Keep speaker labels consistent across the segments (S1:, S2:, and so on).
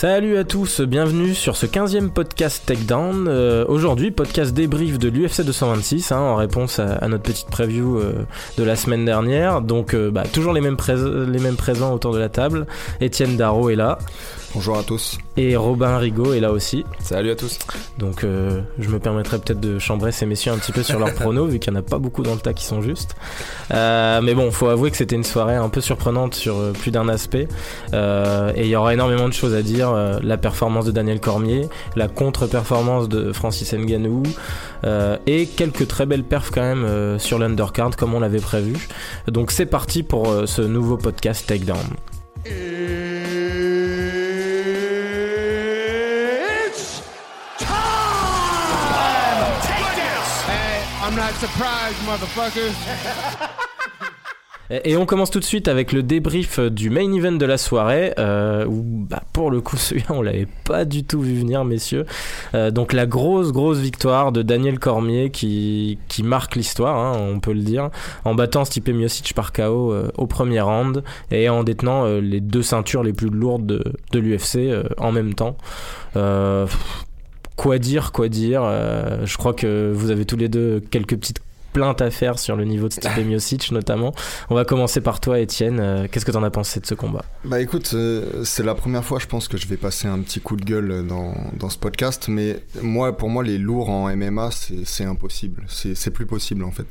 S1: Salut à tous, bienvenue sur ce 15e podcast Takedown. Euh, Aujourd'hui, podcast débrief de l'UFC 226 hein, en réponse à, à notre petite preview euh, de la semaine dernière. Donc, euh, bah, toujours les mêmes, prés- les mêmes présents autour de la table. Étienne Darro est là
S2: Bonjour à tous.
S1: et Robin Rigaud est là aussi.
S3: Salut à tous.
S1: Donc, euh, je me permettrai peut-être de chambrer ces messieurs un petit peu sur leurs pronos, vu qu'il n'y en a pas beaucoup dans le tas qui sont justes. Mais bon, faut avouer que c'était une soirée un peu surprenante sur plus d'un aspect. Et il y aura énormément de choses à dire. Euh, la performance de Daniel Cormier, la contre-performance de Francis Ngannou, euh, et quelques très belles perfs quand même euh, sur l'undercard, comme on l'avait prévu. Donc, c'est parti pour euh, ce nouveau podcast Takedown.
S4: It's time! Take this! Hey, I'm not surprised, motherfuckers.
S1: Et on commence tout de suite avec le débrief du main event de la soirée, euh, où bah, pour le coup celui-là on l'avait pas du tout vu venir messieurs. Euh, donc la grosse grosse victoire de Daniel Cormier qui, marque l'histoire, hein, on peut le dire, en battant Stipe Miocic par KO euh, au premier round et en détenant euh, les deux ceintures les plus lourdes de, l'UFC euh, en même temps. Euh, quoi dire, quoi dire euh, Je crois que vous avez tous les deux quelques petites plaintes à faire sur le niveau de Stipe Miocic notamment. On va commencer par toi, Étienne. Euh, Qu'est-ce que t'en as pensé de ce combat?
S2: Bah écoute, euh, c'est la première fois, je pense que je vais passer un petit coup de gueule dans, dans ce podcast, mais moi, pour moi, les lourds en MMA, c'est impossible. C'est plus possible en fait.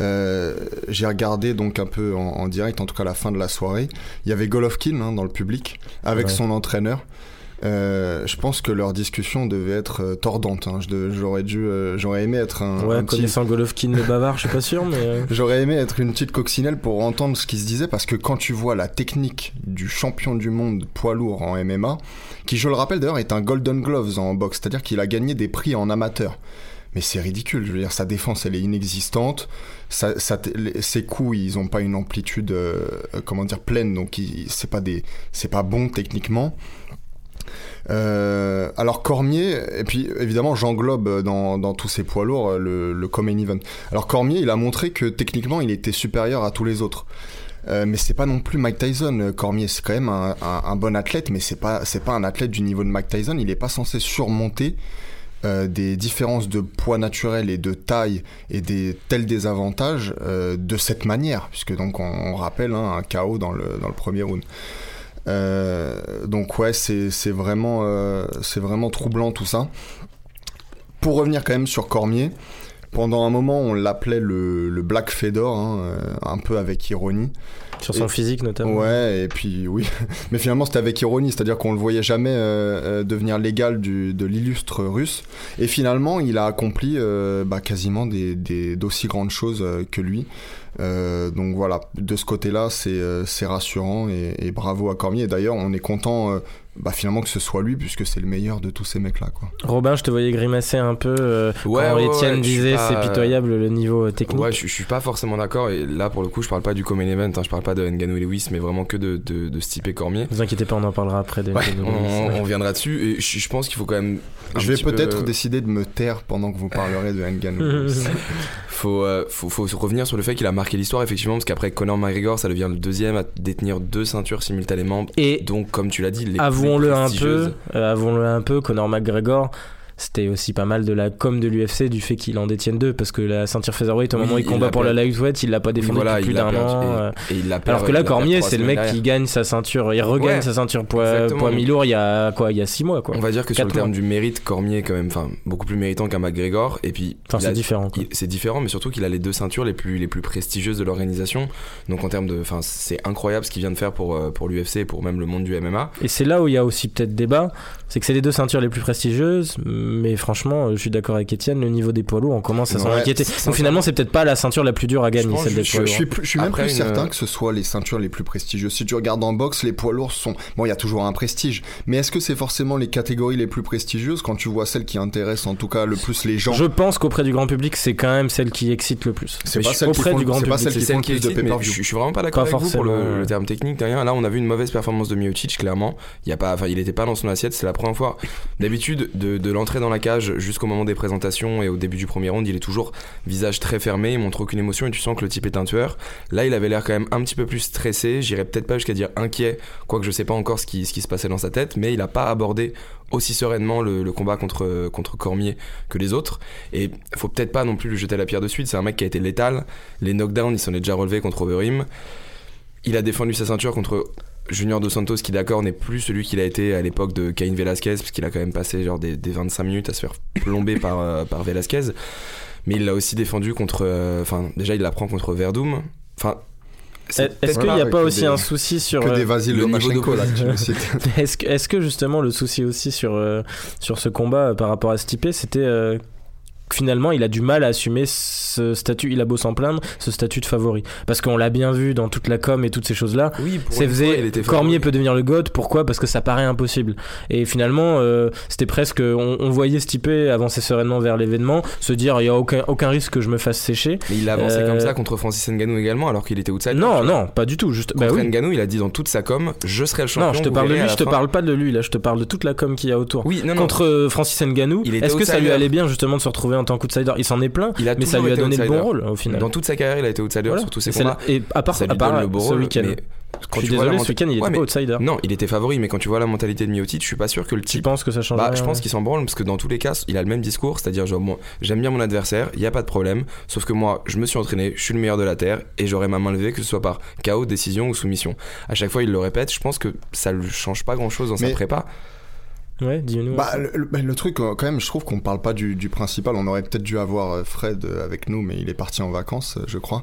S2: Euh, J'ai regardé donc un peu en, en direct, en tout cas à la fin de la soirée. Il y avait Golovkin hein, dans le public avec
S1: Ouais.
S2: son entraîneur. Euh, je pense que leur discussion devait être euh, tordante. hein. J'aurais dû, euh, j'aurais aimé être un,
S1: Ouais,
S2: un petit
S1: connaissant Golovkin le bavard, je suis pas sûr, mais. euh,
S2: J'aurais aimé être une petite coccinelle pour entendre ce qui se disait parce que quand tu vois la technique du champion du monde poids lourd en MMA, qui je le rappelle d'ailleurs est un Golden Gloves en boxe, c'est-à-dire qu'il a gagné des prix en amateur. Mais c'est ridicule, je veux dire, sa défense elle est inexistante, sa- sa- ses coups ils ont pas une amplitude, euh, comment dire, pleine, donc c'est pas des, c'est pas bon techniquement. Euh, alors Cormier, et puis évidemment j'englobe dans, dans tous ces poids lourds euh, le, le Common. Alors Cormier, il a montré que techniquement il était supérieur à tous les autres. Euh, mais c'est pas non plus Mike Tyson, euh, Cormier. C'est quand même un, bon athlète, mais c'est pas pas un athlète du niveau de Mike Tyson. Il est pas censé surmonter euh, des différences de poids naturel et de taille et des tels désavantages de cette manière, puisque donc on, rappelle hein, un KO dans le dans le premier round. Euh, donc ouais, c'est vraiment euh, c'est vraiment troublant tout ça. Pour revenir quand même sur Cormier, pendant un moment on l'appelait le, le Black Fedor, hein, euh, un peu avec ironie.
S1: sur son
S2: Et-
S1: physique notamment.
S2: Ouais, et puis oui, mais finalement c'était avec ironie, c'est-à-dire qu'on le voyait jamais euh, devenir l'égal de l'illustre russe. Et finalement, il a accompli euh, bah, quasiment des des- d'aussi grandes choses que lui. Euh, donc voilà, de ce côté-là, c'est euh, c'est rassurant et, et bravo à Cormier. D'ailleurs, on est content euh, bah, finalement que ce soit lui, puisque c'est le meilleur de tous ces mecs-là. Quoi.
S1: Robin, je te voyais grimacer un peu euh,
S3: Ouais,
S1: quand
S3: ouais,
S1: Étienne
S3: ouais,
S1: disait
S3: pas-
S1: c'est pitoyable le niveau euh, technique.
S3: Ouais, je, je suis pas forcément d'accord. Et là, pour le coup, je parle pas du Common Event. Hein, je parle pas de Ngannou et Lewis, mais vraiment que de, de, de Stipe et Cormier.
S1: Ne vous inquiétez pas, on en parlera après. De,
S3: on, on- on viendra dessus. Et je, je pense qu'il faut quand même.
S2: Je vais
S3: peu-
S2: peut-être décider de me taire pendant que vous parlerez de Ngannou.
S3: Faut, euh, faut, faut revenir sur le fait qu'il a marqué l'histoire, effectivement, parce qu'après Conor McGregor, ça devient le deuxième à détenir deux ceintures simultanément.
S1: Et
S3: Donc, comme tu l'as dit, les
S1: avouons-le
S3: plus
S1: un peu, euh, un peu, Conor McGregor, c'était aussi pas mal de la com de l'UFC du fait qu'il en détienne deux, parce que la ceinture featherweight au moment où il
S3: il
S1: combat pour la lightweight, il l'a pas
S3: Oui,
S1: défendu
S3: voilà,
S1: depuis plus d'un an.
S3: et- et il l'a
S1: Alors que là, Cormier, c'est le mec qui gagne sa ceinture, il regagne
S3: Ouais.
S1: sa ceinture poids, poids mi-lourd il y a quoi, il y a six mois quoi.
S3: On va dire que sur le terme
S1: mois.
S3: du mérite, Cormier est quand même, enfin, beaucoup plus méritant qu'un McGregor. Et puis,
S1: Enfin, c'est différent.
S3: c'est différent, mais surtout qu'il a les deux ceintures les plus, les plus prestigieuses de l'organisation. Donc en termes de, enfin, c'est incroyable ce qu'il vient de faire pour, euh, pour l'UFC et pour même le monde du MMA.
S1: Et c'est là où il y a aussi peut-être débat, c'est que c'est les deux ceintures les plus prestigieuses, mais franchement, je suis d'accord avec Étienne, le niveau des poids lourds, on commence à s'en
S2: Ouais,
S1: inquiéter. Donc finalement, c'est peut-être pas la ceinture la plus dure à gagner, celle des poids
S2: Je suis, plus- je suis même
S3: Après
S2: plus
S3: une-
S2: certain que ce soit les ceintures les plus prestigieuses. Si tu regardes en boxe, les poids lourds sont. Bon, il y a toujours un prestige. Mais est-ce que c'est forcément les catégories les plus prestigieuses quand tu vois celles qui intéressent en tout cas le plus les gens?
S1: Je pense qu'auprès du grand public, c'est quand même celle qui excite le plus.
S2: C'est pas celles qui
S1: auprès
S2: font
S1: grand
S2: c'est pas
S3: C'est
S2: qui
S3: celle
S2: le
S3: qui
S2: de
S3: excite, mais
S2: pay-per-view.
S3: je, je suis vraiment pas d'accord
S1: Pas
S3: avec vous pour le, terme technique derrière. Là, on a vu une mauvaise performance de Miocic, clairement. Il y a pas, enfin, il était pas dans son assiette. C'est la première fois. D'habitude, de, de l'entraîneur dans la cage jusqu'au moment des présentations et au début du premier round, il est toujours visage très fermé, il montre aucune émotion et tu sens que le type est un tueur. Là, il avait l'air quand même un petit peu plus stressé. J'irais peut-être pas jusqu'à dire inquiet, quoique je sais pas encore ce qui, ce qui se passait dans sa tête, mais il a pas abordé aussi sereinement le, le combat contre, contre Cormier que les autres. Et faut peut-être pas non plus lui jeter la pierre de suite. C'est un mec qui a été létal. Les knockdowns, il s'en est déjà relevé contre Overeem. Il a défendu sa ceinture contre Junior Dos Santos, qui d'accord n'est plus celui qu'il a été à l'époque de Cain Velasquez, parce qu'il a quand même passé genre des, des 25 minutes à se faire plomber par, euh, par Velasquez. Mais il l'a aussi défendu contre. euh, Enfin, déjà, il la prend contre Verdum. Enfin.
S1: Est-ce qu'il n'y a pas
S2: des-
S1: aussi un souci sur.
S2: Que
S1: euh,
S2: des Vasil
S3: le
S2: Lomachenko, là.
S1: Est-ce que, que justement le souci aussi sur, euh, sur ce combat euh, par rapport à Stipe, c'était euh, finalement il a du mal à assumer ce statut, il a beau s'en plaindre, ce statut de favori. Parce qu'on l'a bien vu dans toute la com et toutes ces choses-là.
S3: Oui, pour
S1: C'est faisait Cormier peut devenir le GOAT, pourquoi? Parce que ça paraît impossible. Et finalement, euh, c'était presque. On, on voyait Stipe avancer sereinement vers l'événement, se dire il n'y a aucun, aucun risque que je me fasse sécher.
S3: Mais il a avancé
S1: Euh,
S3: comme ça contre Francis Ngannou également, alors qu'il était outsider.
S1: non, non, pas du tout. Juste, bah
S3: Contre
S1: oui.
S3: Ngannou, il a dit dans toute sa com, je serai le champion.
S1: Non, je te parle de lui, je te
S3: fin.
S1: parle pas de lui, là, je te parle de toute la com qu'il y a autour.
S3: Oui, non, non.
S1: Contre euh, Francis Ngannou, est-ce que ça lui allait bien justement de se retrouver en tant qu'outsider Il s'en est plein,
S3: Il a
S1: mais ça lui a donné le bon
S3: outsider.
S1: rôle au final.
S3: Dans toute sa carrière, il a été outsider
S1: Voilà.
S3: sur tous ses combats.
S1: la- Et à part,
S3: Ça
S1: à
S3: lui
S1: part
S3: donne le beau
S1: ce
S3: rôle,
S1: week-end. Je suis
S3: tu vois
S1: désolé,
S3: menta-
S1: ce week-end il était
S3: Ouais,
S1: pas
S3: mais-
S1: outsider.
S3: Non, il était favori, mais quand tu vois la mentalité de Miocic, je suis pas sûr que le
S1: Tu
S3: type.
S1: penses que ça change
S3: Bah, je pense
S1: ouais.
S3: qu'il s'en branle parce que dans tous les cas, il a le même discours, c'est-à-dire genre j'aime bien mon adversaire, il y a pas de problème, sauf que moi, je me suis entraîné, je suis le meilleur de la terre et j'aurai ma main levée que ce soit par KO, décision ou soumission. À chaque fois, il le répète, je pense que ça lui change pas grand-chose dans sa
S2: Mais-
S3: prépa.
S1: Ouais, dis-nous.
S2: Bah, le, le- bah, le truc, euh, quand même, je trouve qu'on parle pas du, du principal. On aurait peut-être dû avoir euh, Fred euh, avec nous, mais il est parti en vacances, je crois.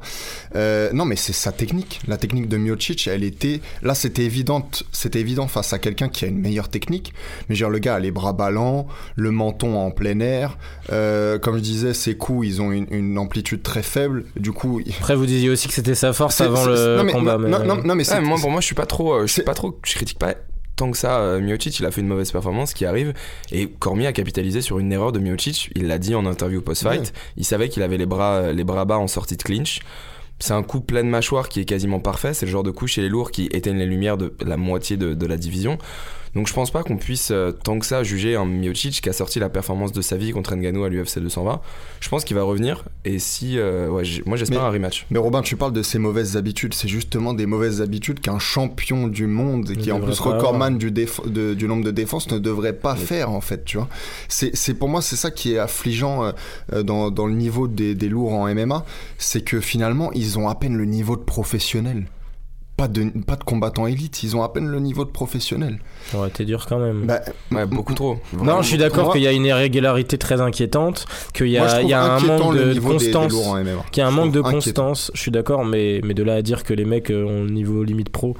S2: Euh, non, mais c'est sa technique. La technique de Miocic, elle était. Là, c'était évidente. C'était évident face à quelqu'un qui a une meilleure technique. Mais genre, le gars a les bras ballants, le menton en plein air. Euh, comme je disais, ses coups, ils ont une, une amplitude très faible. Du coup, il-
S1: Après, vous disiez aussi que c'était sa force avant le
S2: non, mais,
S1: combat.
S2: non,
S1: mais-
S2: non, non, non, mais
S3: Ah, moi, pour moi, je suis pas trop, je suis pas trop, je critique pas tant que ça euh, Miocic. Il a fait une mauvaise performance qui arrive et Cormier a capitalisé sur une erreur de Miocic. Il l'a dit en interview post-fight. Il savait qu'il avait les bras, les bras bas en sortie de clinch. C'est un coup plein de mâchoire qui est quasiment parfait. C'est le genre de coup chez les lourds qui éteignent les lumières de la moitié de, de la division. Donc je pense pas qu'on puisse euh, tant que ça juger un Miocic qui a sorti la performance de sa vie contre Ngannou à l'UFC 220. Je pense qu'il va revenir et si, euh, ouais, moi j'espère
S2: Mais-
S3: un rematch.
S2: Mais Robin, tu parles de ces mauvaises habitudes. C'est justement des mauvaises habitudes qu'un champion du monde, qui est en plus recordman du, déf- de- du nombre de défenses, ne devrait pas faire, en fait, tu vois. C'est c'est- pour moi, c'est ça qui est affligeant euh, euh, dans, dans le niveau des, des lourds en MMA. C'est que finalement, ils ont à peine le niveau de professionnel. Pas de, pas de combattants élite, ils ont à peine le niveau de professionnel.
S1: Ça aurait été dur quand même.
S2: Bah,
S3: Ouais, beaucoup trop.
S1: non, je suis d'accord qu'il y a une irrégularité très inquiétante, qu'il y a, y a un manque de
S2: niveau des- des
S1: constance. Qu'il y a un
S2: Je
S1: manque de constance, je suis d'accord, mais, mais de là à dire que les mecs euh, ont le niveau limite pro,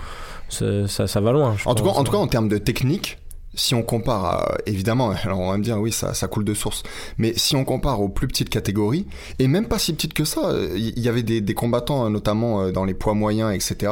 S1: ça, ça, ça va loin. je
S2: En tout, cas, en tout cas, en termes de technique, si on compare à, évidemment, alors on va me dire oui, ça, ça coule de source, mais si on compare aux plus petites catégories, et même pas si petites que ça, il y, avait des, des combattants, notamment euh, dans les poids moyens, etc.,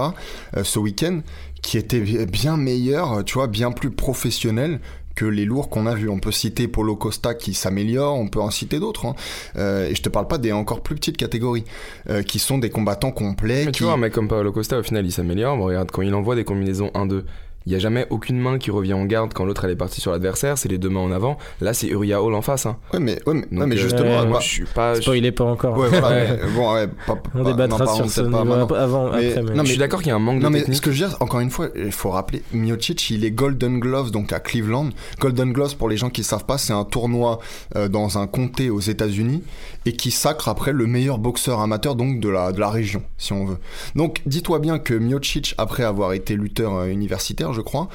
S2: euh, ce week-end, qui étaient bi- bien meilleurs, tu vois, bien plus professionnels que les lourds qu'on a vus. On peut citer Polo Costa qui s'améliore, on peut en citer d'autres. hein. Euh, et je te parle pas des encore plus petites catégories, euh, qui sont des combattants complets.
S3: Mais
S2: qui...
S3: tu vois, un mec comme Paolo Costa, au final, il s'améliore. Bon, regarde, quand il envoie des combinaisons 1-2, il n'y a jamais aucune main qui revient en garde quand l'autre elle est partie sur l'adversaire, c'est les deux mains en avant. Là, c'est Uriah Hall en face. Hein.
S2: Ouais, mais, ouais, mais,
S3: Donc,
S2: ouais, mais
S3: euh,
S2: justement,
S1: ouais,
S3: moi, je suis pas. je-
S1: Spoilez pas encore.
S2: Ouais, voilà,
S3: Ouais.
S2: mais bon, ouais, pas,
S1: On débattra
S2: non,
S1: sur ce avant,
S2: Mais-
S1: après. mais-
S2: non,
S3: je suis d'accord qu'il y a un manque
S2: Non,
S3: de
S2: mais
S3: technique.
S2: ce que je veux dire, encore une fois, il faut rappeler, Miocic, il est Golden Gloves, donc à Cleveland. Golden Gloves, pour les gens qui savent pas, c'est un tournoi euh, dans un comté aux États-Unis et qui sacre après le meilleur boxeur amateur, donc de la, de la région, si on veut. Donc, dis-toi bien que Miocic, après avoir été lutteur euh, universitaire, je crois,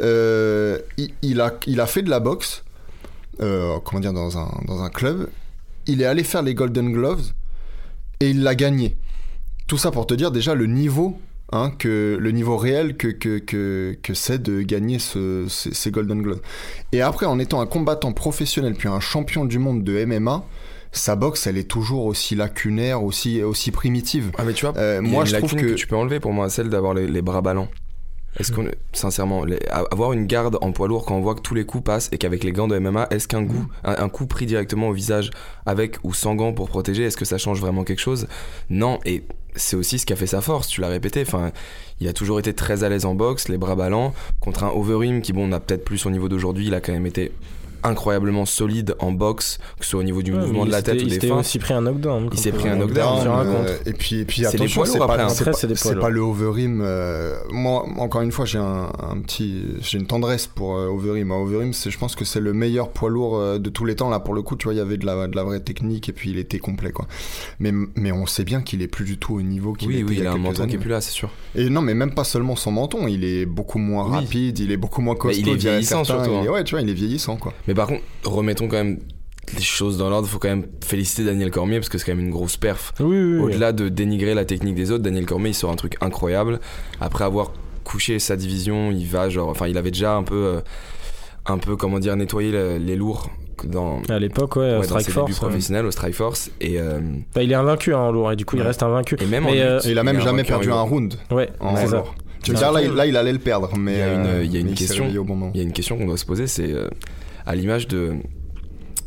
S2: euh, il, a, il a fait de la boxe, euh, comment dire, dans un, dans un club. Il est allé faire les Golden Gloves et il l'a gagné. Tout ça pour te dire déjà le niveau, hein, que, le niveau réel que, que, que, que c'est de gagner ce- ces Golden Gloves. Et après, en étant un combattant professionnel puis un champion du monde de MMA, sa boxe, elle est toujours aussi lacunaire, aussi, aussi primitive.
S3: Ah, mais tu vois,
S2: Euh, moi, je trouve que...
S3: tu peux enlever pour moi, celle d'avoir les, les bras ballants. Est-ce qu'on, sincèrement, les- avoir une garde en poids lourd quand on voit que tous les coups passent et qu'avec les gants de MMA, est-ce qu'un goût, un, un coup pris directement au visage avec ou sans gants pour protéger, est-ce que ça change vraiment quelque chose? Non, et c'est aussi ce qui a fait sa force, tu l'as répété. Enfin, il a toujours été très à l'aise en boxe, les bras ballants. Contre un Overeem qui, bon, n'a peut-être plus son niveau d'aujourd'hui, il a quand même été incroyablement solide en boxe, que ce soit au niveau du
S1: Ouais,
S3: mouvement de la
S1: il
S3: tête ou
S1: il
S3: des
S1: s'était
S3: feintes.
S1: aussi pris un knockdown.
S3: Il s'est pris un knockdown,
S2: euh, et puis, et puis
S3: C'est des
S2: attention,
S3: poids
S2: c'est
S3: lourds
S2: pas,
S3: après,
S2: c'est pas- le Overeem. euh, moi, encore une fois, j'ai un, un petit, j'ai une tendresse pour euh, Overeem. Overeem, c'est, je pense que c'est le meilleur poids lourd euh, de tous les temps. Là, pour le coup, tu vois, il y avait de la, de la vraie technique et puis il était complet, quoi. Mais, mais on sait bien qu'il est plus du tout au niveau qu'il
S3: Oui,
S2: était
S3: oui,
S2: il y
S3: il
S2: a
S3: a un menton qui est plus là, c'est sûr.
S2: Et non, mais même pas seulement son menton, il est beaucoup moins
S3: Oui.
S2: rapide, il est beaucoup moins costaud.
S3: il est vieillissant, surtout,
S2: Il est-
S3: hein.
S2: ouais, tu vois, il est vieillissant, quoi.
S3: Mais par contre, remettons quand même les choses dans l'ordre. Faut quand même féliciter Daniel Cormier parce que c'est quand même une grosse perf.
S1: Oui, oui, oui.
S3: Au-delà de dénigrer la technique des autres, Daniel Cormier il sort un truc incroyable. Après avoir couché sa division, il va genre, enfin, il avait déjà un peu, euh, un peu comment dire, nettoyé le- les lourds dans,
S1: À l'époque, ouais,
S3: ouais,
S1: Strike Force. ouais.
S3: professionnels au Strike Force et, euh,
S1: Bah, il est invaincu hein, en lourd et du coup il reste invaincu.
S3: et même
S1: Mais, euh,
S2: il a même jamais perdu un round.
S1: Ouais,
S2: en
S1: c'est ça.
S2: lourd. Tu veux dire, là, il- là, il allait le perdre, mais
S3: Il y a une- il y a une
S2: mais s'est
S3: question. Il y a une question qu'on doit se poser, c'est euh, à l'image de.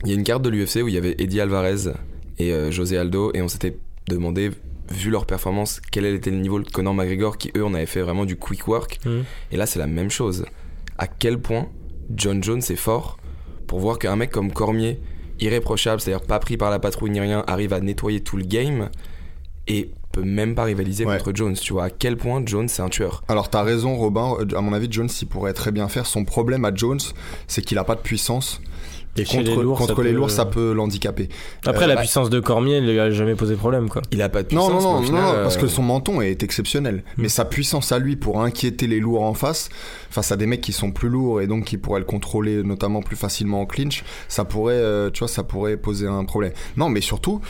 S3: Il y a une carte de l'UFC où il y avait Eddie Alvarez et euh, José Aldo, et on s'était demandé, vu leur performance, quel était le niveau de Conor McGregor, qui eux, on avait fait vraiment du quick work.
S1: Mhm.
S3: Et là, c'est la même chose. À quel point John Jones est fort pour voir qu'un mec comme Cormier, irréprochable, c'est-à-dire pas pris par la patrouille ni rien, arrive à nettoyer tout le game et peut même pas rivaliser
S2: Ouais.
S3: contre Jones. Tu vois à quel point Jones c'est un tueur.
S2: Alors t'as raison Robin, Euh, à mon avis Jones il pourrait très bien faire. Son problème à Jones c'est qu'il a pas de puissance. Et contre
S1: les lourds,
S2: contre
S1: ça
S2: les
S1: peut-
S2: lourds ça peut l'handicaper.
S1: Après
S2: Euh,
S1: la
S3: bah-
S1: puissance de Cormier il lui a jamais posé problème quoi.
S3: Il a pas de puissance.
S2: non non, non,
S3: final,
S2: non, parce que
S3: euh,
S2: son menton est exceptionnel. Mais sa puissance à lui pour inquiéter les lourds en face, face à des mecs qui sont plus lourds et donc qui pourraient le contrôler notamment plus facilement en clinch, ça pourrait, euh, tu vois, ça pourrait poser un problème. Non mais surtout.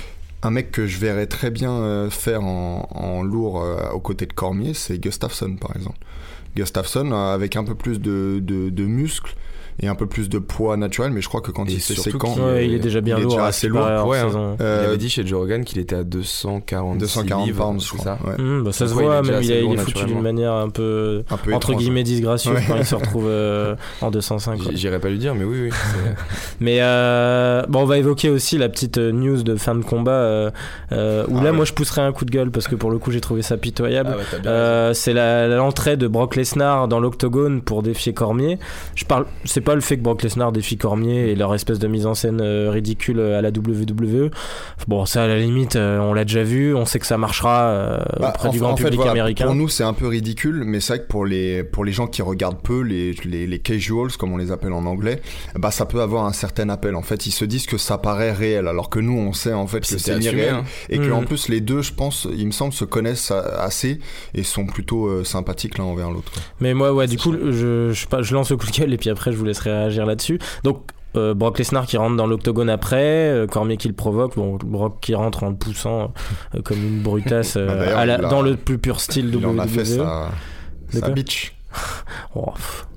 S2: Un mec que je verrais très bien euh, faire en, lourd euh, aux côtés de Cormier, c'est Gustafsson par exemple. Gustafsson euh, avec un peu plus de, de muscles et un peu plus de poids naturel, mais je crois que quand
S3: Et
S2: il fait
S1: Ouais, il est déjà bien
S2: il est
S1: lourd.
S2: déjà
S1: à
S2: assez lourd.
S3: Ouais, hein. Il
S2: euh,
S3: avait dit chez Joe Rogan qu'il était à 240
S2: 240
S3: livres,
S2: pounds, je crois.
S3: ça
S2: ouais.
S1: Hum, bah, ça se
S3: ouais, il
S1: voit,
S3: déjà
S1: même il, il est foutu d'une manière un peu
S2: Un peu
S1: entre
S2: étrange.
S1: guillemets disgracieuse
S2: Ouais.
S1: quand il se retrouve euh, en 205. quoi.
S3: J- J'irais pas lui dire, mais oui, oui.
S1: Mais euh, bon, on va évoquer aussi la petite news de fin de combat où
S2: Ah
S1: là,
S2: ouais.
S1: moi, je pousserais un coup de gueule parce que pour le coup, j'ai trouvé ça pitoyable.
S3: Ah
S1: c'est l'entrée de Brock Lesnar dans l'octogone pour défier Cormier. Je parle, c'est pas le fait que Brock Lesnar défie Cormier et leur espèce de mise en scène euh, ridicule à la WWE. Bon, ça à la limite, euh, on l'a déjà vu, on sait que ça marchera euh,
S2: Bah,
S1: auprès
S2: en-
S1: du
S2: en
S1: grand
S2: fait,
S1: public
S2: voilà,
S1: américain.
S2: Pour nous, c'est un peu ridicule, mais c'est vrai que pour les, pour les gens qui regardent peu, les, les, les casuals, comme on les appelle en anglais, bah, ça peut avoir un certain appel. En fait, ils se disent que ça paraît réel, alors que nous, on sait en fait que c'est irréel.
S3: hein.
S2: Et que
S1: Mhm.
S2: en plus, les deux, je pense, il me semble, se connaissent a- assez et sont plutôt euh, sympathiques l'un envers l'autre.
S1: Mais moi, ouais, du coup, je, je, je lance le coup de gueule et puis après, je vous réagir là-dessus. Donc, euh, Brock Lesnar qui rentre dans l'octogone après, euh, Cormier qui le provoque, bon, Brock qui rentre en le poussant euh, comme une brutasse
S2: Bah,
S1: à la-
S2: il
S1: dans le plus pur style
S2: Il en a fait
S1: WWE.
S2: sa,
S1: De
S2: sa
S1: quoi
S2: bitch.
S1: Oh.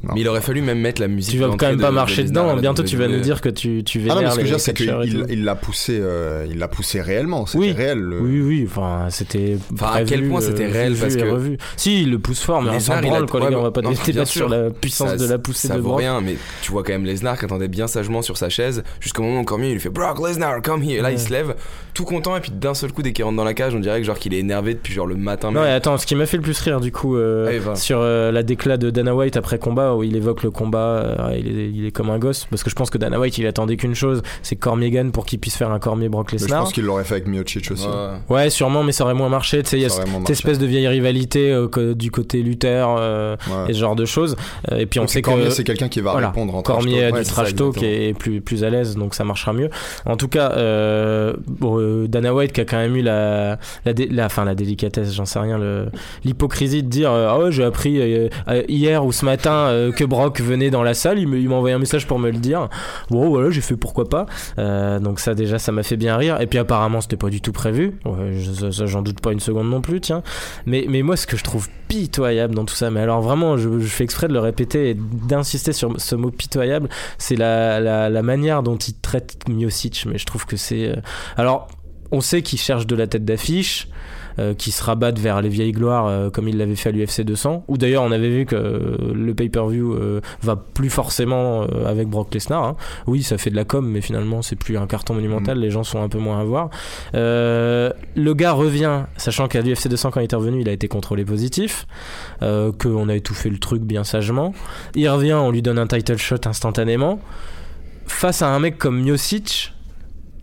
S2: Non.
S3: Mais il aurait fallu même mettre la musique.
S1: tu vas quand même pas
S3: de
S1: marcher dedans.
S3: la
S1: Bientôt, tu vas nous dire que tu, tu
S2: Ah
S1: vénères
S2: non, mais ce que
S1: les
S2: je veux dire, c'est qu'il l'a poussé, euh, il l'a poussé réellement. C'était
S1: Oui.
S2: réel. le-
S1: Oui, oui, enfin, c'était.
S3: Enfin, à quel point c'était
S1: euh,
S3: réel,
S1: vu
S3: parce que-
S1: revu. Si, il le pousse fort, mais on
S3: il a-
S1: branle, quoi, les
S3: ouais,
S1: gars. On va pas
S3: non,
S1: débattre sur
S3: sûr.
S1: la puissance
S3: Ça-
S1: de la poussée
S3: ça
S1: de
S3: vaut rien, mais tu vois quand même Lesnar qui attendait bien sagement sur sa chaise jusqu'au moment où Cormier il lui fait Brock Lesnar, come here. Et là, il se lève, tout content, et puis d'un seul coup, dès qu'il rentre dans la cage, on dirait que genre qu'il est énervé depuis genre le matin.
S1: Non, attends, ce qui m'a fait le plus rire du coup euh,
S3: Allez, va.
S1: Déclat de Dana White après combat où il évoque le combat, euh, il, est, il est comme un gosse parce que je pense que Dana White il attendait qu'une chose, c'est Cormier gagne pour qu'il puisse faire un Cormier Brock
S2: Mais je
S1: Lesnar.
S2: pense qu'il l'aurait fait avec Miocic aussi.
S3: Ouais.
S1: Ouais, sûrement, mais ça aurait moins marché. Tu sais, il y a cette espèce de vieille rivalité euh, que- du côté Luther euh,
S2: Ouais.
S1: et ce genre de choses. Euh, et puis on
S2: Donc,
S1: sait
S2: Cormier,
S1: que
S2: c'est quelqu'un qui va
S1: voilà,
S2: répondre en trash
S1: Cormier
S2: talk.
S1: a
S3: Ouais,
S1: du trash
S3: ça,
S1: talk et est plus, plus à l'aise, donc ça marchera mieux. En tout cas, euh, bon, euh, Dana White qui a quand même eu la, la, dé- la, enfin, la délicatesse, j'en sais rien, l'hypocrisie de dire Ah ouais, j'ai appris euh, euh, hier ou ce matin euh, que Brock venait dans la salle, il m'a envoyé un message pour me le dire. Bon, voilà, j'ai fait pourquoi pas. Euh, donc ça, déjà, ça m'a fait bien rire. Et puis apparemment, c'était pas du tout prévu. J'en doute pas une seconde non plus, tiens. Mais, mais moi, ce que je trouve pitoyable dans tout ça, mais alors vraiment, je, fais exprès de le répéter et d'insister sur ce mot pitoyable, c'est la, la, manière dont il traite Miocic. Mais je trouve que c'est. Alors, on sait qu'il cherche de la tête d'affiche. Euh, qui se rabattent vers les vieilles gloires euh, comme il l'avait fait à l'UFC 200 ou d'ailleurs on avait vu que le pay-per-view euh, va plus forcément avec Brock Lesnar hein. oui ça fait de la com mais finalement c'est plus un carton monumental les gens sont un peu moins à voir. Le gars revient sachant qu'à l'UFC 200 quand il était revenu il a été contrôlé positif qu'on a étouffé le truc bien sagement. Il revient on lui donne un title shot instantanément face à un mec comme Miocic,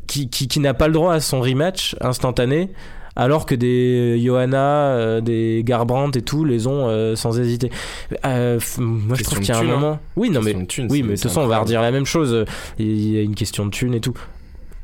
S1: qui, qui, qui n'a pas le droit à son rematch instantané, alors que des Johanna, euh, des Garbrandt et tout les ont euh, sans hésiter. Euh, moi, je trouve qu'il y a un
S3: thune, hein.
S1: moment. Oui, non, mais.
S3: De
S1: Oui, mais de toute façon, on va redire la même chose. Il y a une question de thunes et tout.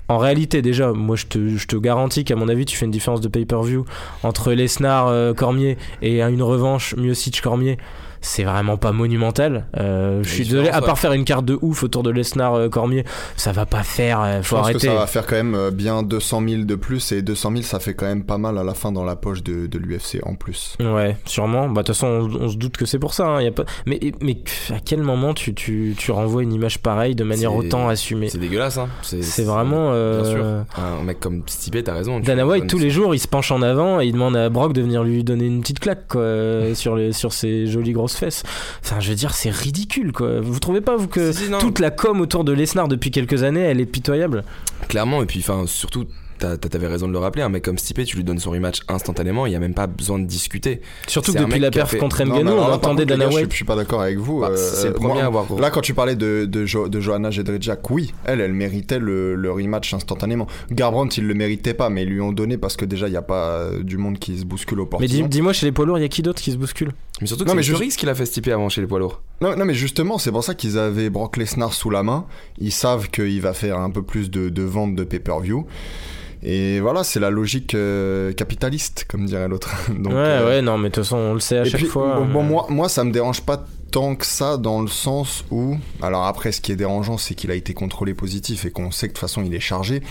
S1: En réalité, déjà, moi, je te, je te garantis qu'à mon avis, tu fais une différence de pay-per-view entre Lesnar, Cormier et une revanche Miocic Cormier. C'est vraiment pas monumental. Euh, je suis désolé, à part faire une carte de ouf autour de Lesnar euh, Cormier, ça va pas faire. euh,
S2: Je
S1: faut
S2: pense
S1: arrêter.
S2: que ça va faire quand même bien 200 000 de plus et 200 000 ça fait quand même pas mal à la fin dans la poche de, de l'UFC en plus.
S1: Ouais, sûrement. Bah, de toute façon, on, on se doute que c'est pour ça. hein, y a pas... mais, mais à quel moment tu, tu, tu renvoies une image pareille de manière autant assumée
S3: C'est dégueulasse, hein.
S1: C'est vraiment. euh,
S3: Bien sûr. Un mec comme Stipe, t'as raison.
S1: Dana White, tous les jours, il se penche en avant et il demande à Brock de venir lui donner une petite claque quoi, sur, les, sur ses jolies grosses fesses. Enfin, je veux dire, c'est ridicule quoi. Vous trouvez pas, vous, que
S3: Si, si, non,
S1: toute la com autour de Lesnar depuis quelques années, elle est pitoyable?
S3: Clairement, et puis enfin, surtout. T'as- T'avais raison de le rappeler, un mec comme Stipe, tu lui donnes son rematch instantanément, il y a même pas besoin de discuter.
S1: Surtout que depuis la perf
S3: fait-
S1: contre
S2: mais
S1: Ngannou, on entendait Dana White.
S2: suis- je suis pas d'accord avec vous.
S3: Bah,
S2: euh,
S3: c'est le
S2: euh,
S3: premier
S2: moi,
S3: à avoir.
S2: Là, quand tu parlais de, de, Jo- de Johanna Jedrzejczyk, oui, elle, elle méritait le, le rematch instantanément. Garbrandt, il le méritait pas, mais ils lui ont donné parce que déjà, il n'y a pas euh, du monde qui se bouscule au
S1: Mais
S2: portillon.
S1: dis- dis-moi, chez les poids lourds, il y a qui d'autre qui se bouscule?
S3: Mais surtout que
S2: Non,
S3: c'est
S2: mais juste-
S3: ce qu'il a fait Stipe avant chez les poids lourds.
S2: Non, non, mais justement, c'est pour ça qu'ils avaient Brock Lesnar sous la main. Ils savent qu'il va faire un peu plus de, de ventes de pay-per-view. Et voilà, c'est la logique euh, capitaliste, comme dirait l'autre.
S1: Ouais,
S2: euh,
S1: ouais, non, mais de toute façon, on le sait à
S2: Et
S1: chaque
S2: puis,
S1: fois.
S2: bon,
S1: euh,
S2: moi, moi, ça me dérange pas tant que ça dans le sens où. Alors après, ce qui est dérangeant, c'est qu'il a été contrôlé positif et qu'on sait que de toute façon, il est chargé.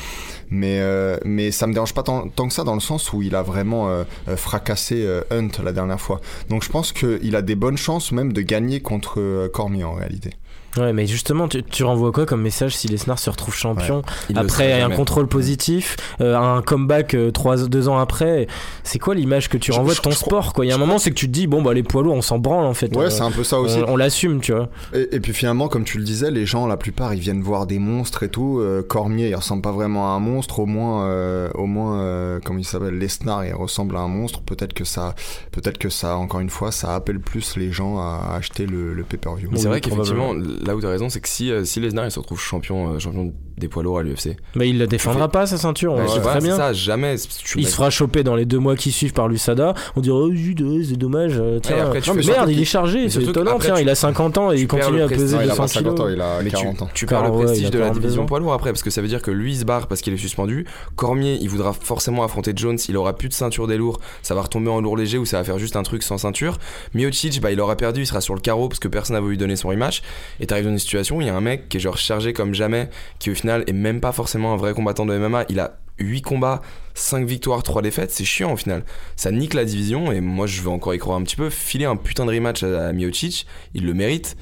S2: Mais, euh, mais ça me dérange pas tant, tant que ça dans le sens où il a vraiment euh, fracassé Hunt la dernière fois. Donc je pense qu'il a des bonnes chances même de gagner contre Cormier en réalité.
S1: Ouais, mais justement, tu, tu renvoies quoi comme message si Lesnar se retrouve champion
S3: Il le
S1: après un contrôle positif, euh, un comeback euh, trois, deux ans après? C'est quoi l'image que tu
S2: Je-
S1: renvoies
S2: je-
S1: de ton
S2: je
S1: sport quoi? Il y a un moment, c'est que tu te dis, bon, bah les poids lourds, on s'en branle en fait.
S2: Ouais,
S1: Euh,
S2: c'est un peu ça aussi.
S1: on, on l'assume, tu vois.
S2: Et, et puis finalement, comme tu le disais, les gens, la plupart, ils viennent voir des monstres et tout. Euh, Cormier, il ressemble pas vraiment à un monstre. Au moins, euh, au moins, euh, comment il s'appelle, Lesnar, il ressemble à un monstre. Peut-être que ça, peut-être que ça, encore une fois, ça appelle plus les gens à acheter le, le pay-per-view.
S3: Mais c'est vrai qu'effectivement, là où t'as raison, c'est que si, euh, si Lesnar il se retrouve champion, euh, champion des poids lourds à l'UFC,
S1: Mais il ne défendra pas sa ceinture, on sait
S3: voilà,
S1: très bien.
S3: ça, jamais. tu
S1: Il se fera choper dans les deux mois qui suivent par l'USADA. On dirait, oh zut, euh, c'est dommage. Tiens,
S3: après, tu
S2: Non, mais
S1: merde, il est chargé, c'est étonnant. Tiens,
S3: tu-
S1: il a 50 ans et il continue à peser
S3: prestige.
S2: Non, il a
S1: 200
S2: pas 50 ans,
S1: kilos.
S2: il a
S3: Mais tu,
S2: 40 ans.
S3: tu perds le
S1: ouais,
S3: prestige de la
S1: 42
S3: division poids lourd après, parce que ça veut dire que lui il se barre parce qu'il est suspendu. Cormier, il voudra forcément affronter Jones, il aura plus de ceinture des lourds, ça va retomber en lourd léger ou ça va faire juste un truc sans ceinture. Miocic, bah il aura perdu, il sera sur le carreau parce que personne n'a voulu donner son rematch. Et t'arrives dans une situation il y a un mec qui est genre chargé comme jamais, qui au final est même pas forcément un vrai combattant de MMA. Il a 8 combats, 5 victoires, 3 défaites, c'est chiant au final. Ça nique la division et moi je veux encore y croire un petit peu. Filer un putain de rematch à, à Miocic, il le mérite.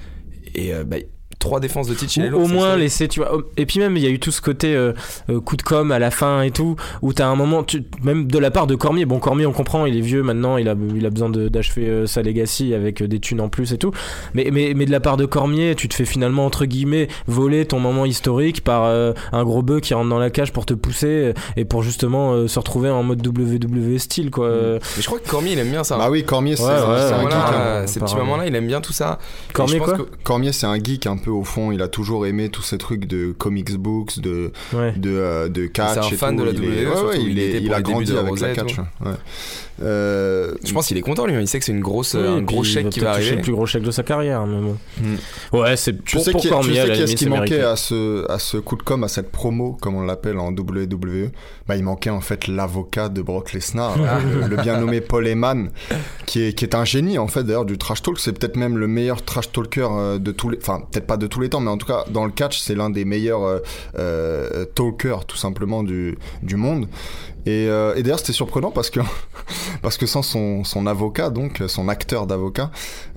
S3: Et euh, bah, 3 défenses de titre chez
S1: Ou au moins laisser, tu vois. Et puis même, il y a eu tout ce côté euh, euh, coup de com à la fin et tout, où t'as un moment, tu- même de la part de Cormier. Bon, Cormier, on comprend, il est vieux maintenant, il a, il a besoin de- d'achever euh, sa legacy avec euh, des thunes en plus et tout. Mais, mais, mais de la part de Cormier, tu te fais finalement, entre guillemets, voler ton moment historique par euh, un gros bœuf qui rentre dans la cage pour te pousser et pour justement euh, se retrouver en mode WWE style, quoi.
S3: Mais je crois que Cormier il aime bien ça.
S2: Bah oui, Cormier, c'est
S1: Ouais,
S2: c'est
S1: ouais,
S2: un
S1: ouais,
S2: geek.
S3: Voilà,
S2: hein.
S1: hein,
S3: ces petits moments-là, il aime bien tout ça.
S1: Cormier, quoi
S3: que-
S2: Cormier, c'est un geek un peu au fond. Il a toujours aimé tous ces trucs de comics books, de
S1: Ouais.
S2: de, euh, de catch.
S3: C'est un
S2: et
S3: fan
S2: tout.
S3: de la
S2: Il
S3: WWE,
S2: est- ouais,
S3: surtout,
S2: ouais,
S3: il
S2: il, est-
S3: était
S2: il a grandi avec la catch.
S3: ouais.
S2: ouais. Euh,
S3: Je pense qu'il est content lui, hein. il sait que c'est une grosse,
S1: Oui,
S3: un gros chèque qui va
S1: toucher
S3: arriver.
S1: le plus gros chèque de sa carrière, mais bon.
S2: Hmm.
S1: Ouais, c'est
S2: Tu
S1: pour,
S2: sais
S1: pour
S2: qu'il y a- tu
S1: Cormier,
S2: sais
S1: à la
S2: qu'il y a ce
S1: limite,
S2: qui manquait à ce, à ce coup de com, à cette promo, comme on l'appelle en WWE bah, Il manquait en fait l'avocat de Brock Lesnar, le, le bien nommé Paul Heyman, qui est, qui est un génie en fait d'ailleurs du trash talk. C'est peut-être même le meilleur trash talker euh, de tous les... Enfin, peut-être pas tous les temps, mais en tout cas, dans le catch, c'est l'un des meilleurs euh, euh, talkers tout simplement du monde. Et, euh, et d'ailleurs, c'était surprenant parce que, parce que sans son, son avocat, donc son acteur d'avocat,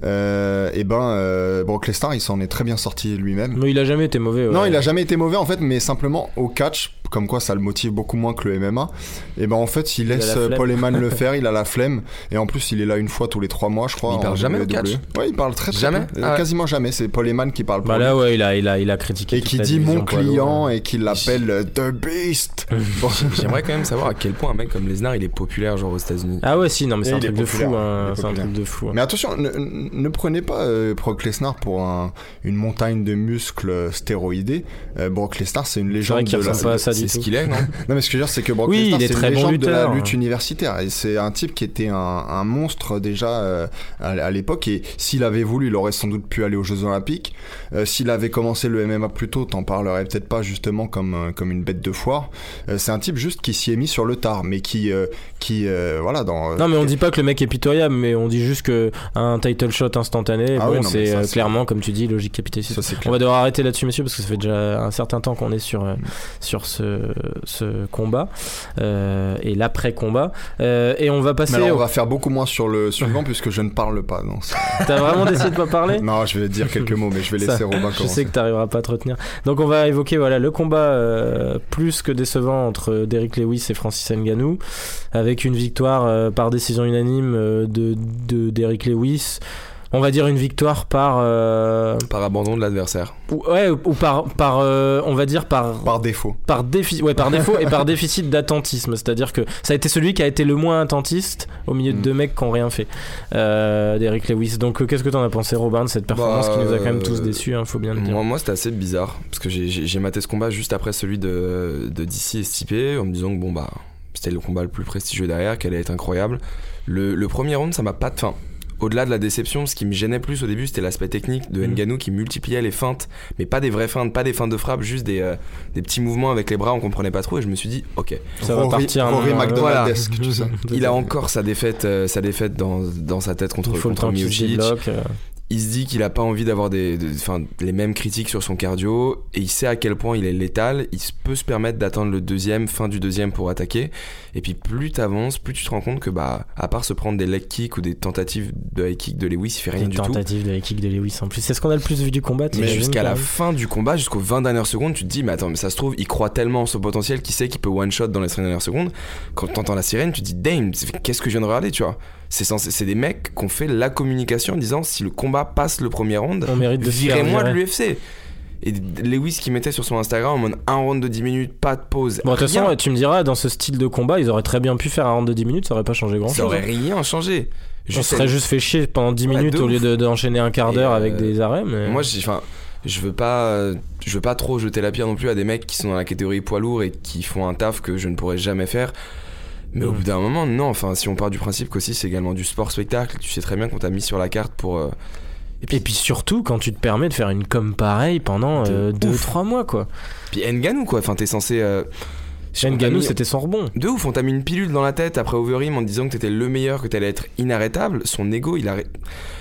S2: euh, et ben, euh, Brock Lesnar, il s'en est très bien sorti lui-même.
S1: Mais il a jamais été mauvais. ouais.
S2: Non, il a jamais été mauvais en fait, mais simplement au catch, comme quoi ça le motive beaucoup moins que le MMA. Et ben en fait, il laisse
S1: la
S2: euh,
S1: flemme.
S2: Paul Heyman le faire, il a la flemme, et en plus il est là une fois tous les trois mois, je crois.
S3: Il parle jamais au
S2: WWE.
S3: catch
S2: Ouais, il parle très très
S3: Jamais
S2: peu.
S3: Ah ouais.
S2: Quasiment jamais. C'est Paul Heyman qui parle.
S1: Bah là, ouais, il a, il a, il a critiqué.
S2: Et qui
S1: la
S2: dit mon client et qui l'appelle The Beast. Bon,
S3: J'aimerais quand même savoir à quel point un mec comme Lesnar il est populaire genre aux États-Unis.
S1: Ah ouais, si, non, mais c'est un
S2: il est
S1: truc de fou. hein, un truc de fou. hein.
S2: Mais attention, ne, ne prenez pas euh, Brock Lesnar pour un- une montagne de muscles stéroïdés. Euh, Brock Lesnar, c'est une
S1: C'est
S2: légende
S1: vrai qu'il
S2: de la...
S1: pas ça
S3: C'est ce qu'il est, non?
S2: Non mais ce que je veux dire c'est que Brock
S1: Oui,
S2: Lesnar
S1: il est
S2: c'est une
S1: très bon
S2: légende de la
S1: lutteur.
S2: lutte universitaire et c'est un type qui était un, un monstre déjà euh, à, à l'époque et s'il avait voulu il aurait sans doute pu aller aux Jeux Olympiques. Euh, s'il avait commencé le MMA plus tôt t'en parlerais peut-être pas justement comme, euh, comme une bête de foire. Euh, c'est un type juste qui s'y est mis sur le tard mais qui, euh, qui euh, voilà dans...
S1: Non mais on dit pas que le mec est pitoyable, mais on dit juste que un title shot instantané,
S2: Ah
S1: bon
S2: oui,
S1: c'est
S2: ça,
S1: euh, clairement comme tu dis logique capitaliste.
S2: Ça
S1: On va devoir arrêter là-dessus, messieurs, parce que ça fait déjà un certain temps qu'on est sur, euh, sur ce, ce combat euh, et l'après-combat. Euh, et on va passer.
S2: Mais alors,
S1: au-
S2: on va faire beaucoup moins sur le suivant puisque je ne parle pas. Ça-
S1: T'as vraiment décidé de pas parler
S2: non je vais dire quelques mots mais je vais
S1: Ça,
S2: laisser Robin
S1: Je
S2: commencer.
S1: sais que t'arriveras pas à te retenir. Donc on va évoquer voilà le combat euh, plus que décevant entre Derrick Lewis et Francis Ngannou, avec une victoire euh, par décision unanime euh, de, de Derrick Lewis. On va dire une victoire par euh,
S3: Par abandon de l'adversaire.
S1: ou, ouais ou, ou par par euh, on va dire par
S2: Par défaut.
S1: par défi ouais par défaut et par déficit d'attentisme c'est-à-dire que ça a été celui qui a été le moins attentiste au milieu de
S2: Mm.
S1: deux mecs qui ont rien fait euh, Derrick Lewis donc euh, qu'est-ce que t'en as pensé Robin de cette performance
S3: Bah,
S1: qui nous a quand même tous déçus hein, faut bien le dire
S3: Moi, moi c'était assez bizarre parce que j'ai maté ce combat juste après celui de, de DC et Stipe en me disant que bon bah c'était le combat le plus prestigieux derrière, qu'elle allait être incroyable. Le, le premier round, ça m'a pas de fin. Au-delà de la déception, ce qui me gênait plus au début, c'était l'aspect technique de
S1: Mm.
S3: Ngannou qui multipliait les feintes, mais pas des vraies feintes, pas des feintes de frappe, juste des, euh, des petits mouvements avec les bras, on comprenait pas trop et je me suis dit, ok,
S1: ça va partir
S2: Rory sais.
S3: il a encore sa défaite, euh, sa défaite dans, dans sa tête contre, contre
S1: temps
S3: il se dit qu'il a pas envie d'avoir des, des- enfin, les mêmes critiques sur son cardio et il sait à quel point il est létal. Il peut se permettre d'attendre le deuxième, fin du deuxième pour attaquer. Et puis plus t'avances, plus tu te rends compte que bah, à part se prendre des leg kicks ou des tentatives de high kick de Lewis, il fait rien
S1: Une
S3: du tout.
S1: tentative de la kick de Lewis en plus. C'est ce qu'on a le plus vu du combat.
S3: Mais jusqu'à la fin du combat, jusqu'aux 20 dernières secondes, tu te dis, mais attends, mais ça se trouve, il croit tellement en son potentiel qu'il sait qu'il peut one-shot dans les 5 dernières secondes. Quand t'entends la sirène, tu te dis, damn, qu'est-ce que je viens de regarder, tu vois? C'est des mecs qui ont fait la communication en disant, si le combat passe le premier round,
S1: On mérite de
S3: virez-moi de l'UFC. Et Lewis qui mettait sur son Instagram en mode un round de 10 minutes, pas de pause.
S1: Bon, de toute façon, tu me diras, dans ce style de combat, ils auraient très bien pu faire un round de 10 minutes, ça aurait pas changé grand
S3: ça
S1: chose.
S3: aurait rien changé.
S1: On
S3: Juste
S1: serait juste fait chier pendant 10
S3: Ouais,
S1: minutes au lieu
S3: ouf.
S1: de- d'enchaîner un quart d'heure
S3: euh,
S1: avec des arrêts. Mais...
S3: Moi, enfin, je veux pas, je veux pas trop jeter la pierre non plus à des mecs qui sont dans la catégorie poids lourd et qui font un taf que je ne pourrais jamais faire. Mais au
S1: Mm.
S3: bout d'un moment, non. Enfin, si on part du principe qu'aussi c'est également du sport spectacle, tu sais très bien qu'on t'a mis sur la carte pour. euh,
S1: Et puis surtout, quand tu te permets de faire une com pareille pendant
S3: De
S1: 2-3
S3: ouf.
S1: mois, quoi.
S3: Puis Nganou quoi? Enfin, t'es censé.
S1: Ngannou, c'était son rebond.
S3: De ouf, on t'a mis une pilule dans la tête après Overeem en te disant que t'étais le meilleur, que t'allais être inarrêtable. Son ego, il a.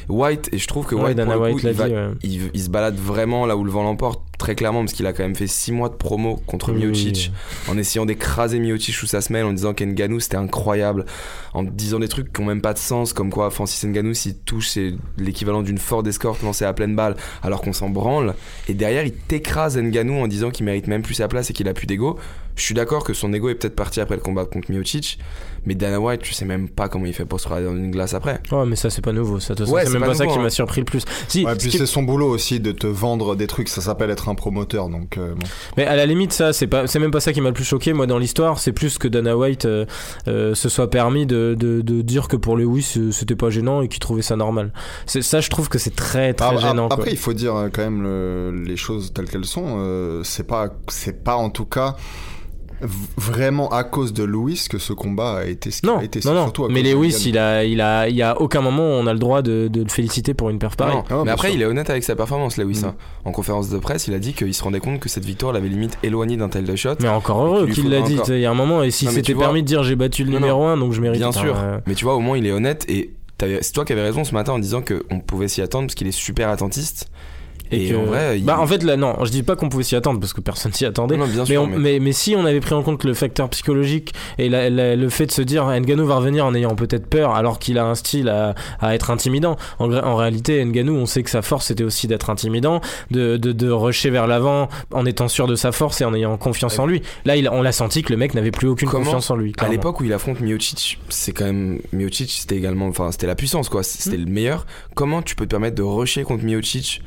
S3: White, et je trouve que White, pour le coup, il, va-
S1: dit, ouais.
S3: il, il se balade vraiment là où le vent l'emporte, très clairement, parce qu'il a quand même fait 6 mois de promo contre
S1: Oui,
S3: Miocic, en essayant d'écraser Miocic sous sa semelle, en disant qu'Nganou c'était incroyable, en disant des trucs qui ont même pas de sens, comme quoi Francis Ngannou, s'il touche, c'est l'équivalent d'une Ford Escort lancée à pleine balle, alors qu'on s'en branle, et derrière, il t'écrase Ngannou en disant qu'il mérite même plus sa place et qu'il a plus d'ego. Je suis d'accord que son ego est peut-être parti après le combat contre Miocic, mais Dana White, tu sais même pas comment il fait pour se regarder dans une glace après.
S1: Ouais, mais ça, c'est pas nouveau. Ça, de toute façon,
S3: Ouais,
S1: c'est même
S3: pas
S1: pas, ça qui m'a
S3: hein.
S1: surpris le plus. Si,
S2: Ouais, puis c'est son boulot aussi de te vendre des trucs, ça s'appelle être un promoteur, donc euh, bon.
S1: Mais à la limite, ça, c'est pas, c'est même pas ça qui m'a le plus choqué, moi, dans l'histoire. C'est plus que Dana White euh, euh, se soit permis de, de, de dire que pour Lewis, c'était pas gênant et qu'il trouvait ça normal. Ça, je trouve que c'est très, très
S2: Ah,
S1: gênant. quoi.
S2: Après, il faut dire quand même le- les choses telles qu'elles sont. euh, c'est pas, c'est pas en tout cas vraiment à cause de Lewis que ce combat a été ce qu'il
S1: Non,
S2: a été.
S1: non, non.
S2: surtout à
S1: Mais
S2: cause de
S1: Lewis, il a, il a, il y a aucun moment où on a le droit de, de le féliciter pour une perf pareille.
S3: Non,
S2: Ah,
S3: mais après,
S2: sûr.
S3: il est honnête avec sa performance, Lewis.
S2: Mm.
S3: hein. En conférence de presse, il a dit qu'il se rendait compte que cette victoire l'avait limite éloigné d'un tel de shot.
S1: Mais encore heureux qu'il l'a dit. Il y a un moment, et s'il
S3: Non, mais
S1: s'était
S3: tu vois-
S1: permis de dire j'ai battu le
S3: Non,
S1: numéro 1, donc je mérite.
S3: Bien sûr.
S1: euh,
S3: Mais tu vois, au moins, il est honnête et c'est toi qui avais raison ce matin en disant qu'on pouvait s'y attendre parce qu'il est super attentiste. Et,
S1: que-
S3: en vrai, il-
S1: bah, en fait, là, non, je dis pas qu'on pouvait s'y attendre parce que personne s'y attendait.
S3: Non, bien
S1: Mais,
S3: sûr.
S1: on-
S3: mais-
S1: mais, mais si on avait pris en compte le facteur psychologique et la- la- le fait de se dire Ngannou va revenir en ayant peut-être peur alors qu'il a un style à, à être intimidant. En, réalité, Ngannou, on sait que sa force c'était aussi d'être intimidant, de, de, de rusher vers l'avant en étant sûr de sa force et en ayant confiance en lui. Là, il, on l'a senti que le mec n'avait plus aucune
S3: Comment
S1: confiance en lui.
S3: À l'époque où il affronte Miocic, c'est quand même Miocic, c'était également, enfin, c'était la puissance quoi,
S1: Hmm.
S3: c'était le meilleur. Comment tu peux te permettre de rusher contre Miocic?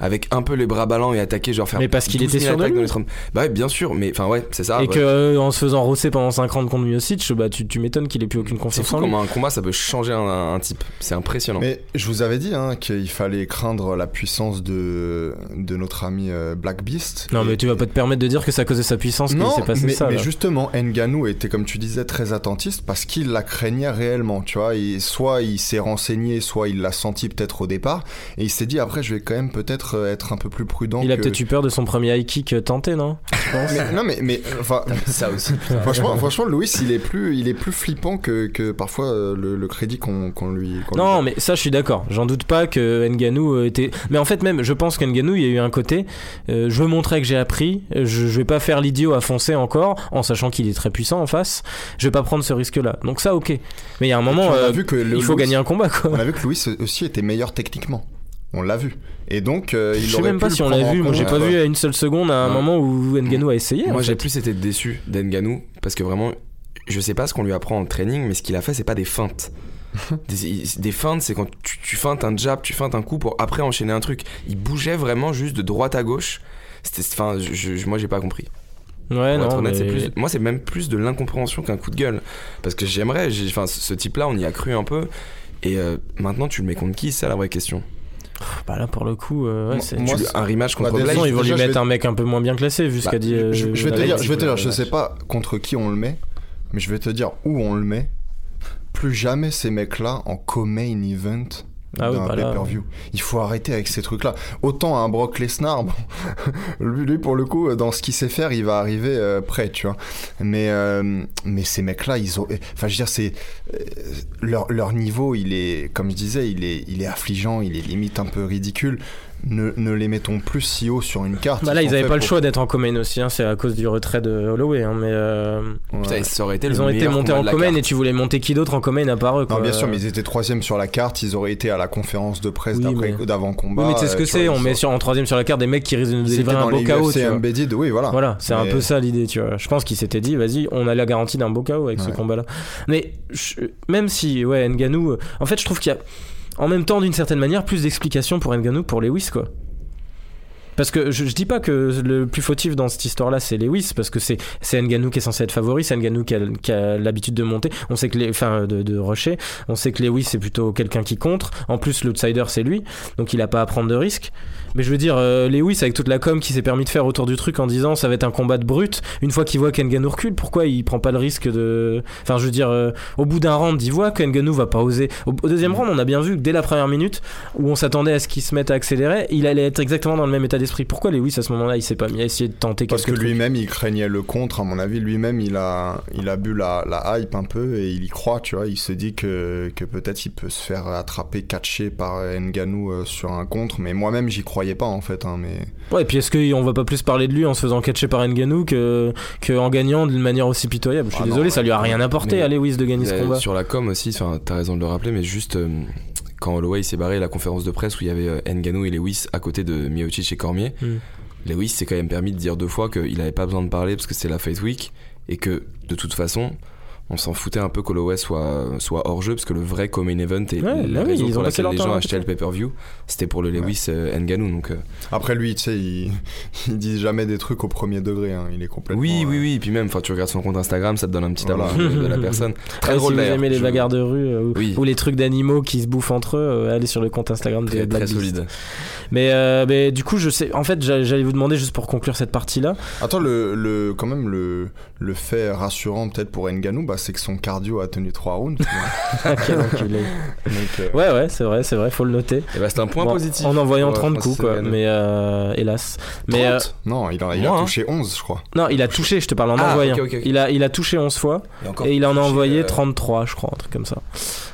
S3: Avec un peu les bras ballants et attaquer, genre faire.
S1: Mais parce qu'il
S3: 12
S1: était
S3: 000
S1: sûr de lui.
S3: dans les 30 Bah ouais, bien sûr, mais enfin ouais, c'est ça.
S1: et
S3: ouais.
S1: que euh, en se faisant rosser pendant 5 rounds contre Miocic, bah tu, tu m'étonnes qu'il ait plus aucune
S3: C'est
S1: confiance
S3: fou
S1: en lui.
S3: comment un combat ça peut changer un, un type. C'est impressionnant.
S2: Mais je vous avais dit hein, qu'il fallait craindre la puissance de, de notre ami euh, Black Beast.
S1: Non,
S2: Et-
S1: mais tu vas pas te permettre de dire que c'est à cause de sa puissance
S2: Non,
S1: s'est passé
S2: mais,
S1: ça.
S2: mais
S1: là.
S2: justement, Nganou était, comme tu disais, très attentiste parce qu'il la craignait réellement, tu vois. Et soit il s'est renseigné, soit il l'a senti peut-être au départ. Et il s'est dit, après, je vais quand même peut-être euh, être un peu plus prudent.
S1: Il a
S2: que-
S1: peut-être eu peur de son premier high kick euh, tenté, non.
S2: Mais- non, mais, mais enfin,
S3: ça aussi.
S2: franchement, franchement, Louis, il est plus, il est plus flippant que, que parfois euh, le, le crédit qu'on lui.
S1: Non, mais ça, je suis d'accord. J'en doute pas que Nganou était. Mais en fait, même, je pense qu'Nganou, il y a eu un côté. euh, je veux montrer que j'ai appris. Je, je vais pas faire l'idiot à foncer encore, en sachant qu'il est très puissant en face. Je vais pas prendre ce risque-là. Donc ça, ok. Mais il y a un moment, euh,
S2: vu que le-
S1: il faut
S2: Louis-
S1: gagner un combat, quoi.
S2: On a vu que Louis aussi était meilleur techniquement. On l'a vu. Et donc, euh, il
S1: Je sais
S2: aurait
S1: même pas
S2: pu
S1: si on l'a vu. Moi, j'ai pas vu à une seule seconde à un
S3: Non.
S1: moment où Nganou a essayé.
S3: Moi
S1: en
S3: j'ai plus été déçu d'Enganou parce que vraiment, je sais pas ce qu'on lui apprend en training, mais ce qu'il a fait, c'est pas des feintes. des, des feintes, c'est quand tu, tu feintes un jab, tu feintes un coup pour après enchaîner un truc. Il bougeait vraiment juste de droite à gauche. C'était, enfin, je, je- moi j'ai pas compris.
S1: Ouais,
S3: Pour être
S1: non.
S3: honnête,
S1: mais-
S3: plus, moi c'est même plus de l'incompréhension qu'un coup de gueule. Parce que j'aimerais, j'ai- enfin, ce type-là, on y a cru un peu. Et euh, maintenant, tu le mets contre qui? C'est ça la vraie question.
S1: Bah là, pour le coup, euh, ouais, c'est.
S2: moi,
S3: Tu-
S2: c'est-
S3: un rematch contre
S2: Bah,
S1: façon, ils vont
S2: déjà,
S1: lui
S2: je
S1: mettre
S2: vais-
S1: un mec un peu moins bien classé, vu ce
S3: Bah,
S1: qu'a dit.
S2: Je,
S1: euh,
S2: je vais te dire, je vais te dire, je sais pas contre qui on le met, mais je vais te dire où on le met. Plus jamais ces mecs-là en co-main event
S1: Ah oui,
S2: d'un
S1: bah là.
S2: pay-per-view. Il faut arrêter avec ces trucs-là. Autant un Brock Lesnar, bon, lui, lui, pour le coup, dans ce qu'il sait faire, il va arriver euh, prêt, tu vois. Mais, euh, mais ces mecs-là, ils ont. Enfin, je veux dire, c'est euh, leur, leur niveau, il est, comme je disais, il est, il est affligeant, il est limite un peu ridicule. Ne, ne les mettons plus si haut sur une carte.
S1: Bah là, ils
S2: sont
S1: avaient
S2: faits
S1: pas le choix d'être en commune aussi, hein, c'est à cause du retrait de Holloway. Hein, mais euh,
S2: Ouais.
S3: Putain, ça aurait été
S1: ils
S3: le
S1: ont été montés
S3: combat
S1: en
S3: carte.
S1: et tu voulais monter qui d'autre en commune à part eux quoi.
S2: Non, bien sûr, mais ils étaient troisième sur la carte, ils auraient été à la conférence de presse
S1: Oui,
S2: d'après-
S1: mais-
S2: d'avant-combat.
S1: Oui, mais tu sais ce que
S2: euh,
S1: c'est,
S2: vois,
S1: on met sur, en troisième sur la carte des mecs qui risquent de nous délivrer un beau KO.
S2: Embedded, oui, voilà.
S1: Voilà, c'est un peu ça l'idée, tu vois. Je pense qu'ils s'étaient dit, vas-y, on a la garantie d'un beau KO avec ce combat-là. Mais je- même si, ouais, Nganou, en fait, je trouve qu'il y a, en même temps, d'une certaine manière, plus d'explications pour Nganou pour Lewis, quoi. Parce que je, je dis pas que le plus fautif dans cette histoire-là c'est Lewis, parce que c'est Ngannou qui est censé être favori, c'est a, qui a l'habitude de monter. On sait que les, enfin de, de rusher. On sait que Lewis c'est plutôt quelqu'un qui contre. En plus l'outsider c'est lui, donc il a pas à prendre de risques. Mais je veux dire, euh, Lewis avec toute la com qui s'est permis de faire autour du truc en disant ça va être un combat de brut. Une fois qu'il voit qu'Ngannou recule, pourquoi il prend pas le risque de, enfin je veux dire, euh, au bout d'un round, il voit que Ngannou va pas oser. Au, au deuxième round, on a bien vu que dès la première minute où on s'attendait à ce qu'il se mette à accélérer, il allait être exactement dans le même état d'esprit. Pourquoi Lewis à ce moment-là il s'est pas mis à essayer de tenter
S2: Parce que
S1: quelque
S2: lui-même, il craignait le contre. À mon avis, lui-même, il a, il a bu la, la hype un peu et il y croit, tu vois. Il se dit que, que peut-être il peut se faire attraper, catcher par Nganou euh, sur un contre. Mais moi-même, j'y croyais pas, en fait. hein, mais...
S1: Ouais, et puis est-ce qu'on va pas plus parler de lui en se faisant catcher par Ngannou que, que en gagnant d'une manière aussi pitoyable? Je suis
S2: Ah
S1: désolé, ça lui a rien apporté à Lewis de gagner ce combat.
S3: Sur la com aussi, enfin, t'as raison de le rappeler, mais juste euh, quand Holloway s'est barré à la conférence de presse où il y avait euh, Ngannou et Lewis à côté de Miocic et Cormier,
S1: Hmm.
S3: Lewis s'est quand même permis de dire deux fois qu'il avait pas besoin de parler parce que c'est la Fight Week et que de toute façon, on s'en foutait un peu qu'Holloway soit, soit hors jeu parce que le vrai main event et
S1: Ouais,
S3: la
S1: bah oui,
S3: raison pour laquelle les gens
S1: le
S3: achetaient le pay-per-view, c'était pour le Lewis euh, Ngannou. Donc, euh,
S2: Après, lui, tu sais, il, il dit jamais des trucs au premier degré. hein, Il est complètement.
S3: oui, oui,
S2: euh,
S3: oui. Et puis même, enfin, tu regardes son compte Instagram, ça te donne un petit
S2: Voilà.
S3: de, de la personne. Très
S1: Ouais,
S3: drôle
S1: si vous aimez les
S3: Je-
S1: bagarres de rue euh, ou,
S3: Oui.
S1: ou les trucs d'animaux qui se bouffent entre eux, euh, allez sur le compte Instagram de
S3: Très,
S1: Black
S3: très
S1: Beast.
S3: solide.
S1: Mais, euh, mais du coup, je sais. En fait, j'allais j'allais vous demander juste pour conclure cette partie-là.
S2: Attends, le, le, quand même, le, le fait rassurant peut-être pour Nganou, bah, c'est que son cardio a tenu 3 rounds. vois.
S1: Quel enculé.
S2: Donc, euh,
S1: Ouais, ouais, c'est vrai, c'est vrai, faut le noter.
S3: Et bah, c'est un point
S1: Bon,
S3: positif.
S1: En envoyant
S3: pour, euh,
S1: 30 coups, quoi. Mais euh, hélas. Mais euh,
S3: 30?
S2: Non, il, a, il a
S3: hein.
S2: touché 11, je crois.
S1: non, il a touché, je te parle en
S3: Ah,
S1: envoyant.
S3: ok, ok, ok.
S1: Il, a, il a touché 11 fois.
S3: Et,
S1: Et il en a envoyé
S3: euh,
S1: 33, je crois, un truc comme ça.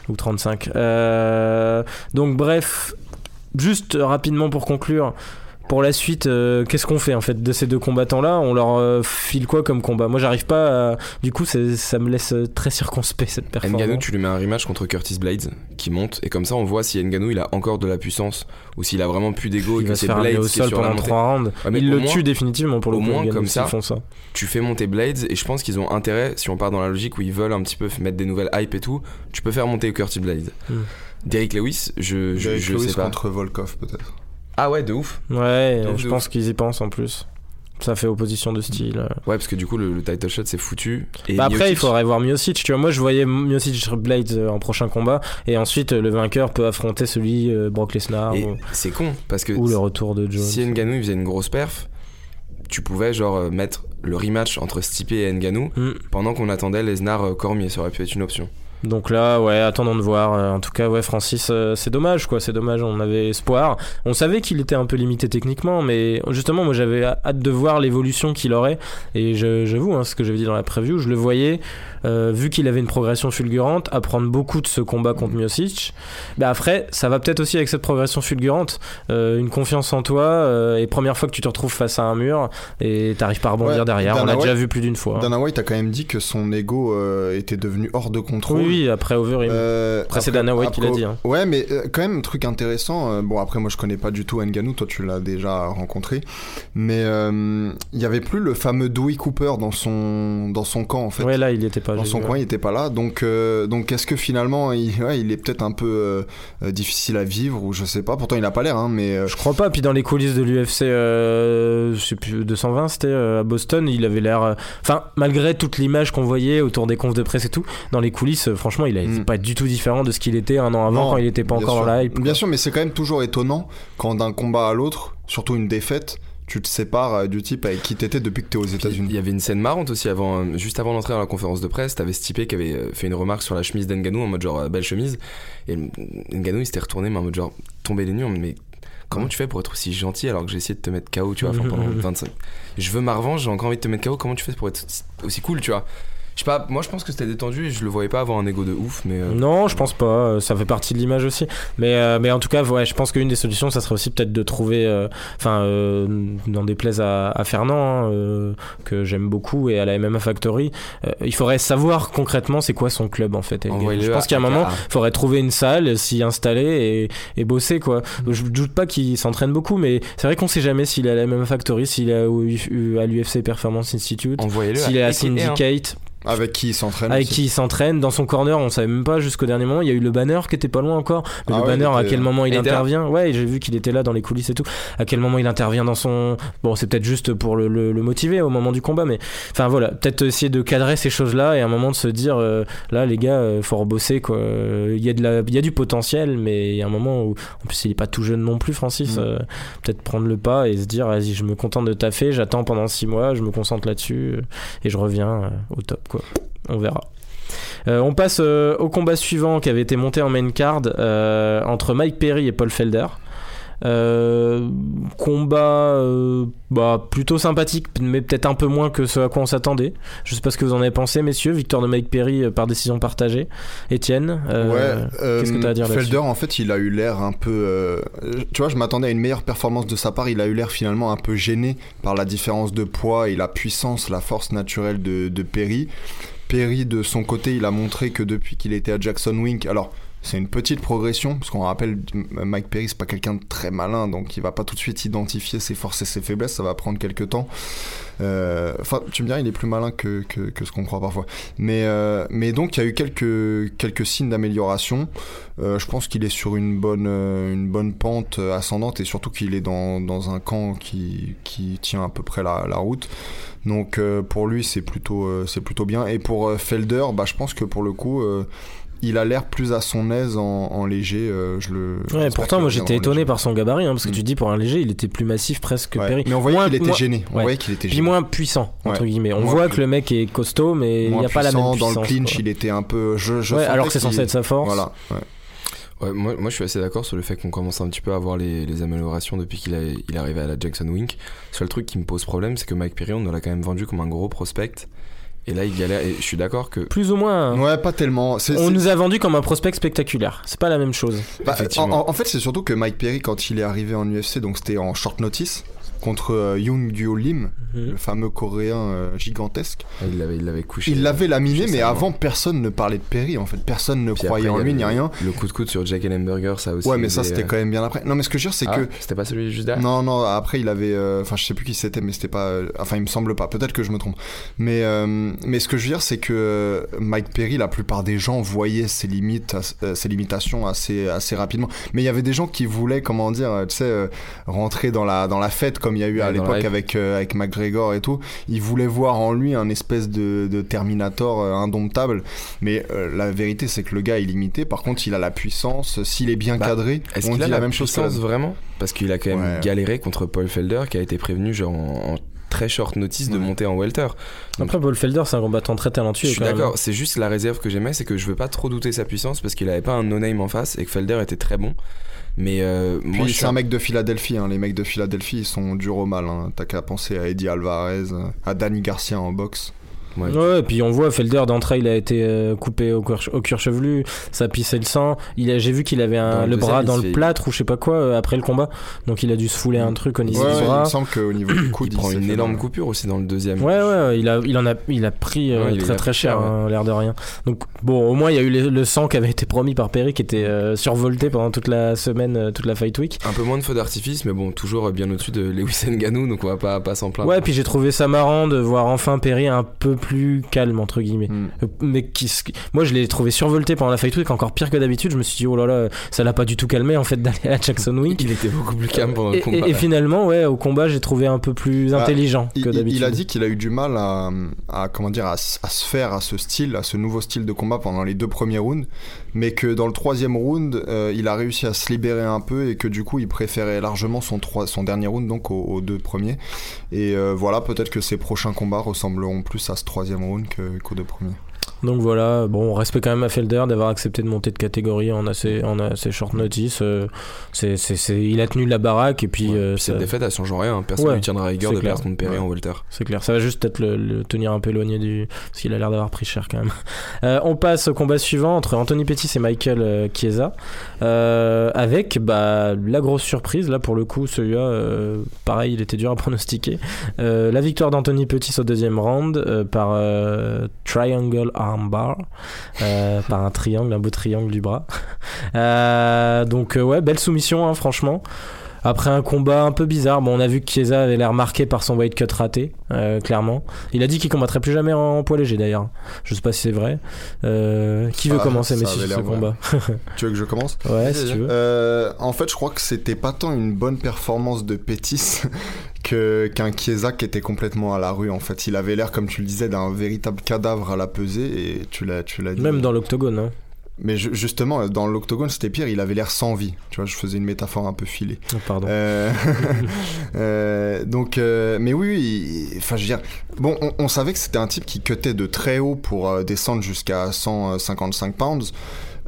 S1: Ou 35. Euh, donc, bref, juste euh, rapidement pour conclure. Pour la suite, euh, qu'est-ce qu'on fait en fait de ces deux combattants-là? On leur euh, file quoi comme combat? Moi, j'arrive pas. à- Du coup, ça me laisse euh, très circonspect cette performance.
S3: Ngannou, tu lui mets un rematch contre Curtis Blades qui monte et comme ça on voit si Ngannou il a encore de la puissance ou s'il a vraiment plus d'ego et
S1: il
S3: que c'est Blades
S1: au
S3: qui est
S1: sol
S3: sur
S1: pendant. 3 rounds.
S3: Ouais, mais
S1: il le
S3: moins-
S1: tue définitivement pour le
S3: au
S1: coup.
S3: moins,
S1: Ngannou,
S3: comme ça.
S1: font ça.
S3: Tu fais monter Blades et je pense qu'ils ont intérêt si on part dans la logique où ils veulent un petit peu mettre des nouvelles hype et tout, tu peux faire monter Curtis Blades.
S1: Hmm.
S3: Derrick Lewis, je, je,
S2: Derrick
S3: je
S2: Lewis
S3: sais pas.
S2: contre Volkov, peut-être.
S3: Ah ouais, de ouf.
S1: Ouais,
S3: Donc,
S1: je pense qu'ils y pensent en plus. Ça fait opposition de style. euh.
S3: Ouais, parce que du coup, le, le title shot, c'est foutu. Et
S1: Bah après, il faudrait voir Miocic. Tu vois, moi, je voyais Miocic Blades euh, en prochain combat, et ensuite euh, le vainqueur peut affronter celui euh, Brock Lesnar ou,
S3: c'est con, parce que
S1: ou le retour de Jones.
S3: si Ngannou il faisait une grosse perf, tu pouvais genre euh, mettre le rematch entre Stipe et Ngannou
S1: Hmm.
S3: pendant qu'on attendait Lesnar euh, Cormier, ça aurait pu être une option.
S1: Donc là, ouais, attendons de voir. Euh, En tout cas, ouais, Francis, euh, c'est dommage, quoi. C'est dommage. On avait espoir. On savait qu'il était un peu limité techniquement, mais justement, moi, j'avais hâte de voir l'évolution qu'il aurait. Et j'avoue, hein, ce que j'avais dit dans la preview, je le voyais, euh, vu qu'il avait une progression fulgurante, apprendre beaucoup de ce combat contre Miocic. Bah après, ça va peut-être aussi avec cette progression fulgurante, euh, une confiance en toi. euh, et première fois que tu te retrouves face à un mur et t'arrives pas à rebondir
S2: Ouais,
S1: derrière. On l'a déjà vu plus d'une fois. hein.
S2: Dana White a quand même dit que son ego euh, était devenu hors de contrôle.
S1: Oui, oui, après Overeem.
S2: Euh,
S1: Après, c'est Dana White qui l'a dit, hein.
S2: Ouais, mais euh, quand même, un truc intéressant. euh, bon, après, moi, je connais pas du tout Nganou. Toi, tu l'as déjà rencontré. Mais euh, il y avait plus le fameux Dewey Cooper dans son, dans son camp, en fait.
S1: ouais, là, il était pas.
S2: dans son
S1: vu,
S2: coin,
S1: ouais.
S2: il était pas là. Donc, donc est-ce que finalement, il, ouais, il est peut-être un peu difficile à vivre ou je sais pas. Pourtant, il a pas l'air, hein, mais.
S1: Je crois pas. Puis dans les coulisses de l'UFC, euh, je sais plus, 220, c'était à Boston, il avait l'air. Enfin, malgré toute l'image qu'on voyait autour des confs de presse et tout, dans les coulisses, franchement, il
S2: Mm.
S1: était pas du tout différent de ce qu'il était un an avant
S2: Non,
S1: quand il était pas encore
S2: sûr.
S1: dans la hype.
S2: Bien sûr, mais c'est quand même toujours étonnant quand d'un combat à l'autre, surtout une défaite, tu te sépares euh, du type avec qui t'étais depuis que t'es aux
S3: Puis, Il
S2: États-Unis.
S3: y avait une scène marrante aussi avant, euh, juste avant d'entrer dans la conférence de presse. T'avais Stipe qui avait euh, fait une remarque sur la chemise d'Nganou en mode genre belle chemise. Et Nganou il s'était retourné, mais en mode genre tombé les nues. en mode, Mais comment tu fais pour être aussi gentil alors que j'ai essayé de te mettre KO, tu vois, pendant 25. Je veux ma revanche, j'ai encore envie de te mettre KO. Comment tu fais pour être aussi- aussi cool, tu vois? Je sais pas, moi je pense que c'était détendu et je le voyais pas avoir un ego de ouf, mais. euh,
S1: Non, je pense pas. euh, Ça fait partie de l'image aussi. Mais, euh, mais en tout cas, ouais, je pense qu'une des solutions, ça serait aussi peut-être de trouver, enfin, euh, n'en déplaise à, à Fernand, hein, que j'aime beaucoup, et à la MMA Factory, il faudrait savoir concrètement c'est quoi son club en fait. Et je pense qu'à un moment, il faudrait trouver une salle, s'y installer et, et bosser quoi. Je doute pas qu'il s'entraîne beaucoup, mais c'est vrai qu'on sait jamais s'il est à la MMA Factory, s'il est à l'UFC Performance Institute, s'il est à Syndicate
S2: Avec qui il s'entraîne
S1: avec
S2: aussi.
S1: qui il s'entraîne. Dans son corner on savait même pas jusqu'au dernier moment. Il y a eu le banner qui était pas loin encore. Mais
S2: Ah
S1: le
S2: ouais,
S1: banner à quel moment il intervient? Ouais j'ai vu qu'il était là dans les coulisses et tout. À quel moment il intervient dans son bon c'est peut-être juste pour le, le- le motiver au moment du combat mais enfin voilà. Peut-être essayer de cadrer ces choses là et à un moment de se dire euh, là les gars euh, faut rebosser quoi. Euh, il y a de la il y a du potentiel mais il y a un moment où en plus il est pas tout jeune non plus Francis
S2: Mm.
S1: euh, peut-être prendre le pas et se dire vas-y je me contente de taffer j'attends pendant six mois je me concentre là-dessus euh, et je reviens euh, au top on verra. Euh, on passe euh, au combat suivant qui avait été monté en main card euh, entre Mike Perry et Paul Felder. Euh, combat euh, bah, plutôt sympathique, mais peut-être un peu moins que ce à quoi on s'attendait. Je sais pas ce que vous en avez pensé, messieurs. Victoire de Mike Perry euh, par décision partagée. Étienne,
S2: ouais,
S1: qu'est-ce que t'as à dire
S2: Felder, en fait, il a eu l'air un peu. tu vois, je m'attendais à une meilleure performance de sa part. Il a eu l'air finalement un peu gêné par la différence de poids et la puissance, la force naturelle de, de Perry. Perry, de son côté, il a montré que depuis qu'il était à Jackson Wink, alors. C'est une petite progression, parce qu'on rappelle, Mike Perry, c'est pas quelqu'un de très malin, donc il va pas tout de suite identifier ses forces et ses faiblesses, ça va prendre quelques temps. Euh, Enfin, tu me diras, il est plus malin que, que, que ce qu'on croit parfois. Mais, euh, mais donc, il y a eu quelques, quelques signes d'amélioration. Euh, je pense qu'il est sur une bonne, une bonne pente ascendante et surtout qu'il est dans, dans un camp qui, qui tient à peu près la, la route. Donc, euh, pour lui, c'est plutôt, euh, c'est plutôt bien. Et pour Felder, bah, je pense que pour le coup. Il a l'air plus à son aise en, en léger. euh, je le.
S1: Ouais, pourtant, moi j'étais étonné
S2: léger.
S1: par son gabarit, hein, parce que
S2: Mm.
S1: tu dis pour un léger, il était plus massif presque que
S2: Ouais.
S1: Perry.
S2: Mais on voyait qu'il était
S1: moins-
S2: gêné. On
S1: ouais.
S2: voyait qu'il était
S1: Puis moins puissant, entre
S2: Ouais.
S1: guillemets. On
S2: Moins
S1: voit que le mec est costaud, mais il n'y a pas la même puissance.
S2: Dans le clinch,
S1: quoi.
S2: il était un peu. Je, je
S1: Ouais,
S2: sentais
S1: alors que c'est censé être sa force.
S2: Voilà. ouais.
S3: Moi, moi je suis assez d'accord sur le fait qu'on commence un petit peu à voir les, les améliorations depuis qu'il est il est arrivé à la Jackson Wink. Le seul truc qui me pose problème, c'est que Mike Perry, on nous l'a quand même vendu comme un gros prospect. Et là, il galère. Et je suis d'accord que.
S1: Plus ou moins.
S2: Ouais, pas tellement. C'est-
S1: On
S2: c'est-
S1: nous a vendu comme un prospect spectaculaire. C'est pas la même chose.
S2: Bah, en fait, c'est surtout que Mike Perry, quand il est arrivé en UFC, donc c'était en short notice. Contre euh, Yoon Gyo Lim,
S1: Mhm.
S2: le fameux coréen euh, gigantesque.
S3: Ah, Il l'avait, il l'avait couché.
S2: Il l'avait laminé,
S3: couché
S2: mais avant, personne ne parlait de Perry, en fait. Personne ne
S3: Puis
S2: croyait
S3: après,
S2: en lui, ni rien.
S3: Le coup de coude sur Jack Ellenberger, ça aussi.
S2: Ouais, mais ça, c'était
S3: euh,
S2: quand même bien après. Non, mais ce que je veux dire, c'est
S3: ah,
S2: que.
S3: C'était pas celui juste derrière
S2: Non, non, après, il avait. euh, Enfin, je sais plus qui c'était, mais c'était pas. euh, Enfin, il me semble pas. Peut-être que je me trompe. Mais, euh, mais ce que je veux dire, c'est que euh, Mike Perry, la plupart des gens voyaient ses limites, euh, ses limitations assez, assez rapidement. Mais il y avait des gens qui voulaient, comment dire, euh, tu sais, euh, rentrer dans la, dans la fête, comme il y a eu à
S3: Ouais,
S2: l'époque avec, euh, avec McGregor et tout. Ils voulaient voir en lui un espèce de, de Terminator euh, indomptable. Mais euh, la vérité, c'est que le gars est limité. Par contre, il a la puissance. S'il est bien
S3: Bah,
S2: cadré,
S3: Est-ce
S2: on
S3: qu'il
S2: dit
S3: a
S2: la
S3: la
S2: même chose que
S3: puissance vraiment? Parce qu'il a quand même
S2: Ouais.
S3: galéré contre Paul Felder qui a été prévenu genre en, en très short notice de
S2: Ouais.
S3: monter en welter.
S1: Après, Paul Felder, c'est un combattant très talentueux.
S3: Je suis d'accord, c'est juste la réserve que j'aimais, c'est que je veux pas trop douter sa puissance parce qu'il avait pas un no-name en face et que Felder était très bon. Mais euh, moi, suis
S2: c'est un mec de Philadelphie, hein. les mecs de Philadelphie ils sont durs au mal. Hein. T'as qu'à penser à Eddie Alvarez, euh, à Danny Garcia en boxe.
S3: Ouais.
S1: Ouais, et puis on voit Felder d'entrée, il a été euh, coupé au cuir, au cuir chevelu, ça pissait le sang. Il a, j'ai vu qu'il avait un-
S3: le
S1: bras dans le
S3: fait-
S1: plâtre ou je sais pas quoi euh, après le combat, donc il a dû se fouler un truc au niveau
S2: Ouais,
S1: du
S2: il me semble qu'au niveau du coude,
S3: il prend une énorme coupure aussi dans le deuxième.
S1: Ouais, ouais, il a, il en a, il a pris euh,
S3: il
S1: très
S3: a
S1: très cher, hein, l'air de rien. Donc bon, au moins il y a eu le, le sang qui avait été promis par Perry, qui était euh, survolté pendant toute la semaine, euh, toute la fight week.
S3: Un peu moins de feu d'artifice, mais bon, toujours bien au-dessus de Lewis Ngannou, donc on va pas, pas s'en plaindre.
S1: Ouais, puis j'ai trouvé ça marrant de voir enfin Perry un peu plus calme entre guillemets.
S2: Hmm.
S1: Euh, Mais qui, moi je l'ai trouvé survolté pendant la fight week, encore pire que d'habitude. Je me suis dit oh là là, ça l'a pas du tout calmé en fait d'aller à Jackson Week.
S3: Il était beaucoup plus calme pendant le
S1: Et,
S3: combat.
S1: et- et finalement, ouais, au combat, j'ai trouvé un peu plus
S2: Ah,
S1: intelligent
S2: Il,
S1: que d'habitude.
S2: il a dit qu'il a eu du mal à, à, comment dire, à se faire à ce style, à ce nouveau style de combat pendant les deux premiers rounds, mais que dans le troisième round, euh, il a réussi à se libérer un peu et que du coup, il préférait largement son, trois, son dernier round, donc aux, deux premiers. Et euh, voilà, peut-être que ses prochains combats ressembleront plus à ce troisième round qu'aux deux premiers.
S1: Donc voilà, bon, respect quand même à Felder d'avoir accepté de monter de catégorie en assez, en assez short notice. euh, c'est, c'est, c'est- il a tenu la baraque et puis,
S3: Ouais,
S1: euh,
S3: puis
S1: ça-
S3: cette défaite, elle change rien. hein. Personne
S1: Ouais,
S3: ne lui tiendra rigueur de perdre contre Perry
S2: Ouais.
S3: en welter.
S1: c'est clair. Ça va juste peut-être le, le tenir un peu éloigné du. Parce qu'il a l'air d'avoir pris cher quand même. Euh, on passe au combat suivant entre Anthony Pettis et Michael euh, Chiesa. Euh, avec bah, la grosse surprise, là pour le coup, celui-là, euh, pareil, il était dur à pronostiquer. Euh, la victoire d'Anthony Pettis au deuxième round euh, par euh, Triangle Euh, par un triangle, un beau triangle du bras. Euh, donc euh, ouais, belle soumission, hein, franchement. Après un combat un peu bizarre, bon, on a vu que Chiesa avait l'air marqué par son weight cut raté, euh, clairement. Il a dit qu'il combattrait plus jamais en poids léger d'ailleurs. Je sais pas si c'est vrai. Euh, qui veut
S2: Ah,
S1: commencer, messieurs, sur ce combat
S2: Tu veux que je commence
S1: Ouais, si tu veux.
S2: Euh, en fait, je crois que c'était pas tant une bonne performance de Pétis que qu'un Chiesa qui était complètement à la rue. En fait, il avait l'air, comme tu le disais, d'un véritable cadavre à la pesée et tu l'as, tu l'as dit.
S1: Même dans l'octogone. Hein.
S2: Mais ju- justement, dans l'octogone, c'était pire. Il avait l'air sans vie. Tu vois, je faisais une métaphore un peu filée.
S1: Oh, pardon.
S2: Euh, euh, donc, euh, mais oui, enfin, je veux dire, bon, on, on savait que c'était un type qui cutait de très haut pour euh, descendre jusqu'à 155 pounds.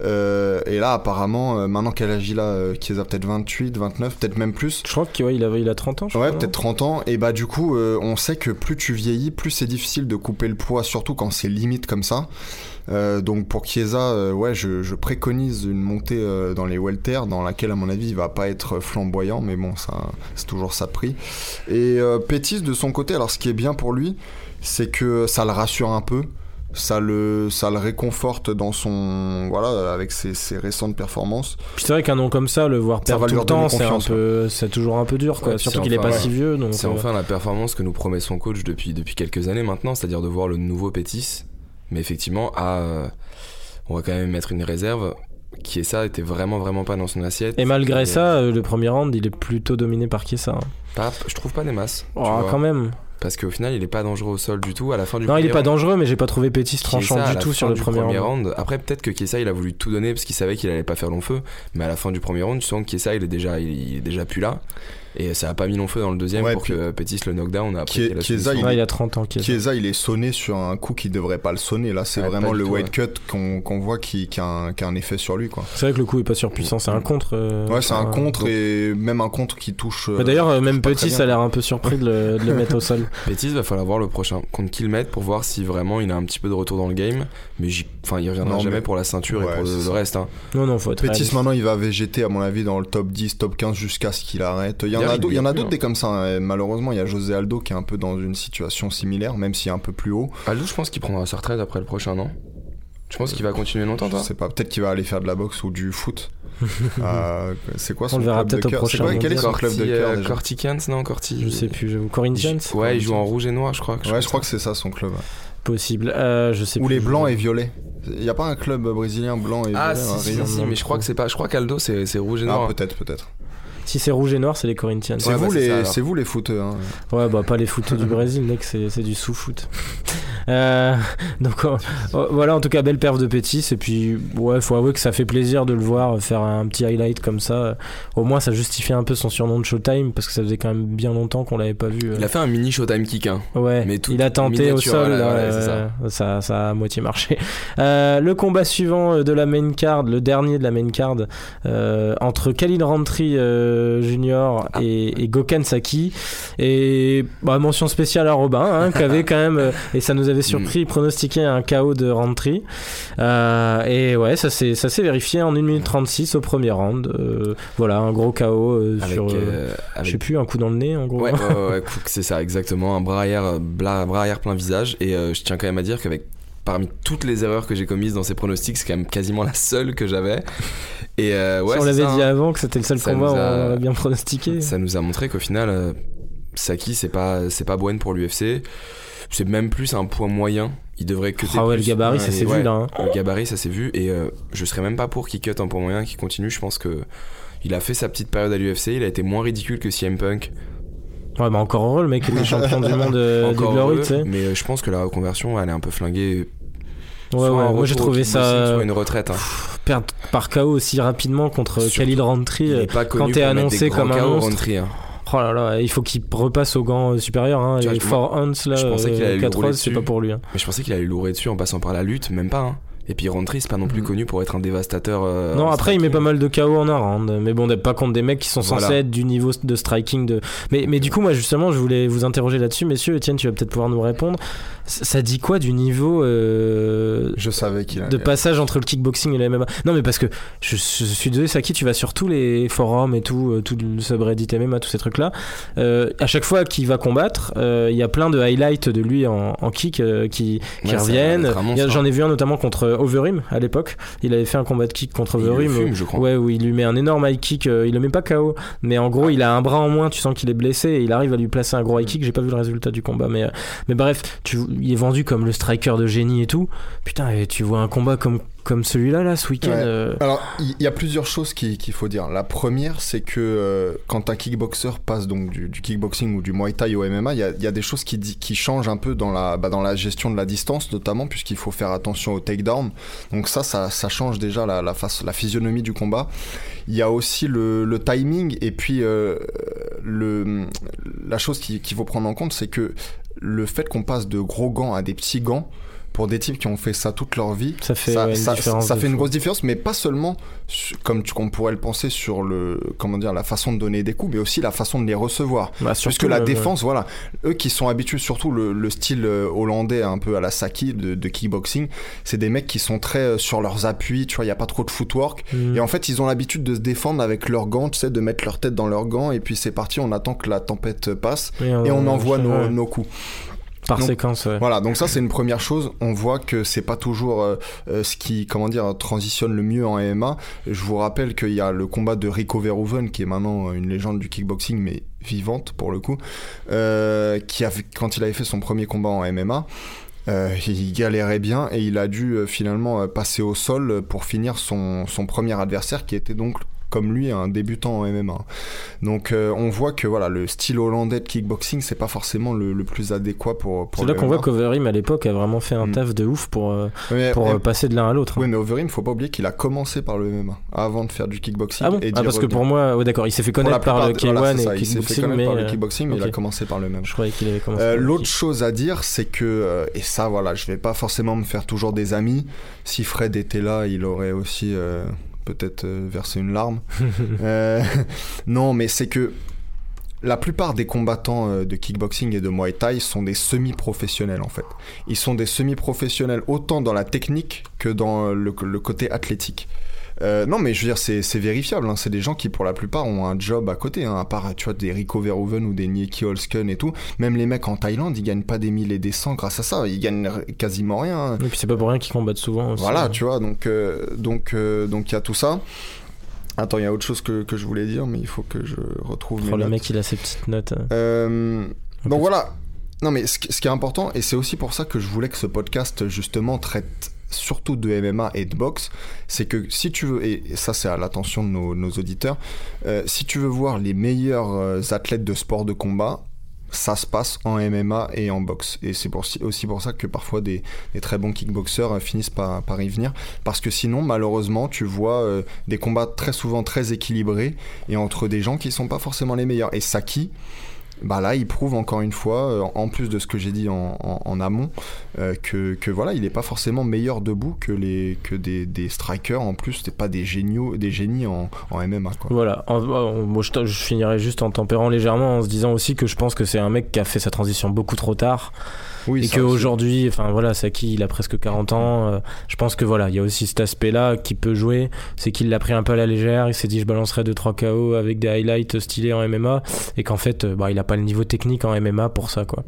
S2: Euh, et là, apparemment, euh, maintenant qu'elle agit là, euh, qui a peut-être 28, 29, peut-être même plus.
S1: Je crois qu'il ouais, il avait, il a 30 ans, je
S2: Ouais, peut-être 30 ans. Et bah, du coup, on sait que plus tu vieillis, plus c'est difficile de couper le poids, surtout quand c'est limite comme ça. Euh, donc pour Chiesa, euh, ouais, je, je préconise une montée euh, dans les welter, dans laquelle à mon avis il va pas être flamboyant, mais bon, ça, c'est toujours ça de prix. Et Pétis de son côté, alors ce qui est bien pour lui, c'est que ça le rassure un peu. Ça le, ça le réconforte dans son. Voilà, avec ses, ses récentes performances.
S1: Puis c'est vrai qu'un nom comme ça, le voir
S2: Ça
S1: perdre tout le temps,
S2: redonner
S1: c'est un
S2: confiance,
S1: peu, c'est toujours un peu dur, quoi.
S3: Ouais,
S1: Surtout qu'il est
S3: enfin-
S1: pas
S3: ouais.
S1: si vieux, donc.
S3: C'est
S1: euh,
S3: enfin la performance que nous promet son coach depuis, depuis quelques années maintenant, c'est-à-dire de voir le nouveau Pétis. Mais effectivement, à, euh, on va quand même mettre une réserve. Qui est ça était vraiment vraiment pas dans son assiette.
S1: Et malgré
S3: Et,
S1: ça, euh, le premier round, il est plutôt dominé par Chiesa. hein.
S3: pas- je trouve pas des masses.
S1: Oh, quand même.
S3: Parce qu'au final, il est pas dangereux au sol du tout. À la fin du
S1: Non, il est pas dangereux, mais j'ai pas trouvé Pétis tranchant du tout sur le premier round.
S3: round. Après, peut-être que Kiesa, il a voulu tout donner parce qu'il savait qu'il allait pas faire long feu. Mais à la fin du premier round, tu sens que Kiesa, il est déjà, il, il est déjà plus là. Et ça a pas mis long feu dans le deuxième
S2: Ouais,
S3: pour que Pétis le knockdown. A
S2: Chiesa,
S3: soumission.
S1: Ouais, il a 30 ans, Chiesa.
S2: Chiesa, il est sonné sur un coup qui devrait pas le sonner. Là, c'est
S3: Ouais,
S2: vraiment le
S3: tout,
S2: weight cut qu'on qu'on voit qui, qui, a un, qui a un effet sur lui. quoi.
S1: C'est vrai que le coup est pas surpuissant, c'est un contre. euh,
S2: Ouais, c'est un contre et même un contre qui touche. euh,
S1: D'ailleurs, euh, même Petit,
S2: bien.
S1: a l'air un peu surpris de le, de le mettre au sol.
S3: Pétis, va falloir voir le prochain contre qui le mettre pour voir si vraiment il a un petit peu de retour dans le game. Mais enfin, il reviendra
S2: Non,
S3: jamais
S2: mais-
S3: pour la ceinture
S2: Ouais,
S3: et pour le,
S2: ça.
S3: reste. hein.
S1: Non, non, faut être
S2: Pétis
S1: réaliste.
S2: maintenant il va végéter à mon avis dans le top 10, top 15 jusqu'à ce qu'il arrête. Il y en y y en a d'autres des comme ça. hein. Malheureusement, il y a José Aldo qui est un peu dans une situation similaire, même s'il est un peu plus haut.
S3: Aldo, je pense qu'il prendra sa retraite après le prochain, non? Je pense qu'il va continuer longtemps,
S2: Je
S3: toi
S2: sais pas, peut-être qu'il va aller faire de la boxe ou du foot. Euh, c'est quoi son
S1: On le verra
S2: club de
S1: peut-être au
S2: cœur?
S1: Prochain
S2: C'est quoi- Quel est son
S3: Corti,
S2: club de cœur
S3: euh, Corticans, non Corti
S1: Je sais plus. Corinthians
S3: Ouais, il joue en rouge et noir, je crois. que-
S2: Ouais, je crois que c'est ça son club.
S1: Possible. Euh, je sais
S2: Ou
S1: plus.
S2: les blancs et violets. Il y a pas un club brésilien blanc et
S3: Ah,
S2: violet
S3: si,
S2: hein,
S3: si, si, mais je crois que c'est pas. Je crois qu'Aldo, c'est rouge et
S2: Ah,
S3: noir.
S2: peut-être, peut-être.
S1: Si c'est rouge et noir, c'est les Corinthians.
S2: C'est
S3: Ouais,
S2: vous,
S3: bah, ça,
S2: les, c'est vous les footeux. Hein.
S1: Ouais, bah pas les footeux du Brésil, mec, c'est c'est du sous-foot. Euh, donc euh, euh, voilà, en tout cas, belle perf de Pétis. Et puis, ouais, faut avouer que ça fait plaisir de le voir faire un petit highlight comme ça. Au moins, ça justifie un peu son surnom de Showtime parce que ça faisait quand même bien longtemps qu'on l'avait pas vu. euh.
S3: Il a fait un mini Showtime kick, hein.
S1: Ouais,
S3: Mais tout
S1: il a tenté au sol, là,
S3: c'est
S1: euh, ça. Ça, a à moitié marché. Euh, le combat suivant de la main card, le dernier de la main card, euh, entre Khalil Rantry euh, Junior
S3: Ah.
S1: et, et Saki. Et bah, mention spéciale à Robin, hein, qui avait quand même, euh, et ça nous avait surpris, pronostiqué un KO de Rantry. Euh, et ouais, ça s'est ça s'est vérifié en 1 minute 36 au premier round. Euh, voilà, un gros KO euh,
S3: Avec.
S1: sur. euh,
S3: euh,
S1: je sais plus, un coup dans le nez en gros.
S3: Ouais, ouais, ouais, c'est ça, exactement. Un bras arrière, euh, bras arrière plein visage. Et euh, je tiens quand même à dire qu'avec parmi toutes les erreurs que j'ai commises dans ces pronostics, c'est quand même quasiment la seule que j'avais. Et euh, ouais,
S1: si on l'avait dit
S3: hein.
S1: avant que c'était le seul combat,
S3: a-
S1: on l'a bien pronostiqué.
S3: Ça nous a montré qu'au final, euh, Saki, c'est pas, c'est pas Bouen pour l'UFC. C'est même plus un poids moyen. Il devrait que
S1: Ah ouais, le gabarit, ça s'est vu là. hein.
S3: Le gabarit, ça s'est vu. Et euh, je serais même pas pour qu'il cut un poids moyen, qu'il continue. Je pense que il a fait sa petite période à l'UFC. Il a été moins ridicule que CM Punk.
S1: Ouais, mais encore heureux, le mec était champion du monde euh, du
S3: Encore
S1: Glory, tu sais.
S3: Mais euh, je pense que la reconversion, elle est un peu flinguée.
S1: Ouais, ouais, moi j'ai trouvé ça
S3: Soit une retraite. hein.
S1: perdre par KO aussi rapidement contre Khalil Rantry. Euh, quand t'es annoncé comme un
S3: KO,
S1: monstre.
S3: Roundtree, hein.
S1: Oh là là, il faut qu'il repasse au gant supérieur. Hein,
S3: Tu
S1: les
S3: je-
S1: four ounce là,
S3: je pensais qu'il allait lui
S1: 4
S3: rouler
S1: c'est pas pour lui. hein.
S3: Mais je pensais qu'il allait louer dessus en passant par la lutte, même pas. Hein. Et puis Roundtree, c'est pas non plus
S2: Mhm.
S3: connu pour être un dévastateur. euh,
S1: non, après il met pas mal de KO en un round, mais bon, pas contre des mecs qui sont censés
S3: Voilà.
S1: être du niveau de striking. De... Mais, mais du coup, moi justement, je voulais vous interroger là-dessus, messieurs. Etienne, tu vas peut-être pouvoir nous répondre. Ça dit quoi du niveau euh,
S2: Je savais qu'il
S1: de passage entre le kickboxing et le MMA. Non, mais parce que je, je suis désolé, Saki, tu vas sur tous les forums et tout, euh, tout le subreddit MMA, tous ces trucs-là. Euh, à chaque fois qu'il va combattre, euh, il y a plein de highlights de lui en, en kick euh, qui, qui
S3: Ouais,
S1: reviennent.
S3: monstre,
S1: J'en
S3: hein.
S1: ai vu un notamment contre Overeem à l'époque. Il avait fait un combat de kick contre Overeem.
S3: fume, je crois.
S1: Ouais, où il lui met un énorme high kick. euh, il le met pas KO, mais en gros, il a un bras en moins. Tu sens qu'il est blessé et il arrive à lui placer un gros high kick. J'ai pas vu le résultat du combat, mais, euh, mais bref, tu, il est vendu comme le striker de génie et tout. Putain, et tu vois un combat comme, comme celui-là, là, ce week-end.
S2: Ouais.
S1: euh,
S2: Alors, il y, y a plusieurs choses qui- qu'il faut dire. La première, c'est que euh, quand un kickboxer passe donc du, du kickboxing ou du muay thai au MMA, il y a, il y a des choses qui, qui changent un peu dans la, bah, dans la gestion de la distance, notamment puisqu'il faut faire attention au takedown. Donc ça, ça, ça change déjà la, la, face, la physionomie du combat. Il y a aussi le, le timing et puis euh, le, la chose qu'il qu'il faut prendre en compte, c'est que le fait qu'on passe de gros gants à des petits gants, pour des types qui ont fait ça toute leur vie,
S1: Ça fait
S2: ça,
S1: une
S2: ça-
S1: différence.
S2: ça
S1: de
S2: fait une
S1: fou.
S2: grosse différence, mais pas seulement comme tu, qu'on pourrait le penser sur le comment dire la façon de donner des coups, mais aussi la façon de les recevoir.
S1: Bah,
S2: Puisque la défense, voilà, eux qui sont habitués surtout le, le style euh, hollandais un peu à la Saki de, de kickboxing, c'est des mecs qui sont très euh, sur leurs appuis, tu vois, il y a pas trop de footwork.
S1: hmm.
S2: Et en fait, ils ont l'habitude de se défendre avec leurs gants, tu sais, de mettre leur tête dans leurs gants, et puis c'est parti, on attend que la tempête passe, et on envoie nos, nos coups.
S1: Par
S2: donc-
S1: séquence. ouais.
S2: Voilà, donc ça c'est une première chose. On voit que c'est pas toujours euh, euh, ce qui, comment dire, transitionne le mieux en MMA. Je vous rappelle qu'il y a le combat de Rico Verhoeven, qui est maintenant euh, une légende du kickboxing, mais vivante pour le coup, euh, qui avait, quand il avait fait son premier combat en MMA. euh, il galérait bien et il a dû euh, finalement passer au sol pour finir son, son premier adversaire qui était donc comme lui un débutant en MMA. Donc euh, on voit que voilà le style hollandais de kickboxing c'est pas forcément le, le plus adéquat pour, pour
S1: C'est là qu'on voit qu'Overim à l'époque a vraiment fait un
S2: Mm.
S1: taf de ouf pour, euh,
S2: Mais-
S1: pour
S2: mais-
S1: euh, passer de l'un à l'autre.
S2: Oui, mais Overeem, faut pas oublier qu'il a commencé par le MMA avant de faire du kickboxing.
S1: Ah bon
S2: et
S1: Ah parce que pour moi, ouais, d'accord, il s'est fait connaître par le
S2: plupart de-
S1: K1
S2: voilà, ça,
S1: et
S2: il s'est fait
S1: kickboxing,
S2: connaître
S1: mais
S2: par le kickboxing, mais il a commencé par le MMA.
S1: je croyais qu'il avait commencé.
S2: L'autre chose à dire, c'est que, et ça voilà, je vais pas forcément me faire toujours des amis. Si Fred était là, il aurait aussi euh, peut-être euh, versé une larme. Euh, non, mais c'est que la plupart des combattants euh, de kickboxing et de Muay Thai sont des semi-professionnels en fait. Ils sont des semi-professionnels autant dans la technique que dans le, le côté athlétique. Euh, non, mais je veux dire, c'est vérifiable. hein. C'est des gens qui, pour la plupart, ont un job à côté. hein. À part, tu vois, des Rico Verhoeven ou des Nicky Holsken et tout. Même les mecs en Thaïlande, ils gagnent pas des mille et des cents grâce à ça. Ils gagnent quasiment rien. hein.
S1: Et puis c'est pas pour rien qu'ils combattent souvent. aussi.
S2: Voilà, tu vois. Donc, euh, donc, euh, donc, il y a tout ça. Attends, il y a autre chose que, que je voulais dire, mais il faut que je retrouve
S1: Oh,
S2: mes
S1: le
S2: notes.
S1: mec, il a ses petites notes.
S2: Donc voilà. Non mais ce, ce qui est important, et c'est aussi pour ça que je voulais que ce podcast justement traite surtout de MMA et de boxe, c'est que si tu veux, et ça c'est à l'attention de nos, auditeurs, euh, si tu veux voir les meilleurs euh, athlètes de sport de combat, ça se passe en MMA et en boxe. Et c'est pour, aussi pour ça que parfois des, très bons kickboxers euh, finissent par, y venir. Parce que sinon, malheureusement, tu vois des combats très souvent très équilibrés et entre des gens qui sont pas forcément les meilleurs. Et Saki, bah là, il prouve encore une fois, euh, en plus de ce que j'ai dit en, amont, euh, que, voilà, il n'est pas forcément meilleur debout que, les, des, strikers. En plus, c'est pas des géniaux, des génies en, MMA.
S1: Voilà, moi je, je finirai juste en tempérant légèrement en se disant aussi que je pense que c'est un mec qui a fait sa transition beaucoup trop tard
S2: Oui,
S1: et qu'aujourd'hui, enfin voilà, Saki il a presque 40 ans. euh, je pense que voilà, il y a aussi cet aspect-là qui peut jouer, c'est qu'il l'a pris un peu à la légère. Il s'est dit je balancerai 2-3 KO avec des highlights stylés en MMA et qu'en fait, euh, bah, il a pas le niveau technique en MMA pour ça quoi,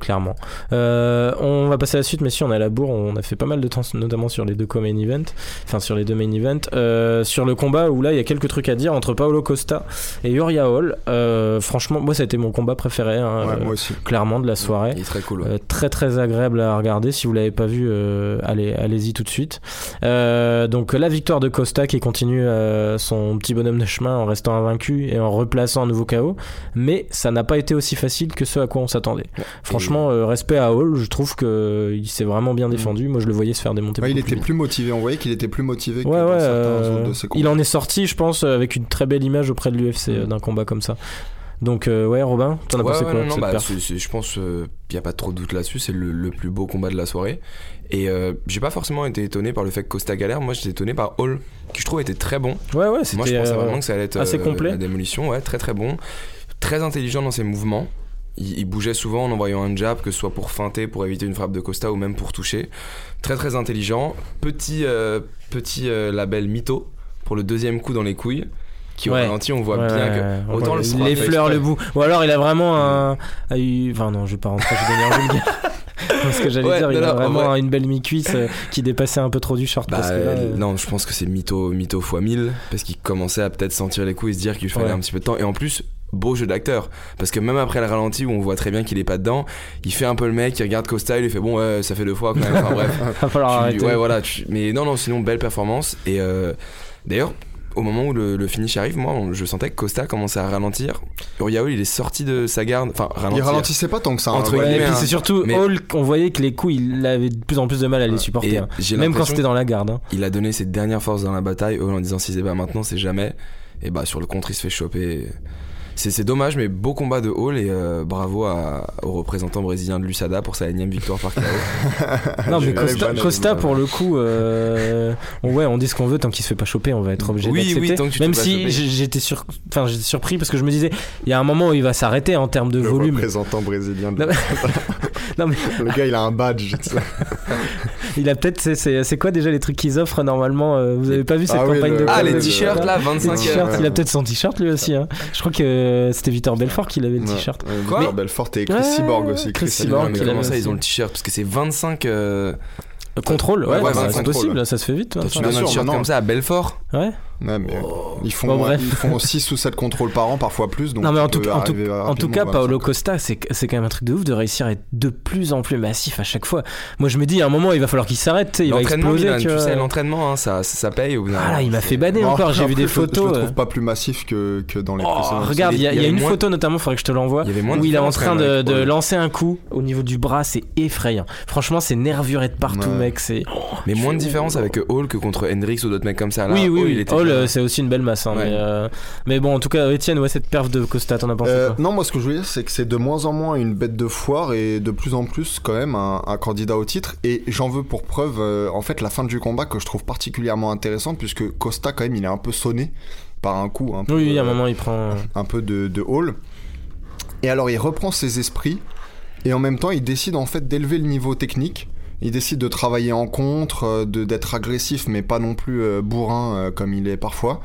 S1: clairement. Euh, on va passer à la suite, mais si on est à la bourre, on a fait pas mal de temps, notamment sur les deux co-main events, enfin sur les deux main events, Euh, sur le combat où là il y a quelques trucs à dire entre Paolo Costa et Uriah Hall. Euh, franchement, moi ça a été mon combat préféré, hein,
S2: Ouais,
S1: euh,
S2: moi aussi.
S1: clairement de la soirée.
S3: Il est très cool. ouais.
S1: Euh, très très agréable à regarder. Si vous l'avez pas vu, euh, allez allez-y tout de suite. Euh, donc la victoire de Costa qui continue euh, son petit bonhomme de chemin en restant invaincu et en replaçant un nouveau KO. Mais ça n'a pas été aussi facile que ce à quoi on s'attendait. Franchement, euh, respect à Hall. Je trouve que il s'est vraiment bien défendu. Moi, je le voyais se faire démonter.
S2: Ouais, il était plus motivé. On voyait qu'il était plus motivé que dans certains
S1: euh,
S2: autres de ses
S1: il en est sorti, je pense, avec une très belle image auprès de l'UFC euh, d'un combat comme ça. Donc, euh, ouais, Robin, t'en as
S3: Ouais,
S1: pensé
S3: ouais,
S1: quoi
S3: non, non, bah, je pense qu'il n'y a pas trop de doute là-dessus, c'est le, le plus beau combat de la soirée. Et euh, j'ai pas forcément été étonné par le fait que Costa galère, moi j'étais étonné par Hall, qui je trouve était très bon.
S1: Ouais, ouais,
S3: Moi je pensais
S1: euh,
S3: vraiment que ça allait être
S1: assez
S3: euh,
S1: complet.
S3: la démolition, ouais, très très bon. Très intelligent dans ses mouvements. Il, il bougeait souvent en envoyant un jab, que ce soit pour feinter, pour éviter une frappe de Costa ou même pour toucher. Très très intelligent. Petit, euh, petit euh, label mytho pour le deuxième coup dans les couilles, qui au ralenti on voit
S1: Ouais,
S3: bien que.
S1: ouais,
S3: Autant le
S1: effleure
S3: exprès.
S1: le bout. Ou alors il a vraiment un. a eu- Enfin non, je vais pas rentrer, je vais devenir vulgaire. Ce que j'allais dire, il
S3: non,
S1: a vraiment
S3: vrai.
S1: une belle mi-cuisse euh, qui dépassait un peu trop du short.
S3: Bah,
S1: parce que là, euh,
S3: non, je pense que c'est mytho, mytho x 1000 parce qu'il commençait à peut-être sentir les coups et se dire qu'il fallait un petit peu de temps. Et en plus, beau jeu d'acteur parce que même après le ralenti où on voit très bien qu'il est pas dedans, il fait un peu le mec, il regarde Costa, il lui fait bon, ouais, ça fait deux fois quand même. Enfin bref.
S1: va falloir
S3: Tu-
S1: arrêter.
S3: ouais, voilà. tu- mais non, non, sinon belle performance. Et euh, d'ailleurs. Au moment où le, le finish arrive, moi, on- je sentais que Costa commençait à ralentir. Uriah Hall, il est sorti de sa garde. Enfin,
S2: Il ralentissait pas tant que ça. hein.
S3: Entre
S1: Ouais, et puis
S3: hein.
S1: c'est surtout
S3: Mais-
S1: Hall, on voyait que les coups, il avait de plus en plus de mal à les supporter. Hein. Même quand c'était dans la garde. hein.
S3: il a donné ses dernières forces dans la bataille Hall en disant si c'est pas maintenant c'est jamais et bah sur le contre il se fait choper c'est dommage mais beau combat de Hall et euh, bravo à, au représentant brésilien de l'USADA pour sa énième victoire par KO
S1: Non, mais Costa, pour le coup, euh, on- ouais, on dit ce qu'on veut tant qu'il se fait pas choper, on va être obligé
S3: Oui,
S1: d'accepter.
S3: oui, tant que tu te
S1: Même si j'étais sur, enfin, j'étais surpris parce que je me disais, il y a un moment où il va s'arrêter en termes de
S2: Le
S1: volume.
S2: représentant brésilien. de-
S1: Non, mais
S2: Le gars, il a un badge.
S1: il a peut-être, c'est- quoi déjà les trucs qu'ils offrent normalement euh, Vous avez pas vu cette
S2: Ah oui,
S1: campagne
S2: le-
S1: de
S3: ah les t-shirts là
S1: Les
S3: 25
S1: t-shirts, il a peut-être son t-shirt lui aussi. Hein. Je crois que c'était Victor Belfort qui avait le
S2: Ouais.
S1: t-shirt.
S2: Euh,
S3: Quoi
S2: Victor Belfort et Chris
S1: Ouais,
S2: Cyborg aussi.
S1: Chris
S2: Chris
S1: Cyborg,
S3: comment ça ils ont le t-shirt parce que c'est 25 euh,
S1: Euh, Contrôle, ouais,
S3: Ouais,
S1: bah,
S3: 25
S1: c'est possible, ça se fait vite.
S3: toi, tu donnes un t-shirt comme ça à Belfort
S1: Ouais.
S2: Ouais, mais ils font,
S1: Bon, bref.
S2: ils font 6 ou 7 contrôles par an, parfois plus. Donc
S1: non mais en tout,
S2: peux
S1: en tout,
S2: arriver
S1: en tout
S2: rapidement
S1: cas, Paolo
S2: 25.
S1: Costa, c'est c'est quand même un truc de ouf de réussir à être de plus en plus massif à chaque fois. Moi, je me dis, à un moment, il va falloir qu'il s'arrête, il va
S3: l'entraînement
S1: exploser.
S3: Milan,
S1: tu
S3: tu sais l'entraînement hein, ça, ça, paye au
S1: Ah il m'a fait baner
S2: Bon,
S1: encore. J'ai vu des
S2: je- Je le
S1: photos. euh.
S2: trouve pas plus massif que, que dans les
S1: Oh,
S2: précédents.
S1: regarde, il y a,
S3: Il y
S1: il y a
S3: avait
S1: une
S3: moins-
S1: photo notamment, faudrait que je te l'envoie,
S3: il y avait moins de
S1: où il est en train de, lancer un coup au niveau du bras, c'est effrayant. Franchement, c'est nervuré de partout, mec. C'est
S3: mais moins de différence avec Hall que contre Hendrix ou d'autres mecs comme ça là
S1: oui, oui.
S3: il était
S1: Euh, c'est aussi une belle masse. hein,
S3: Ouais.
S1: mais, euh, mais bon, en tout cas, Etienne, ouais, cette perf de Costa, t'en as pensé
S2: Euh,
S1: quoi
S2: non, moi ce que je voulais dire, c'est que c'est de moins en moins une bête de foire et de plus en plus quand même un, un candidat au titre. Et j'en veux pour preuve, euh, en fait, la fin du combat que je trouve particulièrement intéressante puisque Costa, quand même, il est un peu sonné par un coup. Un peu,
S1: Oui, oui, à un
S2: euh,
S1: moment, il prend.
S2: un peu de, de hall. Et alors il reprend ses esprits et en même temps il décide en fait d'élever le niveau technique. Il décide de travailler en contre, euh, d'être agressif mais pas non plus euh, bourrin euh, comme il est parfois.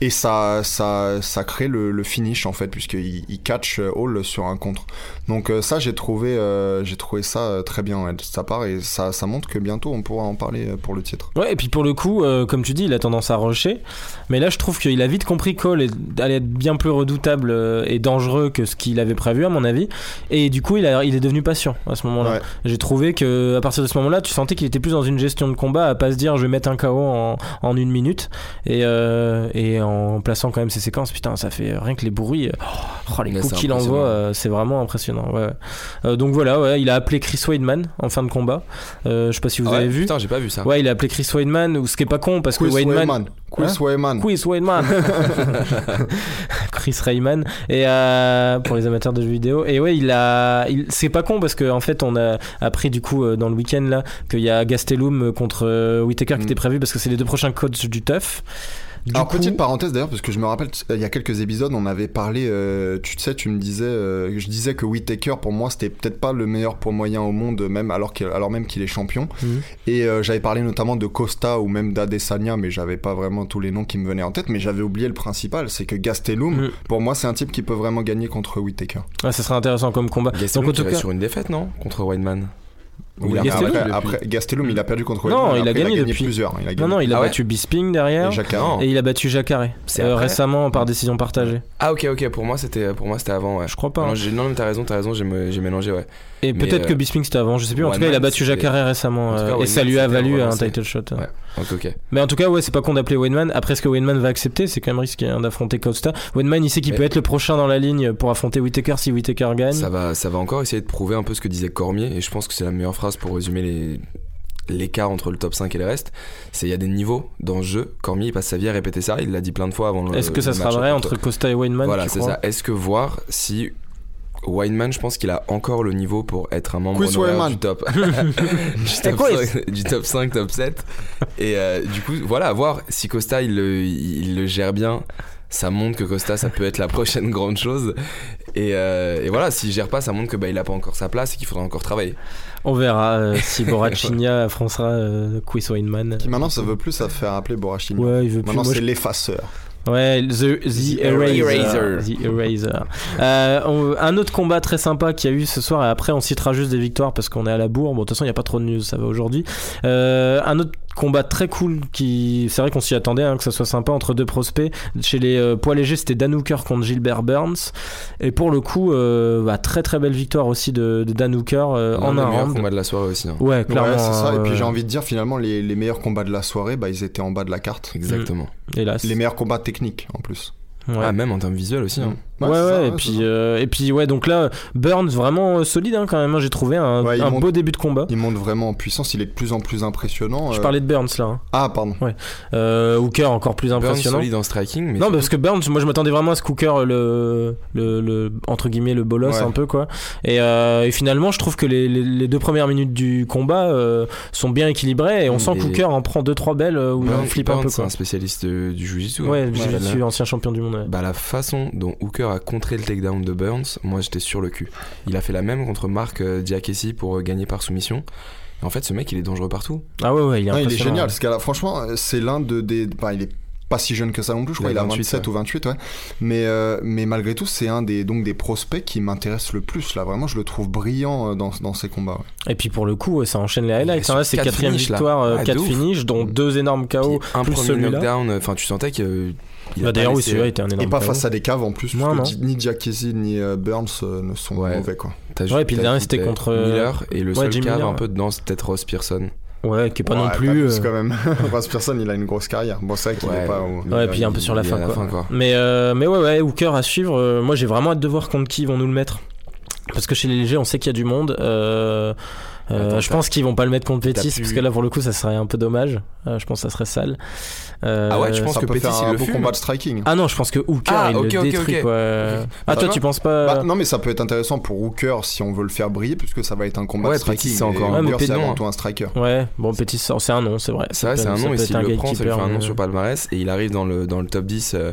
S2: Et ça, ça, ça crée le, le finish en fait puisqu'il il catch euh, Hall sur un contre. Donc euh, ça j'ai trouvé, euh, j'ai trouvé ça très bien ouais, de sa part et ça, ça montre que bientôt on pourra en parler pour le titre.
S1: Ouais, et puis pour le coup, euh, comme tu dis, il a tendance à rusher. Mais là, je trouve qu'il a vite compris Cole allait être bien plus redoutable et dangereux que ce qu'il avait prévu, à mon avis. Et du coup, il, a, il est devenu patient à ce moment-là.
S2: Ouais.
S1: J'ai trouvé que à partir de ce moment-là, tu sentais qu'il était plus dans une gestion de combat, à pas se dire je vais mettre un KO en, en une minute. Et, euh, et en plaçant quand même ses séquences, putain, ça fait rien que les bruits. euh, Oh, les
S3: Ouais,
S1: coups
S3: c'est
S1: qu'il envoie, euh, c'est vraiment impressionnant. Ouais. Euh, donc voilà, ouais, il a appelé Chris Weidman en fin de combat. Euh, je sais pas si vous
S3: Ah ouais,
S1: avez vu.
S3: Putain, j'ai pas vu ça.
S1: Ouais, il a appelé Chris Weidman, ou ce qui est pas con parce que
S2: Chris
S1: Weidman.
S2: Weidman. Chris
S1: Hein
S2: Weidman.
S1: Chris Weidman. Chris Rayman. Et euh, pour les amateurs de jeux vidéo. Et ouais, il a. il- C'est pas con parce qu'en en fait, on a appris du coup dans le week-end là qu'il y a Gastelum contre Whittaker qui
S2: Mm.
S1: était prévu parce que c'est les deux prochains coachs du TUF. Du
S2: Alors
S1: coup,
S2: petite parenthèse d'ailleurs parce que je me rappelle t- il y a quelques épisodes on avait parlé euh, tu sais tu me disais euh, je disais que Whittaker pour moi c'était peut-être pas le meilleur poids moyen au monde même alors alors même qu'il est champion
S1: Mhm.
S2: et euh, j'avais parlé notamment de Costa ou même d'Adesanya mais j'avais pas vraiment tous les noms qui me venaient en tête mais j'avais oublié le principal c'est que Gastelum
S1: Mm.
S2: pour moi c'est un type qui peut vraiment gagner contre Whittaker
S1: ouais, ça serait intéressant comme combat.
S3: Gastelum
S1: Donc en tout cas.
S3: sur une défaite, non? Contre Weidman.
S2: Oui,
S3: il a
S1: Gastelum,
S2: après, Gastelum il a perdu contre
S1: Non, il a gagné depuis.
S2: plusieurs il a
S1: Non,
S2: gagné
S1: non, il a
S3: Ah ouais
S1: battu Bisping derrière.
S2: Et Jacare.
S1: Et il a battu Jacare
S3: C'est
S1: euh, récemment par décision partagée.
S3: Ah ok ok pour moi c'était pour moi c'était avant ouais.
S1: Je crois pas.
S3: Non,
S1: hein.
S3: non mais t'as raison t'as raison j'ai mélangé ouais.
S1: Et peut-être que
S3: euh,
S1: Bisping c'était avant, je sais plus. En tout cas, il a battu Jacare récemment euh,
S3: cas,
S1: et ça lui a valu un title shot.
S3: Ouais.
S1: Mais en tout cas, ouais, c'est pas con d'appeler Weidman. Après, ce que Weidman va accepter, c'est quand même risqué hein, d'affronter Costa. Weidman, il sait qu'il peut être le prochain dans la ligne pour affronter Whittaker si Whittaker gagne.
S3: Ça va ça va encore essayer de prouver un peu ce que disait Cormier et je pense que c'est la meilleure phrase pour résumer les l'écart entre le top 5 et le reste, c'est il y a des niveaux dans le jeu. Cormier il passe sa vie à répéter ça, il l'a dit plein de fois avant
S1: Est-ce que ça sera vrai entre Costa et Weidman
S3: Voilà, c'est ça. Est-ce que voir si Weinman, je pense qu'il a encore le niveau pour être un membre du top, du, top
S1: Chris.
S3: 5, du top 5, top 7. Et euh, du coup, voilà, à voir si Costa il le, il le gère bien. Ça montre que Costa, ça peut être la prochaine grande chose. Et, euh, et voilà, s'il gère pas, ça montre que bah, il a pas encore sa place et qu'il faudra encore travailler.
S1: On verra euh, si Borachinia affrontera euh, Chris Weidman.
S2: qui maintenant ça veut plus ça faire appeler Borachini
S1: Ouais, il veut plus.
S2: maintenant c'est
S1: je-
S2: l'effaceur
S1: Ouais, The, the,
S2: The
S1: Eraser.
S3: Eraser.
S1: The Eraser. Euh, on- un autre combat très sympa qu'il y a eu ce soir, et après on citera juste des victoires parce qu'on est à la bourre. Bon, de toute façon, il n'y a pas trop de news, ça va aujourd'hui. Euh, un autre combat très cool qui. C'est vrai qu'on s'y attendait, hein, que ça soit sympa entre deux prospects. Chez les euh, poids légers, c'était Dan Hooker contre Gilbert Burns. Et pour le coup, euh, bah, très très belle victoire aussi de, de Dan Hooker euh, en un round.
S3: combats de la soirée aussi. hein.
S1: Ouais, clairement.
S2: ouais c'est ça et puis j'ai envie de dire finalement les, les meilleurs combats de la soirée bah ils étaient en bas de la carte
S3: Exactement.
S1: Hélas.
S2: les meilleurs combats techniques en plus
S1: Ouais.
S3: Ah, même en termes visuels aussi. hein.
S1: Ouais, ouais,
S2: ça,
S1: et, puis, euh, et puis, ouais, donc là, Burns vraiment euh, solide hein, quand même. hein, J'ai trouvé un,
S2: Ouais, il
S1: un
S2: monte-
S1: beau début de combat.
S2: il monte vraiment en puissance il est de plus en plus impressionnant
S1: Je
S2: euh.
S1: parlais de Burns là. hein.
S2: ah pardon
S1: Euh, Hooker encore plus
S3: Burns
S1: impressionnant.
S3: solide en striking, mais
S1: Non, parce que Burns, moi je m'attendais vraiment à ce qu'Hooker le, le, le entre guillemets le bolos
S2: Ouais.
S1: un peu quoi. Et, euh, et finalement, je trouve que les, les, les deux premières minutes du combat euh, sont bien équilibrées et on sent
S3: Mais-
S1: qu'Hooker en prend deux trois belles où
S3: Burns-
S1: il flippe un
S3: Burns,
S1: peu
S3: c'est un spécialiste du jiu-jitsu.
S1: Ouais,
S3: hein.
S1: je suis ancien champion du monde. ouais.
S3: Bah la façon dont Hooker a contré le takedown de Burns, moi j'étais sur le cul. Il a fait la même contre Marc euh, Diakessi pour euh, gagner par soumission. Et en fait ce mec il est dangereux partout.
S1: Ah ouais, ouais, il est
S2: Ouais, il est
S1: impressionnant.
S2: génial parce que là, franchement c'est l'un de des enfin, il est pas si jeune que ça non plus je
S3: Il
S2: crois
S3: a
S2: il a
S3: 28,
S2: 27 ou 28 ouais mais euh, mais malgré tout c'est un des donc des prospects qui m'intéresse le plus là vraiment je le trouve brillant dans dans ses combats ouais.
S1: Et puis pour le coup, ça enchaîne les highlights. hein. Là, c'est
S3: quatre
S1: quatrième victoire, euh,
S3: Ouais,
S1: quatre
S3: de ouf.
S1: finishes, dont deux énormes KO.
S3: Puis un
S1: plus
S3: premier
S1: celui-là.
S3: knockdown, enfin tu sentais que euh,
S1: Bah, D'ailleurs, oui, celui-là était un énorme
S2: et pas face à des caves en plus
S1: Non,
S2: parce
S1: non.
S2: que ni ni euh, Burns euh, ne sont
S3: Ouais.
S2: mauvais quoi
S1: Ouais, et puis le dernier, c'était contre, euh,
S3: Miller et le
S1: ouais,
S3: seul
S1: Jim
S3: cave
S1: Miller,
S3: un
S1: ouais.
S3: peu dedans c'était peut-être Ross Pearson.
S1: Ouais, qui est pas
S2: Ouais,
S1: non plus.
S2: plus
S1: euh,
S2: quand même Ross Pearson il a une grosse carrière bon c'est vrai qu'il
S3: Ouais.
S2: est pas au-
S1: Ouais, et puis un peu sur la fin,
S3: la
S1: quoi.
S3: fin, quoi.
S1: Mais, euh, mais ouais, ouais, Hooker à suivre. Euh, moi, j'ai vraiment hâte de voir contre qui ils vont nous le mettre. Parce que chez les légers, on sait qu'il y a du monde. Euh, Euh,
S3: Attends,
S1: je pense qu'ils vont pas le mettre contre Pétis
S3: pu-
S1: parce que là pour le coup ça serait un peu dommage. Euh, je pense que ça serait sale. Euh,
S3: Ah ouais, je pense
S2: ça
S3: que Pétis, il
S2: un
S3: le
S2: beau
S3: fume.
S2: combat de striking.
S1: Ah non, je pense que Hooker
S3: Ah,
S1: il
S3: ok,
S1: le détruit. Ah toi tu penses pas
S2: Bah, non mais ça peut être intéressant pour Hooker si on veut le faire briller puisque ça va être un combat
S3: Ouais,
S2: de striking.
S3: C'est encore un-
S2: c'est avant
S3: hein.
S2: tout un striker.
S1: Ouais, bon Pétis c'est un nom, c'est vrai.
S3: C'est vrai, c'est un nom, et s'il le
S1: un
S3: prend, ça lui fait un nom sur palmarès, et il arrive dans le, dans le top 10 euh,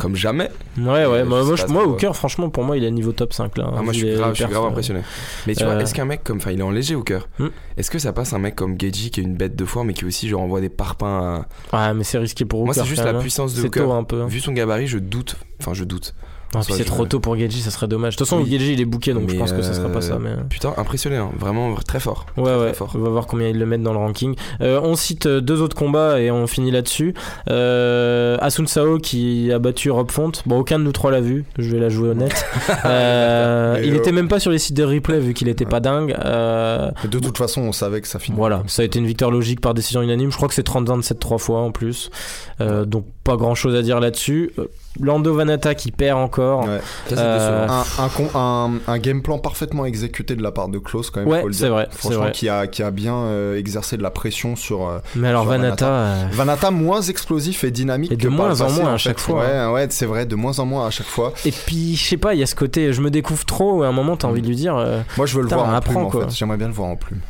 S3: comme jamais.
S1: Ouais, ouais, moi, moi, moi, Hooker, franchement, pour moi, il est niveau top 5 là.
S3: Ah, moi, je suis grave, je suis grave impressionné. Mais tu vois,
S1: Euh,
S3: est-ce qu'un mec comme. Enfin, il est en léger, Hooker.
S1: Hmm.
S3: Est-ce que ça passe un mec comme Geji qui est une bête de foire, mais qui aussi, genre, envoie des parpaings à.
S1: Ouais, mais c'est risqué pour Hooker.
S3: Moi, c'est juste la
S1: hein.
S3: puissance de Hooker.
S1: tôt un peu. hein.
S3: Vu son gabarit, je doute. Enfin, je doute.
S1: Puis
S3: Ça,
S1: c'est trop tôt pour Geji, ça serait dommage. De toute façon,
S3: Oui.
S1: Geji il est booké donc je pense que ça sera pas
S3: euh,
S1: ça. Mais...
S3: Putain, impressionné, hein. vraiment très fort.
S1: Ouais,
S3: Très,
S1: ouais,
S3: très fort.
S1: on va voir combien ils le mettent dans le ranking. Euh, on cite euh, deux autres combats et on finit là-dessus. Euh, Asun Sao qui a battu Rob Font. Bon, aucun de nous trois l'a vu, je vais la jouer honnête. Euh, il
S2: euh,
S1: était même pas sur les sites de replay vu qu'il était pas dingue. Euh,
S2: de toute façon on savait que ça finit.
S1: voilà, ça a été une victoire logique par décision unanime. Je crois que c'est 30-27 trois fois en plus. Euh, donc pas grand-chose à dire là-dessus. Lando Vanata qui perd encore.
S2: Ouais.
S1: Euh.
S2: Un, un, un, un game plan parfaitement exécuté de la part de Klaus quand même.
S1: Ouais,
S2: faut le
S1: c'est
S2: dire.
S1: vrai, c'est
S2: Franchement,
S1: vrai.
S2: qui a, qui a bien euh, exercé de la pression sur. euh,
S1: Mais alors
S2: Sur
S1: Vanata, euh,
S2: Vanata moins explosif et dynamique.
S1: Et de
S2: que
S1: moins en
S2: passé,
S1: moins à
S2: fait.
S1: chaque fois. hein.
S2: Ouais, ouais, c'est vrai, de moins en moins à chaque fois.
S1: Et puis, je sais pas, il y a ce côté, je me découvre trop, et à un moment, t'as envie de lui dire. euh,
S2: Moi, je veux le voir en
S1: apprends,
S2: plume, en fait. J'aimerais bien le voir en plume.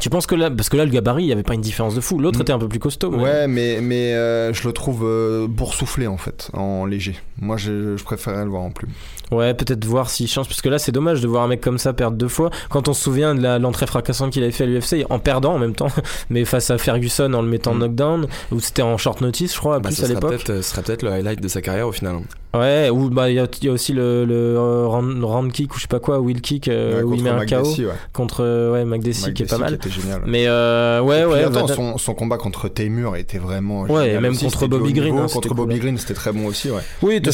S1: Tu penses que là, parce que là, le gabarit, il y avait pas une différence de fou. L'autre
S2: Mm.
S1: était un peu plus costaud. mais-
S2: Ouais, mais, mais euh, je le trouve euh, boursouflé, en fait, en léger. Moi, je, je préférerais le voir en plume.
S1: Ouais, peut-être voir s'il change, parce que là, c'est dommage de voir un mec comme ça perdre deux fois. Quand on se souvient de l'entrée fracassante qu'il avait fait à l'UFC, en perdant en même temps, mais face à Ferguson en le mettant
S3: Mm.
S1: knockdown, ou c'était en short notice, je crois,
S3: Bah,
S1: plus à l'époque.
S3: euh, ce sera peut-être le highlight de sa carrière au final. hein.
S1: Ouais, ou bah il y, a- il y a aussi le, le euh, round, round kick ou je sais pas quoi, wheel kick
S2: Ouais,
S1: euh, où il
S2: contre
S1: met un KO
S2: ouais.
S1: contre ouais McDessie
S2: Mac
S1: qui est pas mal.
S2: génial.
S1: Mais euh, ouais
S2: Et puis,
S1: ouais.
S2: attends, son, son combat contre Taymur était vraiment.
S1: Ouais,
S2: génial
S1: et même
S2: aussi,
S1: contre Bobby Green, hein,
S2: contre Bobby. Green, c'était très bon aussi, ouais.
S1: Oui, de
S2: mais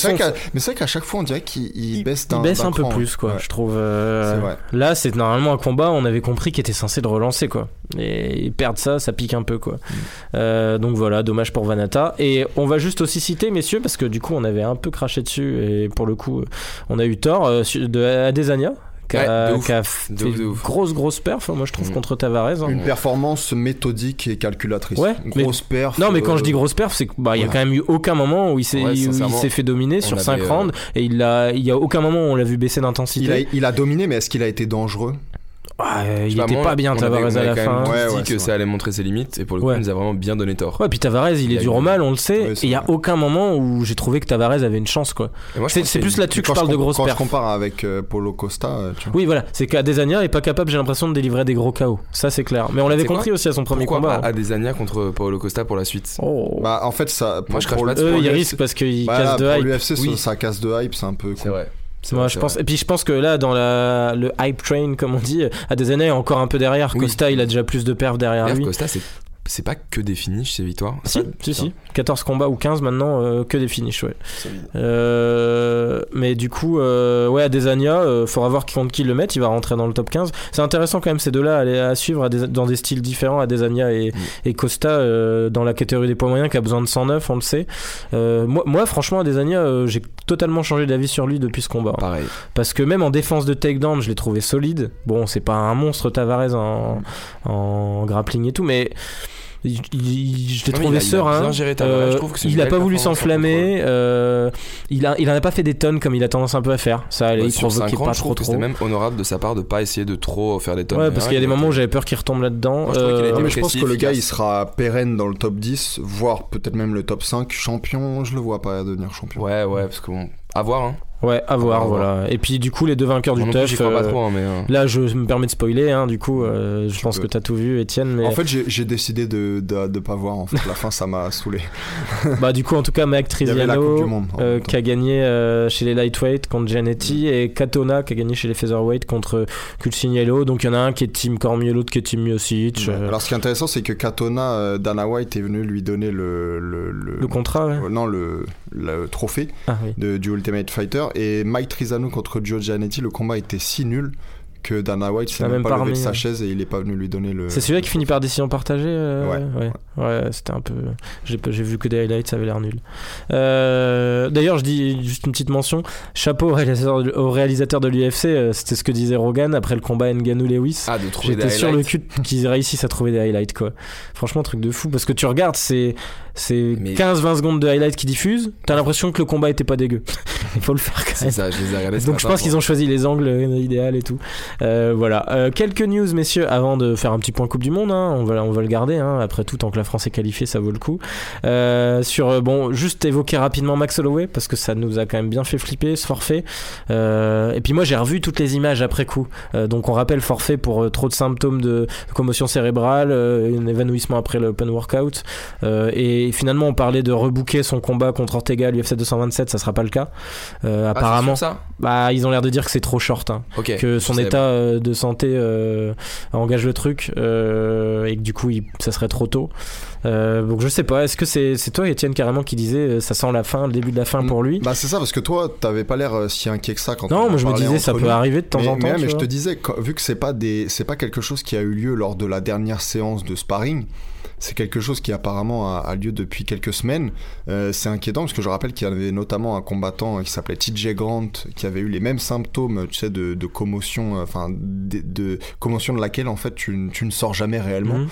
S2: c'est vrai qu'à chaque fois, on dirait qu'il il baisse
S1: il un peu
S2: cran,
S1: plus quoi,
S2: ouais.
S1: je trouve. euh,
S2: vrai.
S1: Là, c'est normalement un combat, on avait compris qu'il était censé le relancer quoi. Et perdre ça, ça pique un peu quoi.
S2: Mm.
S1: Euh, donc voilà, dommage pour Vanata. Et on va juste aussi citer messieurs parce que du coup on avait un peu craché dessus et pour le coup on a eu tort euh, de Adesanya. Qui a,
S3: Ouais,
S1: fait
S3: De ouf, de
S1: une
S3: ouf.
S1: grosse grosse perf moi je trouve
S3: Mm.
S1: contre Tavares hein.
S2: Une performance méthodique et calculatrice.
S1: Ouais,
S2: Une
S1: mais-
S2: grosse perf.
S1: Non, mais quand
S2: euh,
S1: je dis grosse perf, c'est qu'il bah, il y a
S2: ouais.
S1: quand même eu aucun moment où il s'est
S3: Ouais,
S1: fait dominer sur 5
S3: avait, euh,
S1: rounds et il a, il y a aucun moment où on l'a vu baisser
S2: il
S1: d'intensité.
S2: il a dominé, mais est-ce qu'il a été dangereux?
S1: Ah, euh, il
S3: sais
S1: était pas bien
S3: on
S1: Tavares
S3: on
S1: à la fin.
S3: même tous
S2: Ouais,
S3: dit
S2: ouais,
S3: que ça allait montrer ses limites et pour le coup,
S1: Ouais.
S3: il nous a vraiment bien donné tort.
S1: Ouais, puis Tavares, il
S3: Il
S1: est dur au mal, on le sait.
S2: Ouais,
S1: et il y a aucun moment où j'ai trouvé que Tavares avait une chance, quoi. C'est plus là-dessus que je parle de
S2: com-
S1: grosse
S2: Quand je compare avec euh, Paulo Costa, euh, tu vois.
S1: Oui, voilà, c'est qu'Adesanya est pas capable, j'ai l'impression, de délivrer des gros KO. Ça, c'est clair. Mais on l'avait compris aussi à son premier
S3: Pourquoi
S1: combat.
S3: pas
S1: hein.
S3: Adesanya contre Paulo Costa pour la suite?
S1: Oh.
S2: Bah, en fait, ça.
S3: Moi, je crache
S2: pour
S3: pas
S2: pour l'UFC,
S1: risquent parce qu'ils
S2: Bah, là,
S1: cassent de
S2: pour
S1: hype.
S2: l'UFC, ça- casse de hype, c'est un peu.
S3: C'est vrai.
S1: Moi, je pense. Et puis, je pense que là, dans la, le hype train, comme on dit, Adesanya est encore un peu derrière.
S3: Oui.
S1: Costa, il a déjà plus de perfs derrière lui.
S3: Costa, c'est c'est pas que des finishes, ses victoires.
S1: Si, si, si. 14 combats ou 15 maintenant, euh, que des finishes, ouais. Euh, mais du coup, euh, ouais, Adesanya, euh, faudra voir qui contre qui le mettre, il va rentrer dans le top 15. C'est intéressant quand même ces deux-là à, suivre à des- dans des styles différents, Adesanya et,
S3: Mm.
S1: et Costa, dans la catégorie des poids moyens qui a besoin de 109, on le sait. Moi, moi, franchement, Adesanya, j'ai totalement changé d'avis sur lui depuis ce combat.
S3: Pareil.
S1: Parce que même en défense de takedown, je l'ai trouvé solide. Bon, c'est pas un monstre Tavares en, en grappling et tout, mais il- il- je l'ai
S3: mais
S1: trouvé
S3: il a- il a
S1: serein. Euh, il a
S3: belle
S1: pas voulu s'enflammer. euh, il, a, il en a pas fait des tonnes comme il a tendance un peu à faire. Ça
S3: Ouais,
S1: il
S3: sur
S1: provoquait
S3: 5
S1: pas
S3: je
S1: trop trop.
S3: c'était même honorable de sa part de pas essayer de trop faire des tonnes.
S1: Ouais, parce qu'il y a des moments où j'avais peur qu'il retombe là-dedans.
S3: Je
S1: Euh,
S2: je pense que le gars, il sera pérenne dans le top 10, voire peut-être même le top 5. Champion, je le vois pas devenir champion.
S3: Ouais, ouais, parce que bon, à voir. Hein.
S1: Ouais, à voir, voilà. Et puis du coup, les deux vainqueurs du
S3: plus, pas
S1: euh,
S3: trop, hein, mais. euh,
S1: Là, je me permets de spoiler, hein, du coup, euh, je
S2: Tu
S1: pense
S2: peux.
S1: que t'as tout vu, Étienne. Mais
S2: En fait, j'ai décidé de, de, de pas voir. En fait, la fin, ça m'a saoulé.
S1: bah, du coup, en tout cas, Mac Triziano, qui a gagné chez les lightweight contre Giannetti et Katona qui a gagné chez les featherweight contre Kulciniello. Donc il y en a un qui est team Cormier, l'autre qui est team Miocic.
S2: Ouais. Alors, ce qui est intéressant, c'est que Katona, Dana White est venu lui donner le. Le, le,
S1: le contrat, ouais.
S2: non, le, le trophée
S1: Ah oui.
S2: de, du Ultimate Fighter. Et Mike Trizano contre Gio Giannetti, le combat était si nul que Dana White s'est
S1: Ah,
S2: même, pas levé de sa chaise et il est pas venu lui donner le.
S1: C'est celui-là qui finit par décision partagée euh,
S2: Ouais.
S1: ouais. Ouais, c'était un peu. J'ai vu que des highlights, ça avait l'air nul. Euh, D'ailleurs, je dis juste une petite mention. Chapeau au réalisateur, de l'UFC, euh, c'était ce que disait Rogan après le combat Ngannou-Lewis.
S3: Ah, de trouver des
S1: J'étais sur le cul qu'ils réussissent à trouver des highlights, quoi. Franchement, truc de fou. Parce que tu regardes, c'est c'est
S3: Mais-
S1: 15-20 secondes de highlights qui diffusent. T'as l'impression que le combat était pas dégueu. Il faut le faire quand même.
S3: ça, je les ai regardés. ce
S1: Donc je pense qu'ils ont choisi les angles idéaux et tout. Euh, voilà. Euh, quelques news, messieurs, avant de faire un petit point Coupe du Monde. hein. on, va, on va le garder. hein. Après tout, tant que la France est qualifiée, ça vaut le coup. Euh, sur euh, bon, juste évoquer rapidement Max Holloway parce que ça nous a quand même bien fait flipper ce forfait. Euh, et puis moi, j'ai revu toutes les images après coup. Euh, donc on rappelle forfait pour trop de symptômes de, commotion cérébrale, euh, un évanouissement après le open workout. Euh, et finalement, on parlait de rebooker son combat contre Ortega à l'UFC 227. Ça sera pas le cas. Euh,
S3: Ah, c'est
S1: apparemment.
S3: ça
S1: Bah, ils ont l'air de dire que c'est trop short, hein. Que son état euh, de santé euh, engage le truc euh, et que du coup, il- ça serait trop tôt. Euh, donc je sais pas. Est-ce que c'est toi, Étienne, carrément, qui disait euh, ça sent la fin, le début de la fin pour lui?
S2: Bah c'est ça parce que toi t'avais pas l'air euh, si inquiet que ça quand on
S1: Non, moi je me disais ça peut arriver de temps
S2: mais,
S1: en temps.
S2: mais, je te disais, quand- vu que c'est pas des, c'est pas quelque chose qui a eu lieu lors de la dernière séance de sparring, c'est quelque chose qui apparemment a, a lieu depuis quelques semaines. Euh, c'est inquiétant parce que je rappelle qu'il y avait notamment un combattant qui s'appelait TJ Grant qui avait eu les mêmes symptômes, tu sais, de, de commotion, euh, enfin de, de commotion de laquelle en fait tu, tu ne sors jamais réellement
S1: Mhm.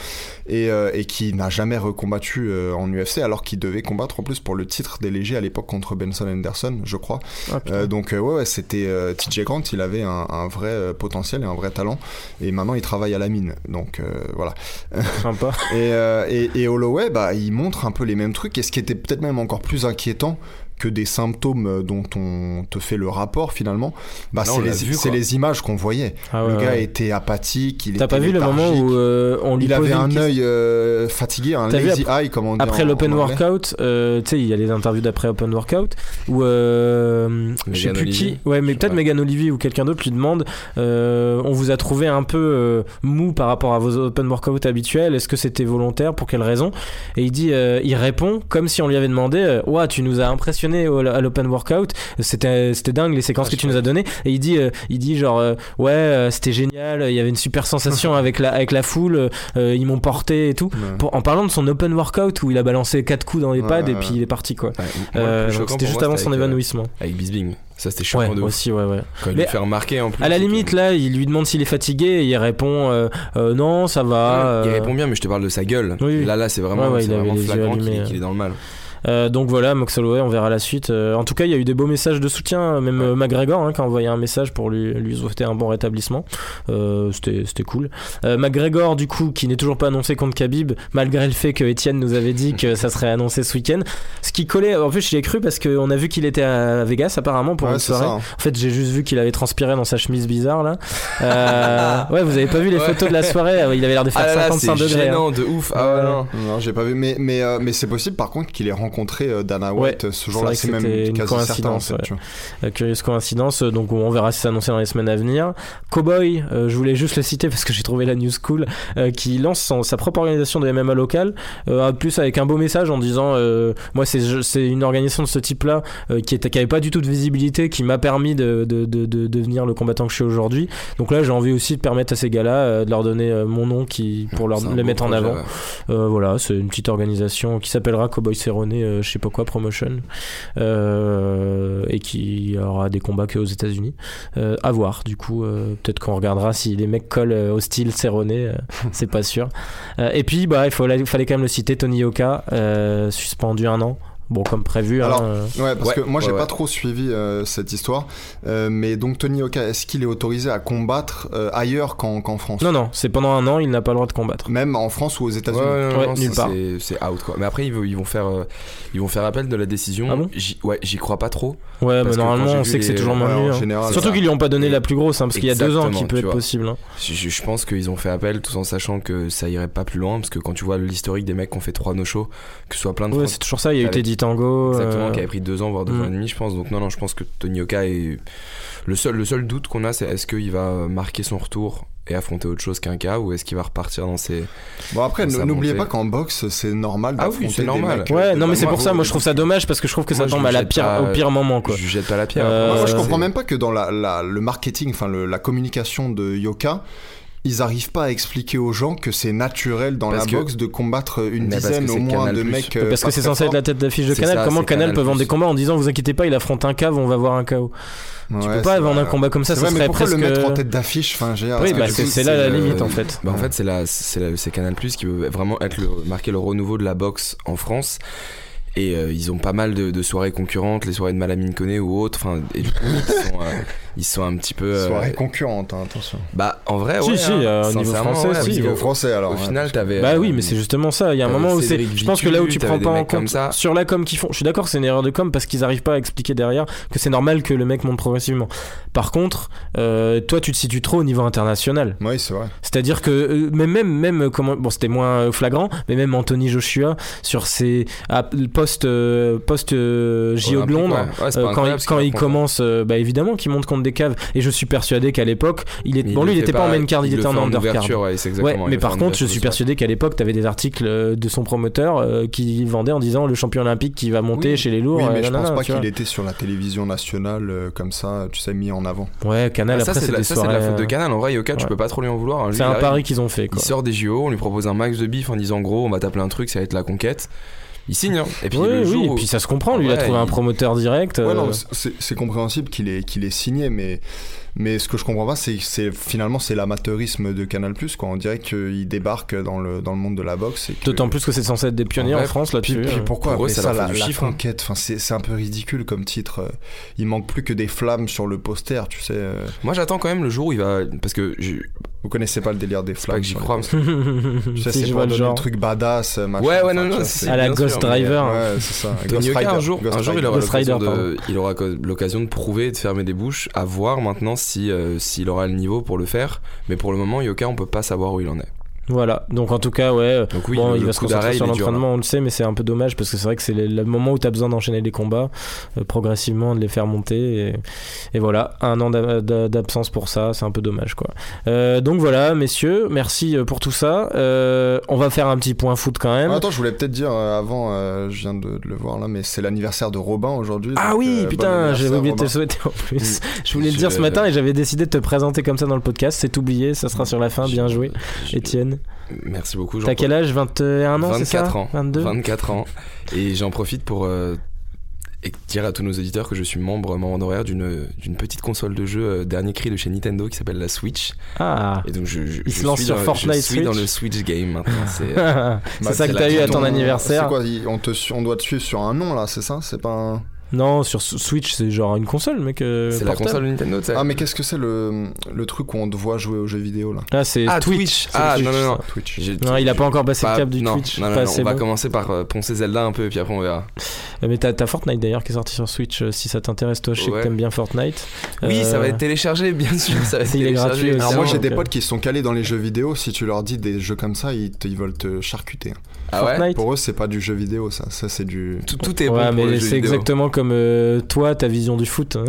S2: et, euh, et qui n'a jamais recombattu euh, en UFC alors qu'il devait combattre en plus pour le titre des légers à l'époque contre Benson Henderson, je crois.
S1: Ah.
S2: Euh, donc euh, ouais, ouais, c'était euh, TJ Grant, il avait un, un vrai euh, potentiel et un vrai talent et maintenant il travaille à la mine. Donc euh, voilà.
S1: Sympa.
S2: Et, euh, et, Holloway, bah, il montre un peu les mêmes trucs et ce qui était peut-être même encore plus inquiétant que des symptômes euh, dont on te fait le rapport finalement, bah, c'est les, images qu'on voyait.
S1: Ah ouais,
S2: le gars
S1: ouais.
S2: était apathique, il
S1: T'as
S2: était
S1: pas vu le moment où euh, on lui
S2: il
S1: posait
S2: avait un œil euh, fatigué, un lazy eye comme on dit
S1: Après
S2: en-
S1: l'open workout, euh, tu sais, il y a les interviews d'après open workout où euh, je sais plus qui, ouais, mais peut-être. Megan Olivier ou quelqu'un d'autre lui demande euh, on vous a trouvé un peu euh, mou par rapport à vos open workout habituels, est-ce que c'était volontaire Pour quelle raison? Et il dit, euh, il répond comme si on lui avait demandé euh, Ouah, tu nous as impressionné au- à l'open workout, c'était dingue les séquences
S3: Ah,
S1: que tu nous as données. Et il dit, euh, il dit genre euh, ouais, euh, c'était génial, il y avait une super sensation avec la, avec la foule, ils m'ont porté et tout.
S2: Ouais.
S1: Pour- en parlant de son open workout où il a balancé 4 coups dans les
S2: Ouais,
S1: pads et
S2: ouais.
S1: puis il est parti quoi.
S3: Ouais,
S1: c'était juste avant son évanouissement.
S3: Avec Bisbing. Ça, c'était
S1: Ouais,
S3: de ouf.
S1: aussi, ouais, ouais.
S3: Quand il
S1: Mais
S3: lui fait remarquer en plus.
S1: À la
S3: que-
S1: limite, là, il lui demande s'il est fatigué et il répond euh, euh, non, ça va.
S3: Il répond bien, mais je te parle de sa gueule.
S1: Oui, oui.
S3: Là, là, c'est vraiment,
S1: Ouais, ouais, il
S3: vraiment flagrant qu'il
S1: ouais.
S3: est dans le mal.
S1: Euh, donc voilà, Holloway, on verra la suite. Euh, en tout cas, il y a eu des beaux messages de soutien, même euh, McGregor hein, qui a envoyé un message pour lui, lui souhaiter un bon rétablissement. Euh, C'était c'était cool. Euh, McGregor, du coup, qui n'est toujours pas annoncé contre Khabib, malgré le fait que Étienne nous avait dit que ça serait annoncé ce week-end. Ce qui collait, en plus, j'y ai cru parce qu'on a vu qu'il était à Vegas apparemment pour
S2: Ouais,
S1: une soirée.
S2: ça. hein.
S1: En fait, j'ai juste vu qu'il avait transpiré dans sa chemise bizarre là. Euh, ouais, vous avez pas vu les
S3: Ouais.
S1: photos de la soirée euh, Il avait l'air de faire
S3: Ah là là,
S1: 55
S3: c'est
S1: degrés. hein.
S3: gênant de ouf. Ah ouais, non.
S2: Non, j'ai pas vu, mais, mais, euh, mais c'est possible par contre qu'il ait rencontré euh, Dana White euh, ce jour-là, c'est même quasi certain. en
S1: coïncidence,
S2: fait,
S1: ouais.
S2: tu vois.
S1: Curieuse coïncidence, euh, donc on verra si c'est annoncé dans les semaines à venir. Cowboy, je voulais juste le citer parce que j'ai trouvé la news cool, qui lance son- sa propre organisation de MMA local, en plus avec un beau message en disant moi c'est une organisation de ce type-là qui, était, qui avait pas du tout de visibilité, qui m'a permis de, de, de, de devenir le combattant que je suis aujourd'hui. Donc là j'ai envie aussi de permettre à ces gars-là de leur donner mon nom qui, pour leur, les mettre en avant.
S3: ouais.
S1: Voilà, c'est une petite organisation qui s'appellera Cowboy Cerrone, euh, je sais pas quoi, Promotion, euh, et qui aura des combats que aux États-Unis. Euh, à voir, du coup, peut-être qu'on regardera si les mecs collent au style Cerrone, c'est pas sûr. Et puis, bah, il faut- il fallait quand même le citer, Tony Yoka, suspendu un an. Bon, comme prévu. hein,
S2: Alors,
S1: euh,
S2: Ouais, parce
S3: Ouais,
S2: que moi j'ai
S3: ouais,
S2: pas
S3: ouais.
S2: trop suivi euh, cette histoire, Euh, mais donc Tony Oka, est-ce qu'il est autorisé à combattre euh, ailleurs qu'en qu'en France?
S1: Non, non, c'est pendant un an, il n'a pas le droit de combattre.
S2: Même en France ou aux États-Unis?
S3: Ouais, non,
S1: Ouais,
S3: non,
S1: nulle part.
S3: c'est- out quoi. Mais après ils, vont- ils vont faire, euh, ils vont faire appel de la décision.
S1: Ah bon?
S3: J'y- ouais, j'y crois pas trop.
S1: Ouais, mais normalement,
S3: j'ai
S1: on sait que c'est toujours
S2: Ouais,
S1: maintenu.
S2: en
S1: hein. Surtout qu'ils lui ont pas donné la plus grosse, hein, parce qu'il y a deux ans qui peut être possible.
S3: Je, pense qu'ils ont fait appel tout en sachant que ça irait pas plus loin parce que quand tu vois l'historique des mecs qui ont fait trois no-shows, que ce soit plein de
S1: Ouais, c'est toujours ça. Il y a eu Tango.
S3: Exactement,
S1: euh,
S3: qui avait pris deux ans, voire deux
S1: Mm.
S3: ans et demi, je pense. Donc non, non, je pense que Tony Oka est le seul, le seul doute qu'on a, c'est est-ce qu'il va marquer son retour et affronter autre chose qu'un cas ou est-ce qu'il va repartir dans ses
S2: Bon après, n'oubliez pas qu'en boxe, c'est normal
S3: Ah oui, c'est
S2: des
S3: normal.
S2: mecs,
S1: Ouais,
S2: euh,
S1: non, mais c'est pour ça, moi je trouve ça dommage parce que je trouve que ça
S3: Moi,
S1: tombe à la pire,
S3: pas-
S1: au pire moment quoi.
S3: je jette pas la pierre
S1: Euh,
S2: Moi, je
S1: Euh,
S2: comprends même pas que dans la, la- le marketing, enfin la communication de Yoka, ils arrivent pas à expliquer aux gens que c'est naturel dans
S3: Parce
S2: la boxe de combattre une
S3: Mais parce que
S2: dizaine au
S3: c'est
S2: moins
S3: Canal+.
S2: de mecs. euh,
S1: parce
S2: pas
S1: que c'est censé être la tête d'affiche de Canal.
S3: ça,
S1: Comment Canal
S3: Canal+.
S1: peut vendre des combats en disant vous inquiétez pas, il affronte un cave, on va voir un KO. Tu
S2: Ouais,
S1: peux
S2: c'est
S1: pas vendre un combat comme ça, ça
S2: vrai, mais
S1: serait
S2: pourquoi
S1: presque.
S2: le mettre en tête d'affiche Enfin, j'ai-
S1: Oui,
S2: parce
S1: bah
S2: que
S1: c'est là la
S3: le-
S1: limite en fait.
S3: Bah, en fait, c'est la, c'est la- c'est Canal Plus qui veut vraiment être le, marquer le renouveau de la boxe en France. Et euh, ils ont pas mal de, de soirées concurrentes, les soirées de Malamine Koné ou autres. Enfin, et du coup, ils sont, euh, ils sont un petit peu. euh,
S2: Soirée concurrente, hein, attention.
S3: Bah, en vrai,
S1: Si,
S3: ouais.
S1: si,
S3: hein,
S1: au niveau français,
S3: ouais,
S1: si.
S2: niveau français alors.
S3: Au
S2: ouais.
S3: final, t'avais.
S1: Bah
S3: euh,
S1: oui, mais c'est justement ça. Il y a un moment où c'est. Je pense que là où tu prends pas en compte
S3: ça.
S1: sur la com qu'ils font. Je suis d'accord, c'est une erreur de com parce qu'ils arrivent pas à expliquer derrière que c'est normal que le mec monte progressivement. Par contre, euh, toi, tu te situes trop au niveau international.
S2: Oui, c'est vrai.
S1: C'est-à-dire que mais même même comment bon c'était moins flagrant, mais même Anthony Joshua sur ses post euh, post euh, JO de Londres.
S3: ouais. Ouais,
S1: euh, quand il, quand il commence, euh, bah évidemment qu'il monte contre des caves. Et je suis persuadé qu'à l'époque, il est bon lui il était pas en main card, il, était en undercard. mais par contre, je suis persuadé qu'à l'époque, tu avais des articles euh, de son promoteur euh, qui vendait en disant le champion olympique qui va monter
S3: Oui.
S1: chez les lourds.
S2: Oui, mais
S1: euh,
S2: je
S1: nanana,
S2: pense pas qu'il était sur la télévision nationale euh, comme ça, tu sais, mis en avant.
S1: Ouais, Canal,
S3: Ah, ça,
S1: après,
S3: c'est de la faute de Canal. En vrai, Yoka, tu peux pas trop lui en vouloir. hein.
S1: C'est un pari qu'ils ont fait, quoi.
S3: Il sort des JO, on lui propose un max de bif en disant gros, on va t'appeler un truc, ça va être la conquête. Il signe, hein. Et puis
S1: oui,
S3: le jour
S1: oui, et puis ça se comprend. Lui, il a trouvé un promoteur direct.
S2: Ouais,
S1: euh,
S2: non, c'est- c'est compréhensible qu'il ait, qu'il ait signé, mais, mais ce que je comprends pas, c'est finalement c'est l'amateurisme de Canal+, quoi. On dirait qu'il débarque dans le, dans le monde de la boxe.
S1: D'autant plus que c'est censé être des pionniers
S3: En
S1: France
S2: Puis,
S1: là-dessus.
S2: puis
S1: euh.
S2: pourquoi
S3: Pour eux, ça
S2: ça, la,
S3: fait du
S2: la
S3: chiffre, hein.
S2: conquête enfin, c'est, c'est un peu ridicule comme titre. euh. Il manque plus que des flammes sur le poster, tu sais. euh.
S3: Moi, j'attends quand même le jour où il va. Parce que je...
S2: Vous connaissez pas le délire des
S3: c'est
S2: flammes
S3: pas que j'y crois.
S2: posters. Tu sais,
S1: Si
S2: c'est
S1: je
S2: pour
S1: vois le
S2: truc badass, machin.
S3: Ouais, ouais, non, non, c'est-
S1: À la Ghost
S3: mais-
S1: Driver.
S2: Ouais, c'est ça.
S3: Tony
S2: Ghost Rider,
S3: un jour,
S2: Ghost
S3: un jour il aura de, l'occasion de prouver et de fermer des bouches, à voir maintenant si euh, s'il aura le niveau pour le faire. Mais pour le moment, Yoka, on peut pas savoir où il en est.
S1: Voilà, donc en tout cas, ouais. euh,
S3: Donc oui,
S1: bon,
S3: le,
S1: il va se concentrer sur l'entraînement, on le sait, mais c'est un peu dommage parce que c'est vrai que c'est le, le moment où tu as besoin d'enchaîner les combats, euh, progressivement de les faire monter. Et, et voilà, un an d'a- d'a- d'absence pour ça, c'est un peu dommage quoi. Euh, donc voilà, messieurs, merci euh, pour tout ça. Euh, on va faire un petit point foot quand même.
S2: Ah, attends, je voulais peut-être dire euh, avant, euh, je viens de, de le voir là, mais c'est l'anniversaire de Robin aujourd'hui.
S1: Ah
S2: donc,
S1: oui,
S2: euh,
S1: putain, j'avais oublié de te souhaiter en plus. Je voulais le dire ce matin et j'avais décidé de te présenter comme ça dans le podcast. C'est oublié, ça sera sur la fin. Bien joué, Étienne.
S3: Merci beaucoup.
S1: T'as quel âge 21 ans, c'est ça
S3: 24 ans.
S1: 22
S3: 24 ans. Et j'en profite pour euh, dire à tous nos auditeurs que je suis membre, membre honoraire d'une d'une petite console de jeu euh, dernier cri de chez Nintendo qui s'appelle la Switch.
S1: Ah,
S3: Et donc je, je,
S1: Il
S3: je
S1: se lance
S3: suis
S1: sur
S3: dans,
S1: Fortnite
S3: Je suis dans le Switch game maintenant. C'est
S2: Bah,
S1: ça que t'as eu à ton anniversaire.
S2: C'est quoi on, te, on doit te suivre sur un nom là, c'est ça? C'est pas un...
S1: Non, sur Switch, c'est genre une console, mec. euh,
S3: c'est la console Nintendo, tu sais.
S2: Ah, mais qu'est-ce que c'est le, le truc où on te voit jouer aux jeux vidéo là
S1: Ah, c'est
S3: Ah,
S1: Twitch.
S3: Ah,
S1: Twitch,
S3: non, non, non.
S2: Twitch.
S3: J'ai-
S1: Non, il a pas encore passé
S3: pas-
S1: le cap du
S3: non,
S1: Twitch.
S3: Non, non,
S1: pas
S3: non, on va
S1: bon.
S3: commencer par euh, poncer Zelda un peu et puis après on verra.
S1: Euh, Mais t'as Fortnite d'ailleurs qui est sorti sur Switch. euh, Si ça t'intéresse, toi, je sais
S3: Ouais.
S1: que t'aimes bien Fortnite.
S3: Oui, ça va être téléchargé, bien sûr. Ça va être
S1: Il est gratuit.
S2: Alors moi j'ai des potes qui sont calés dans les jeux vidéo, si tu leur dis des jeux comme ça, ils, te- ils veulent te charcuter.
S3: Ah ouais
S1: Fortnite.
S2: Pour eux c'est pas du jeu vidéo ça, ça c'est du...
S3: tout, tout est
S1: ouais,
S3: bon pour le
S1: mais c'est exactement comme euh, toi, ta vision du foot. hein.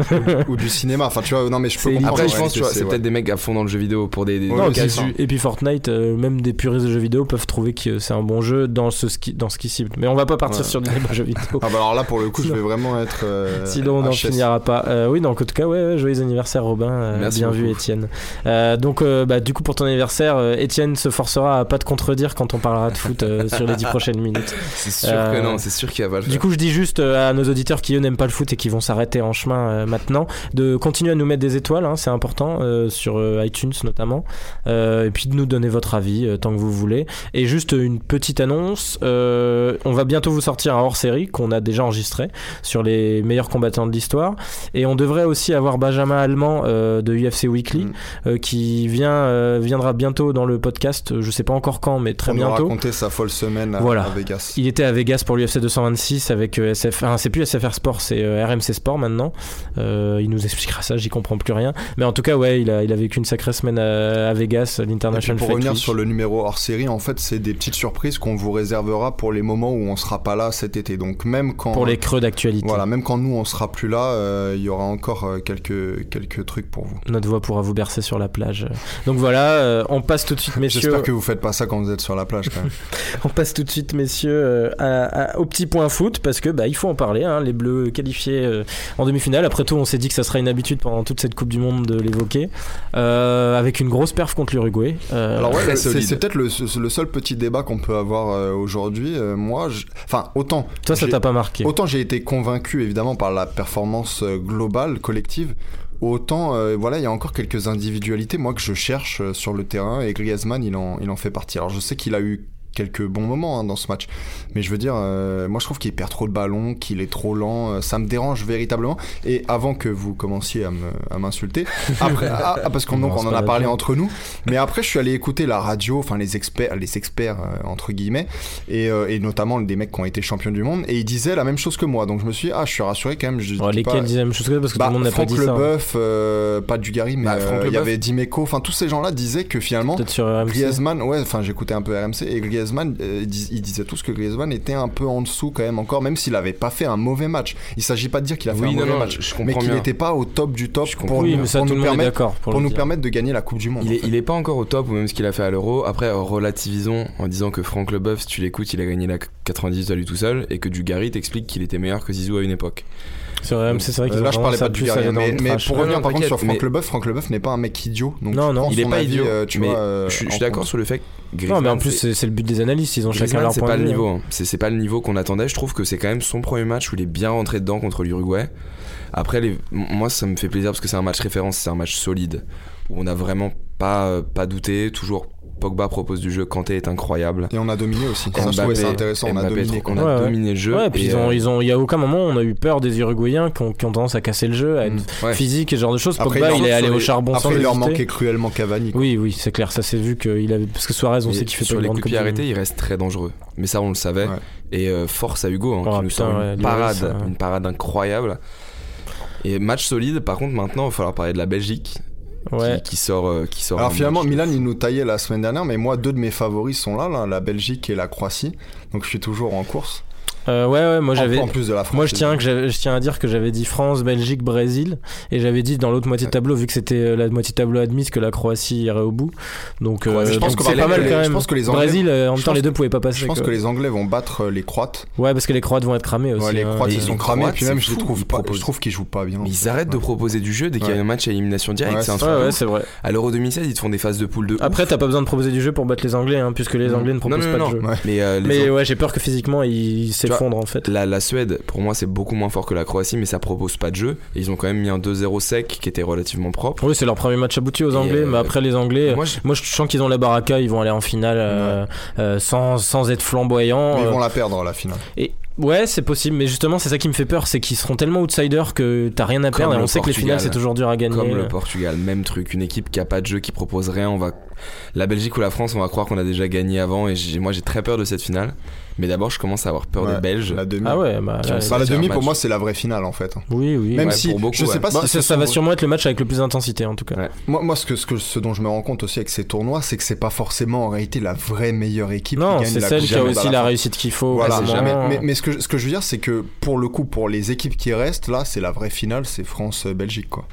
S2: ou du cinéma, enfin tu vois, non mais je peux comprendre.
S3: Après, je pense,
S2: réalité,
S3: tu vois, c'est
S2: ouais.
S3: peut-être des mecs à fond dans le jeu vidéo pour des, des
S2: Ouais,
S1: Non,
S2: ouais,
S1: et, puis, et Fortnite, euh, même des puristes de jeux vidéo peuvent trouver que c'est un bon jeu dans ce ski, dans ce qui cible. Mais on va pas partir
S2: Ouais.
S1: sur des jeux vidéo.
S2: Ah bah alors là pour le coup je vais vraiment être... euh,
S1: Sinon, on n'en finira pas. Euh, oui, donc en tout cas, ouais, joyeux anniversaire, Robin. Euh,
S3: Merci
S1: bien vu. Étienne. Euh, donc, euh, bah, du coup, pour ton anniversaire, Étienne se forcera à pas te contredire quand on parlera de foot sur les dix prochaines minutes.
S3: C'est sûr
S1: Euh,
S3: que non, c'est sûr qu'il va pas le faire.
S1: Du coup, je dis juste euh, à nos auditeurs qui eux n'aiment pas le foot et qui vont s'arrêter en chemin euh, maintenant, de continuer à nous mettre des étoiles, hein, c'est important, euh, sur euh, iTunes notamment, Euh, et puis de nous donner votre avis euh, tant que vous voulez. Et juste une petite annonce, euh, on va bientôt vous sortir un hors-série qu'on a déjà enregistré sur les meilleurs combattants de l'histoire, et on devrait aussi avoir Benjamin Allemand euh, de UFC Weekly
S2: Mm.
S1: euh, qui vient euh, viendra bientôt dans le podcast. Je sais pas encore quand, mais très
S2: nous
S1: bientôt.
S2: raconter sa folle semaine semaine à,
S1: Voilà.
S2: à Vegas.
S1: Il était à Vegas pour l'UFC 226 avec euh, SF. Enfin, c'est plus SFR Sport, c'est euh, RMC Sport maintenant. Euh, il nous expliquera ça, j'y comprends plus rien. Mais en tout cas, ouais, il a, il a vécu une sacrée semaine à, à Vegas, l'International
S2: pour revenir
S1: Week.
S2: sur le numéro hors série, en fait, c'est des petites surprises qu'on vous réservera pour les moments où on sera pas là cet été. Donc même quand
S1: Pour les creux d'actualité.
S2: voilà, même quand nous on sera plus là, euh, il y aura encore quelques quelques trucs pour vous.
S1: Notre voix pourra vous bercer sur la plage. Donc voilà, euh, on passe tout de suite, messieurs.
S2: J'espère que vous faites pas ça quand vous êtes sur la plage quand même.
S1: On passe tout de suite, messieurs, euh, à- à- au petit point foot parce que bah, il faut en parler. hein, les Bleus qualifiés euh, en demi-finale. Après tout, on s'est dit que ça sera une habitude pendant toute cette Coupe du Monde de l'évoquer, Euh, avec une grosse perf contre l'Uruguay. Euh,
S2: Alors ouais, c'est peut-être le, le seul petit débat qu'on peut avoir euh, aujourd'hui. Euh, moi, je- enfin autant
S1: toi, ça
S2: j'ai-
S1: t'a pas marqué.
S2: Autant j'ai été convaincu évidemment par la performance globale, collective, autant euh, voilà, il y a encore quelques individualités moi que je cherche euh, sur le terrain et Griezmann il en, il en fait partie. Alors je sais qu'il a eu quelques bons moments hein, dans ce match, mais je veux dire, euh, moi je trouve qu'il perd trop de ballons, qu'il est trop lent, euh, ça me dérange véritablement. Et avant que vous commenciez à m'insulter, après, ah, ah, parce qu'on on en a parlé entre nous, mais après je suis allé écouter la radio, enfin les experts, les experts euh, entre guillemets, et, et notamment des mecs qui ont été champions du monde, et ils disaient la même chose que moi. Donc je me suis dit, ah, je suis rassuré quand même. Je
S1: lesquels
S2: pas-
S1: disaient la même chose que toi, parce que
S2: bah,
S1: tout le monde n'a pas
S2: Franck
S1: dit ça. hein.
S2: Leboeuf, euh, pas Dugarry, mais
S3: Bah, Franck
S2: il y
S3: Leboeuf.
S2: avait Dimeco, enfin tous ces gens-là disaient que finalement
S1: Peut-être sur RMC.
S2: Griezmann, ouais, enfin j'écoutais un peu RMC et Griezmann, euh, dis- ils disaient tous que Griezmann était un peu en dessous quand même encore, même s'il avait pas fait un mauvais match. Il s'agit pas de dire qu'il a fait
S3: Oui,
S2: un
S3: non,
S2: mauvais
S3: non,
S2: match,
S3: je- je
S2: mais qu'il n'était pas au top du top
S3: Je
S2: pour,
S1: Oui,
S2: nous,
S1: ça,
S2: pour nous permettre,
S1: d'accord. Pour,
S2: nous permettre de gagner la Coupe du Monde.
S3: Il
S2: en
S3: est,
S2: fait.
S3: il est pas encore au top ou même ce qu'il a fait à l'Euro. Après, relativisons en disant que Franck Leboeuf, si tu l'écoutes, il a gagné la 98 à lui tout seul et que Dugarry t'explique qu'il était meilleur que Zizou à une époque.
S1: Sur RMC, c'est vrai
S2: Euh,
S1: qu'ils
S2: là,
S1: ont
S2: je parlais pas
S1: aller dans
S2: mais, pour
S3: Non,
S2: revenir
S3: non,
S2: par contre sur Franck
S3: mais-
S2: Leboeuf, Franck Leboeuf n'est pas un mec idiot. Donc
S1: Non, non,
S3: Il est pas
S2: avis,
S3: idiot,
S2: tu
S3: mais
S2: vois, euh,
S3: je suis, je
S2: en
S3: suis d'accord sur le fait que
S1: Non, mais en plus,
S3: c'est-
S1: c'est c'est le but des analystes. Ils ont chacun leur
S3: c'est
S1: point
S3: pas
S1: de
S3: le niveau. hein. C'est c'est pas le niveau qu'on attendait. Je trouve que c'est quand même son premier match où il est bien rentré dedans contre l'Uruguay. Après, les... moi, ça me fait plaisir parce que c'est un match référence, c'est un match solide où on n'a vraiment pas, euh, pas douté. Toujours, Pogba propose du jeu. Kanté est incroyable.
S2: Et on a dominé aussi. Ça, je
S3: Mbappé-
S2: trouvais ça intéressant. On a
S3: Mbappé,
S2: dominé.
S3: trop-
S2: quoi.
S3: on a
S1: Ouais, ouais.
S3: dominé le jeu.
S1: Ouais, et puis ils ont,
S3: euh,
S1: ils ont, il y a aucun moment on a eu peur des Uruguayens qui ont, qui ont tendance à casser le jeu, à être
S2: Mm.
S3: ouais.
S1: physique et ce genre de choses.
S2: Après,
S1: Pogba,
S2: il
S1: il est allé au charbon sans
S2: Après, il leur
S1: hésiter.
S2: manquait cruellement Cavani. quoi.
S1: Oui, oui, c'est clair, ça s'est vu qu'il avait. Parce que Suarez, on
S3: Et
S1: sait qu'il fait pas
S3: sur
S1: une
S3: les coups de pied arrêtés, il reste très dangereux. Mais ça, on le savait.
S2: Ouais.
S3: Et euh, force à Hugo, hein,
S1: Oh,
S3: qui nous sort une parade,
S1: euh.
S3: une parade incroyable. Et match solide. Par contre, maintenant, il va falloir parler de la Belgique,
S1: Ouais.
S3: qui, sort, euh, qui sort.
S2: Alors finalement,
S3: match
S2: Milan, il nous taillait la semaine dernière, mais moi, deux de mes favoris sont là, là, la Belgique et la Croatie. Donc je suis toujours en course.
S1: Euh, ouais, ouais, moi j'avais.
S2: En, plus de la France.
S1: Moi, je tiens, que je tiens à dire que j'avais dit France, Belgique, Brésil. Et j'avais dit dans l'autre moitié de tableau, vu que c'était euh, la moitié de tableau admise, que la Croatie irait au bout. Donc, euh,
S2: je pense
S1: donc
S2: que
S1: c'est pas mal
S2: les-
S1: quand
S2: je
S1: même.
S2: pense que les Anglais-
S1: Brésil, en même
S2: je
S1: temps, les deux pouvaient pas passer.
S2: Je pense
S1: quoi.
S2: que les Anglais vont battre les Croates.
S1: Ouais, parce que les Croates vont être cramés aussi.
S2: Ouais, les
S1: hein.
S2: Croates,
S3: Et
S2: ils
S3: les
S2: sont cramés.
S3: Croates,
S2: Puis même, je les trouve pas. Je trouve qu'ils jouent pas bien.
S3: Mais ils arrêtent de proposer du jeu dès qu'il y a un match à élimination directe. C'est un
S1: Ouais, c'est vrai.
S3: À l'Euro 2016, ils te font des phases de poule de.
S1: Après, t'as pas besoin de proposer du jeu pour battre les Anglais, hein, puisque les. Anglais ne proposent pas de jeu.
S3: Mais,
S1: ouais, j'ai peur que physiquement ils s'effondrent en fait.
S3: la, la Suède, pour moi, c'est beaucoup moins fort que la Croatie, mais ça propose pas de jeu. Et ils ont quand même mis un 2-0 sec qui était relativement propre.
S1: Oui, c'est leur premier match abouti aux Anglais,
S3: euh,
S1: mais après les Anglais,
S3: Moi, je-
S1: moi je sens qu'ils ont la baraka, ils vont aller en finale euh, euh, sans, sans être flamboyants.
S2: Mais ils vont la perdre la finale.
S1: Et ouais, c'est possible, mais justement, c'est ça qui me fait peur, c'est qu'ils seront tellement outsiders que t'as rien à
S3: Comme
S1: perdre. Et on sait que les finales c'est toujours dur à gagner.
S3: Comme le Portugal, même truc, une équipe qui a pas de jeu, qui propose rien. On va la Belgique ou la France, on va croire qu'on a déjà gagné avant. Et moi, j'ai très peur de cette finale. Mais d'abord, je commence à avoir peur
S2: Ouais,
S3: des Belges.
S2: La demi.
S1: Ah ouais, bah,
S3: Qui.
S2: Bah, la demi, pour
S3: match.
S2: moi, c'est la vraie finale en fait.
S1: oui, oui.
S2: Même
S3: Ouais,
S2: si
S3: pour beaucoup,
S2: je sais pas
S1: Bon,
S2: si
S1: ça, va sûrement être le match avec le plus d'intensité en tout cas.
S3: Ouais.
S2: Moi, moi ce, que, ce, que, ce dont je me rends compte aussi avec ces tournois, c'est que c'est pas forcément en réalité la vraie meilleure équipe
S1: Non, c'est celle qui a aussi
S2: la
S1: réussite qu'il faut.
S2: Voilà, mais, mais ce, que, ce que je veux dire, c'est que pour le coup, pour les équipes qui restent, là, c'est la vraie finale, c'est France-Belgique, quoi.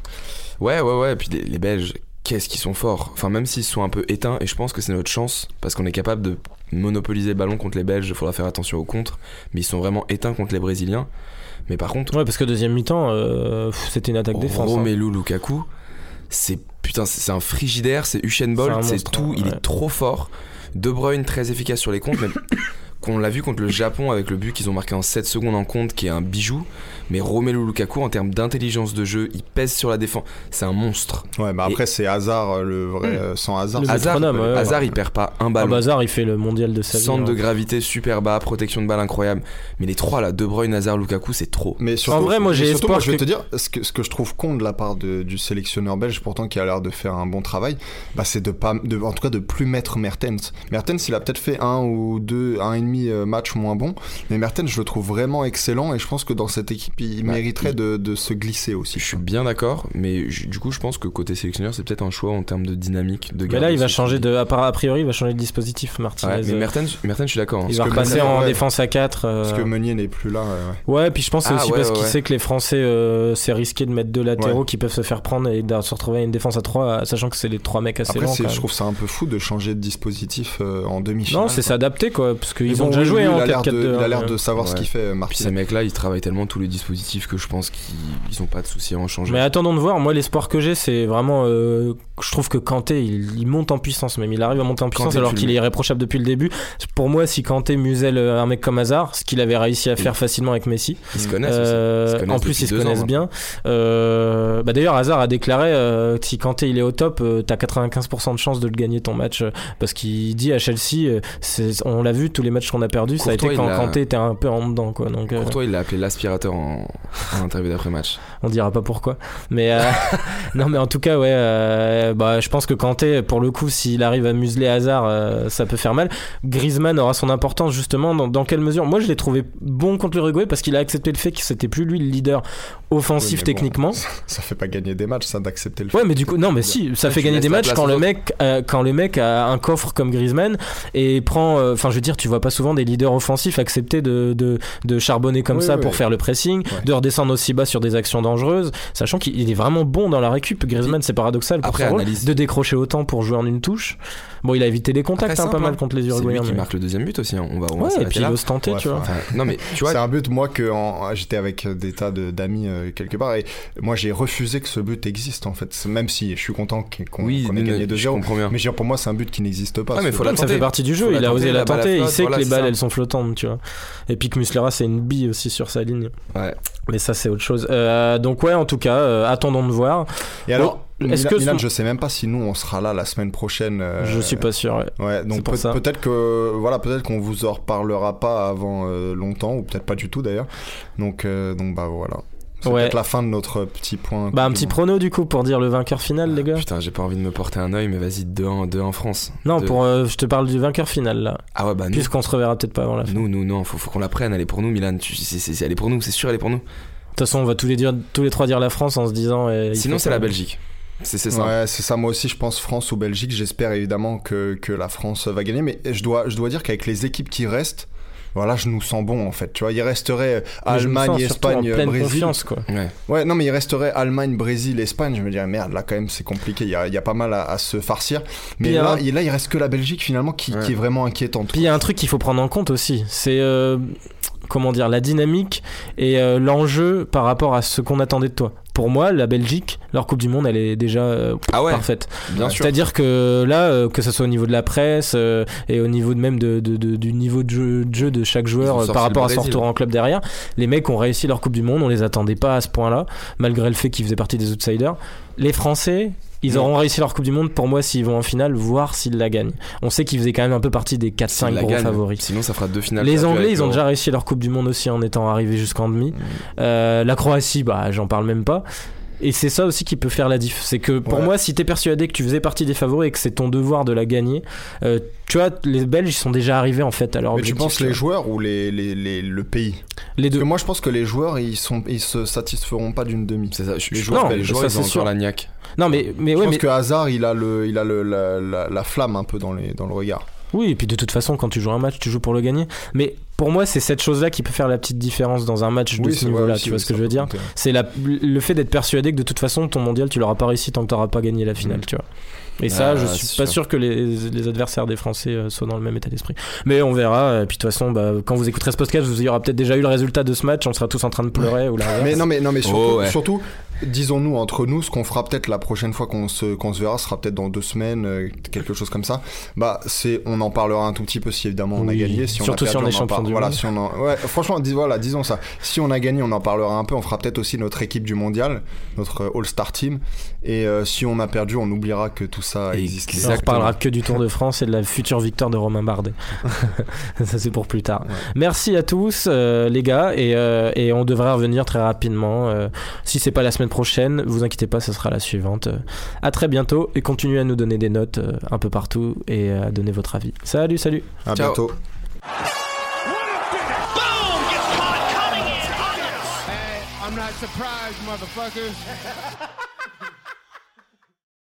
S3: Ouais, ouais, ouais. Et puis les, les Belges, qu'est-ce qu'ils sont forts. Enfin, même s'ils sont un peu éteints, et je pense que c'est notre chance, parce qu'on est capable de monopoliser le ballon contre les Belges, il faudra faire attention aux contres. Mais ils sont vraiment éteints contre les Brésiliens. Mais par contre,
S1: Ouais, parce que deuxième mi-temps, euh, c'était une attaque défense. hein.
S3: Romelu Lukaku, c'est putain, c'est un frigidaire, c'est Usain
S1: C'est
S3: Bolt, tout. Il
S1: ouais.
S3: est trop fort. De Bruyne très efficace sur les comptes, mais qu'on l'a vu contre le Japon avec le but qu'ils ont marqué en 7 secondes en compte, qui est un bijou. Mais Romelu Lukaku, en termes d'intelligence de jeu, il pèse sur la défense. C'est un monstre.
S2: Ouais, mais après, c'est hasard, euh, le vrai, euh, sans hasard.
S1: Le
S2: c'est-
S3: Hazard,
S1: métronome, ouais,
S3: Hazard,
S2: ouais.
S3: il perd pas un
S1: Ah,
S3: ballon.
S1: Bazar, il fait le mondial de sa vie.
S3: Centre de
S1: hein.
S3: gravité super bas, protection de balle incroyable. Mais les trois là, De Bruyne, Hazard, Lukaku, c'est trop.
S2: Mais surtout,
S1: En vrai, moi, j'ai espoir
S2: je vais
S1: que-
S2: te dire, ce que, ce que je trouve con de la part de- du sélectionneur belge, pourtant qui a l'air de faire un bon travail, bah, c'est de pas, de, en tout cas, de plus mettre Mertens. Mertens, il a peut-être fait un ou deux, un et demi euh, match moins bon. Mais Mertens, je le trouve vraiment excellent et je pense que dans cette équipe, il
S3: Bah,
S2: mériterait
S3: il-
S2: de, de se glisser aussi.
S3: Je suis bien d'accord, mais du coup, je pense que côté sélectionneur, c'est peut-être un choix en termes de dynamique. De
S1: Mais là, il va changer de. A priori, il va changer de dispositif, Martinez.
S3: Ouais, mais
S1: Euh,
S3: Mertens, Mertens, je suis d'accord. hein.
S1: il
S2: parce
S1: va
S2: que
S1: repasser
S2: Meunier,
S1: en
S2: ouais.
S1: défense à 4.
S2: Parce que Meunier n'est plus là. ouais, ouais.
S1: Ouais, puis je pense que c'est
S3: Ah,
S1: aussi
S3: ouais,
S1: parce
S3: ouais,
S1: qu'il sait que les Français, euh, c'est risqué de mettre deux latéraux
S2: Ouais.
S1: qui peuvent se faire prendre et de se retrouver à une défense à 3, sachant que c'est les trois mecs assez
S2: Après,
S1: quand
S2: je trouve ça un peu fou de changer de dispositif euh, en demi-finale.
S1: Non, c'est s'adapter quoi, parce qu'ils ont déjà joué en
S2: il a l'air
S1: 4-4-2.
S2: de, il a l'air
S1: hein.
S2: de savoir ce qu'il fait,
S3: Puis
S2: Martinez.
S3: ces mecs-là, ils travaillent tellement tous les dispositifs que je pense qu'ils ils ont pas de souci à en changer.
S1: Mais attendons de voir. Moi, l'espoir que j'ai, c'est vraiment. euh, je trouve que Kanté, il, il monte en puissance, même. Il arrive à monter en puissance
S3: Kanté,
S1: alors qu'il est irréprochable depuis le début. Pour moi, si Kanté muselle euh, un mec comme Hazard, ce qu'il avait réussi à faire facilement avec Messi,
S3: Ils se connaissent
S1: euh,
S3: aussi. Ils se connaissent
S1: en plus,
S3: depuis
S1: ils se
S3: ans,
S1: connaissent
S3: hein.
S1: bien. Euh, bah D'ailleurs, Hazard a déclaré euh, si Kanté il est au top, euh, t'as 95% de chance de le gagner ton match. euh, parce qu'il dit à Chelsea, euh, on l'a vu, tous les matchs qu'on a perdus, ça a
S3: Courtois,
S1: été quand
S3: a-
S1: Kanté était un peu en dedans. Quoi, donc, euh,
S3: Pour toi, il l'a appelé l'aspirateur en, en interview d'après-match.
S1: On dira pas pourquoi. Mais euh, non, mais en tout cas, ouais, euh, bah, je pense que Kanté, pour le coup, s'il arrive à museler Hazard, euh, ça peut faire mal. Griezmann aura son importance justement. Dans, dans quelle mesure? Moi, je l'ai trouvé bon contre l'Uruguay parce qu'il a accepté le fait que c'était plus lui le leader offensif
S2: Oui, mais bon,
S1: techniquement.
S2: Ça fait pas gagner des matchs, ça, d'accepter le fait.
S1: Ouais, mais du coup, non, mais si, ça fait gagner des matchs quand le mec, euh, quand le mec a un coffre comme Griezmann et prend, enfin, je veux dire, tu vois pas souvent des leaders offensifs accepter de, de, de charbonner comme
S2: Oui,
S1: ça
S2: oui,
S1: pour faire le pressing, de redescendre aussi bas sur des actions sachant qu'il il est vraiment bon dans la récup. Griezmann, c'est paradoxal pour
S3: Après,
S1: son rôle,
S3: analyse-
S1: de décrocher autant pour jouer en une touche. Bon, il a évité les contacts
S3: Après,
S1: hein, pas mal contre les
S3: C'est lui
S1: Uruguayens.
S3: qui marque le deuxième but aussi. hein. On va, on va
S1: Ouais, et puis il ose tenter,
S2: Ouais,
S1: tu vois.
S2: enfin,
S3: non, mais tu vois,
S2: C'est un but, moi, que en- j'étais avec des tas de- d'amis euh, quelque part, et moi j'ai refusé que ce but existe en fait. Même si je suis content qu'on
S3: oui,
S2: qu'on ait gagné
S3: non, je
S2: 2-0.
S3: comprends bien.
S2: Mais dire, pour moi, c'est un but qui n'existe pas.
S3: Ouais, mais faut la
S1: ça fait partie du jeu,
S3: Faut
S1: il a osé la tenter, il sait que les balles elles sont flottantes, tu vois. Et puis que Muslera c'est une bille aussi sur sa ligne.
S3: Ouais.
S1: Mais ça c'est autre chose. Euh, donc ouais, en tout cas, euh, attendons de voir.
S2: Et alors,
S1: est-ce
S2: Milan,
S1: que
S2: Milan,
S1: son-
S2: je sais même pas si nous on sera là la semaine prochaine. euh,
S1: Je suis pas sûr. ouais.
S2: Donc peut- peut-être que voilà, peut-être qu'on vous en reparlera pas avant euh, longtemps ou peut-être pas du tout d'ailleurs. Donc euh, donc bah voilà. C'est
S1: Ouais.
S2: peut-être la fin de notre petit point.
S1: Bah un petit prono du coup pour dire le vainqueur final les gars.
S3: Putain, j'ai pas envie de me porter un œil, mais vas-y, 2-1 2-1 France.
S1: Non,
S3: Deux-
S1: pour euh, je te parle du vainqueur final là.
S3: Ah ouais, bah nous,
S1: Puisqu'on se reverra peut-être pas avant la fin. De
S3: nous, nous, non, faut, faut qu'on la prenne. Elle est pour nous, Milan. Tu, c'est, c'est- elle est pour nous, c'est sûr, elle est pour nous.
S1: toute façon, on va tous les dire tous les trois dire la France en se disant. il
S3: Sinon, c'est la Belgique. C'est, ça.
S2: Ouais, c'est ça. Moi aussi, je pense France ou Belgique. J'espère évidemment que, que la France va gagner. Mais je dois, je dois dire qu'avec les équipes qui restent, voilà, je nous sens bon en fait. Tu vois, il resterait Allemagne,
S1: surtout en
S2: Espagne,
S1: pleine
S2: Brésil.
S1: confiance quoi.
S3: Ouais.
S2: Ouais, non, mais il resterait Allemagne, Brésil, Espagne. Je me dirais, merde, là, quand même, c'est compliqué. Il y a, il y a pas mal à, à se farcir. Mais là, il, là, il reste que la Belgique, finalement, qui,
S3: Ouais.
S2: qui est vraiment inquiétante.
S1: Puis il y a un truc qu'il faut prendre en compte aussi, c'est euh, comment dire la dynamique et euh, l'enjeu par rapport à ce qu'on attendait de toi. Pour moi, la Belgique, leur Coupe du Monde, elle est déjà euh,
S3: Ah ouais,
S1: parfaite.
S3: sûr.
S1: C'est-à-dire que là, euh, que ce soit au niveau de la presse euh, et au niveau de même de, de- de- du niveau de jeu, de jeu de chaque joueur euh, par rapport à son retour en club derrière, les mecs ont réussi leur Coupe du Monde. On les attendait pas à ce point-là, malgré le fait qu'ils faisaient partie des outsiders. Les Français. Ils auront réussi leur Coupe du Monde pour moi s'ils vont en finale, voir s'ils la gagnent. On sait qu'ils faisaient quand même un peu partie des 4-5
S3: S'ils la
S1: gros
S3: gagnent,
S1: favoris.
S3: Sinon, ça fera deux finales.
S1: Les Anglais, ils ont déjà réussi leur Coupe du Monde aussi en étant arrivés jusqu'en demi. Euh, la Croatie, bah, j'en parle même pas. Et c'est ça aussi qui peut faire la diff. C'est que pour
S2: Ouais.
S1: moi, si t'es persuadé que tu faisais partie des favoris et que c'est ton devoir de la gagner, euh, tu vois, les Belges ils sont déjà arrivés en fait à leur
S2: Mais tu
S1: objectif.
S2: penses les joueurs ou les, les, les- le pays
S1: Les
S2: Parce
S1: deux.
S2: que moi, je pense que les joueurs, ils, sont, ils se satisferont pas d'une demi.
S3: C'est ça. Je,
S2: Les
S3: je
S2: joueurs
S1: belges,
S3: les joueurs,
S1: ça,
S3: ils ont
S1: sûr.
S3: la niaque.
S1: Non, mais, mais
S2: je
S1: ouais,
S2: pense
S1: mais.
S2: que Hazard, il a, le, il a le, la, la- la flamme un peu dans, les, dans le regard.
S1: Oui, et puis de toute façon, quand tu joues un match, tu joues pour le gagner. Mais pour moi, c'est cette chose-là qui peut faire la petite différence dans un match de
S2: Oui,
S1: ce niveau-là. Tu vois ce que je veux dire. C'est la- le fait d'être persuadé que de toute façon, ton mondial, tu l'auras pas réussi tant que t'auras pas gagné la finale, tu vois. Et ça,
S3: Ah,
S1: je
S3: c'est
S1: suis pas
S3: sûr.
S1: sûr que les, les adversaires des Français euh, soient dans le même état d'esprit. Mais on verra. Et puis de toute façon, bah, quand vous écouterez ce podcast, vous y aura peut-être déjà eu le résultat de ce match. On sera tous en train de pleurer ou.
S2: Mais non, mais, non, mais surtout,
S3: Oh, ouais.
S2: surtout disons-nous entre nous, ce qu'on fera peut-être la prochaine fois qu'on se, qu'on se verra, sera peut-être dans deux semaines, euh, quelque chose comme ça. Bah, c'est, on en parlera un tout petit peu si évidemment on a gagné. Si on
S1: Surtout
S2: a
S1: si
S2: perdu,
S1: on est champion du
S2: voilà,
S1: monde.
S2: si on en- ouais, franchement, dis, voilà, disons ça. Si on a gagné, on en parlera un peu. On fera peut-être aussi notre équipe du mondial, notre euh, All-Star Team. Et euh, si on a perdu, on oubliera que tout ça existe.
S1: on
S3: Exactement.
S1: reparlera que du Tour de France et de la future victoire de Romain Bardet. ça c'est pour plus tard.
S2: Ouais.
S1: Merci à tous euh, les gars et, euh, et on devrait revenir très rapidement. euh, si c'est pas la semaine prochaine. Vous inquiétez pas, ce sera la suivante. Euh, à très bientôt et continuez à nous donner des notes euh, un peu partout et à donner votre avis. Salut, salut.
S2: À bientôt.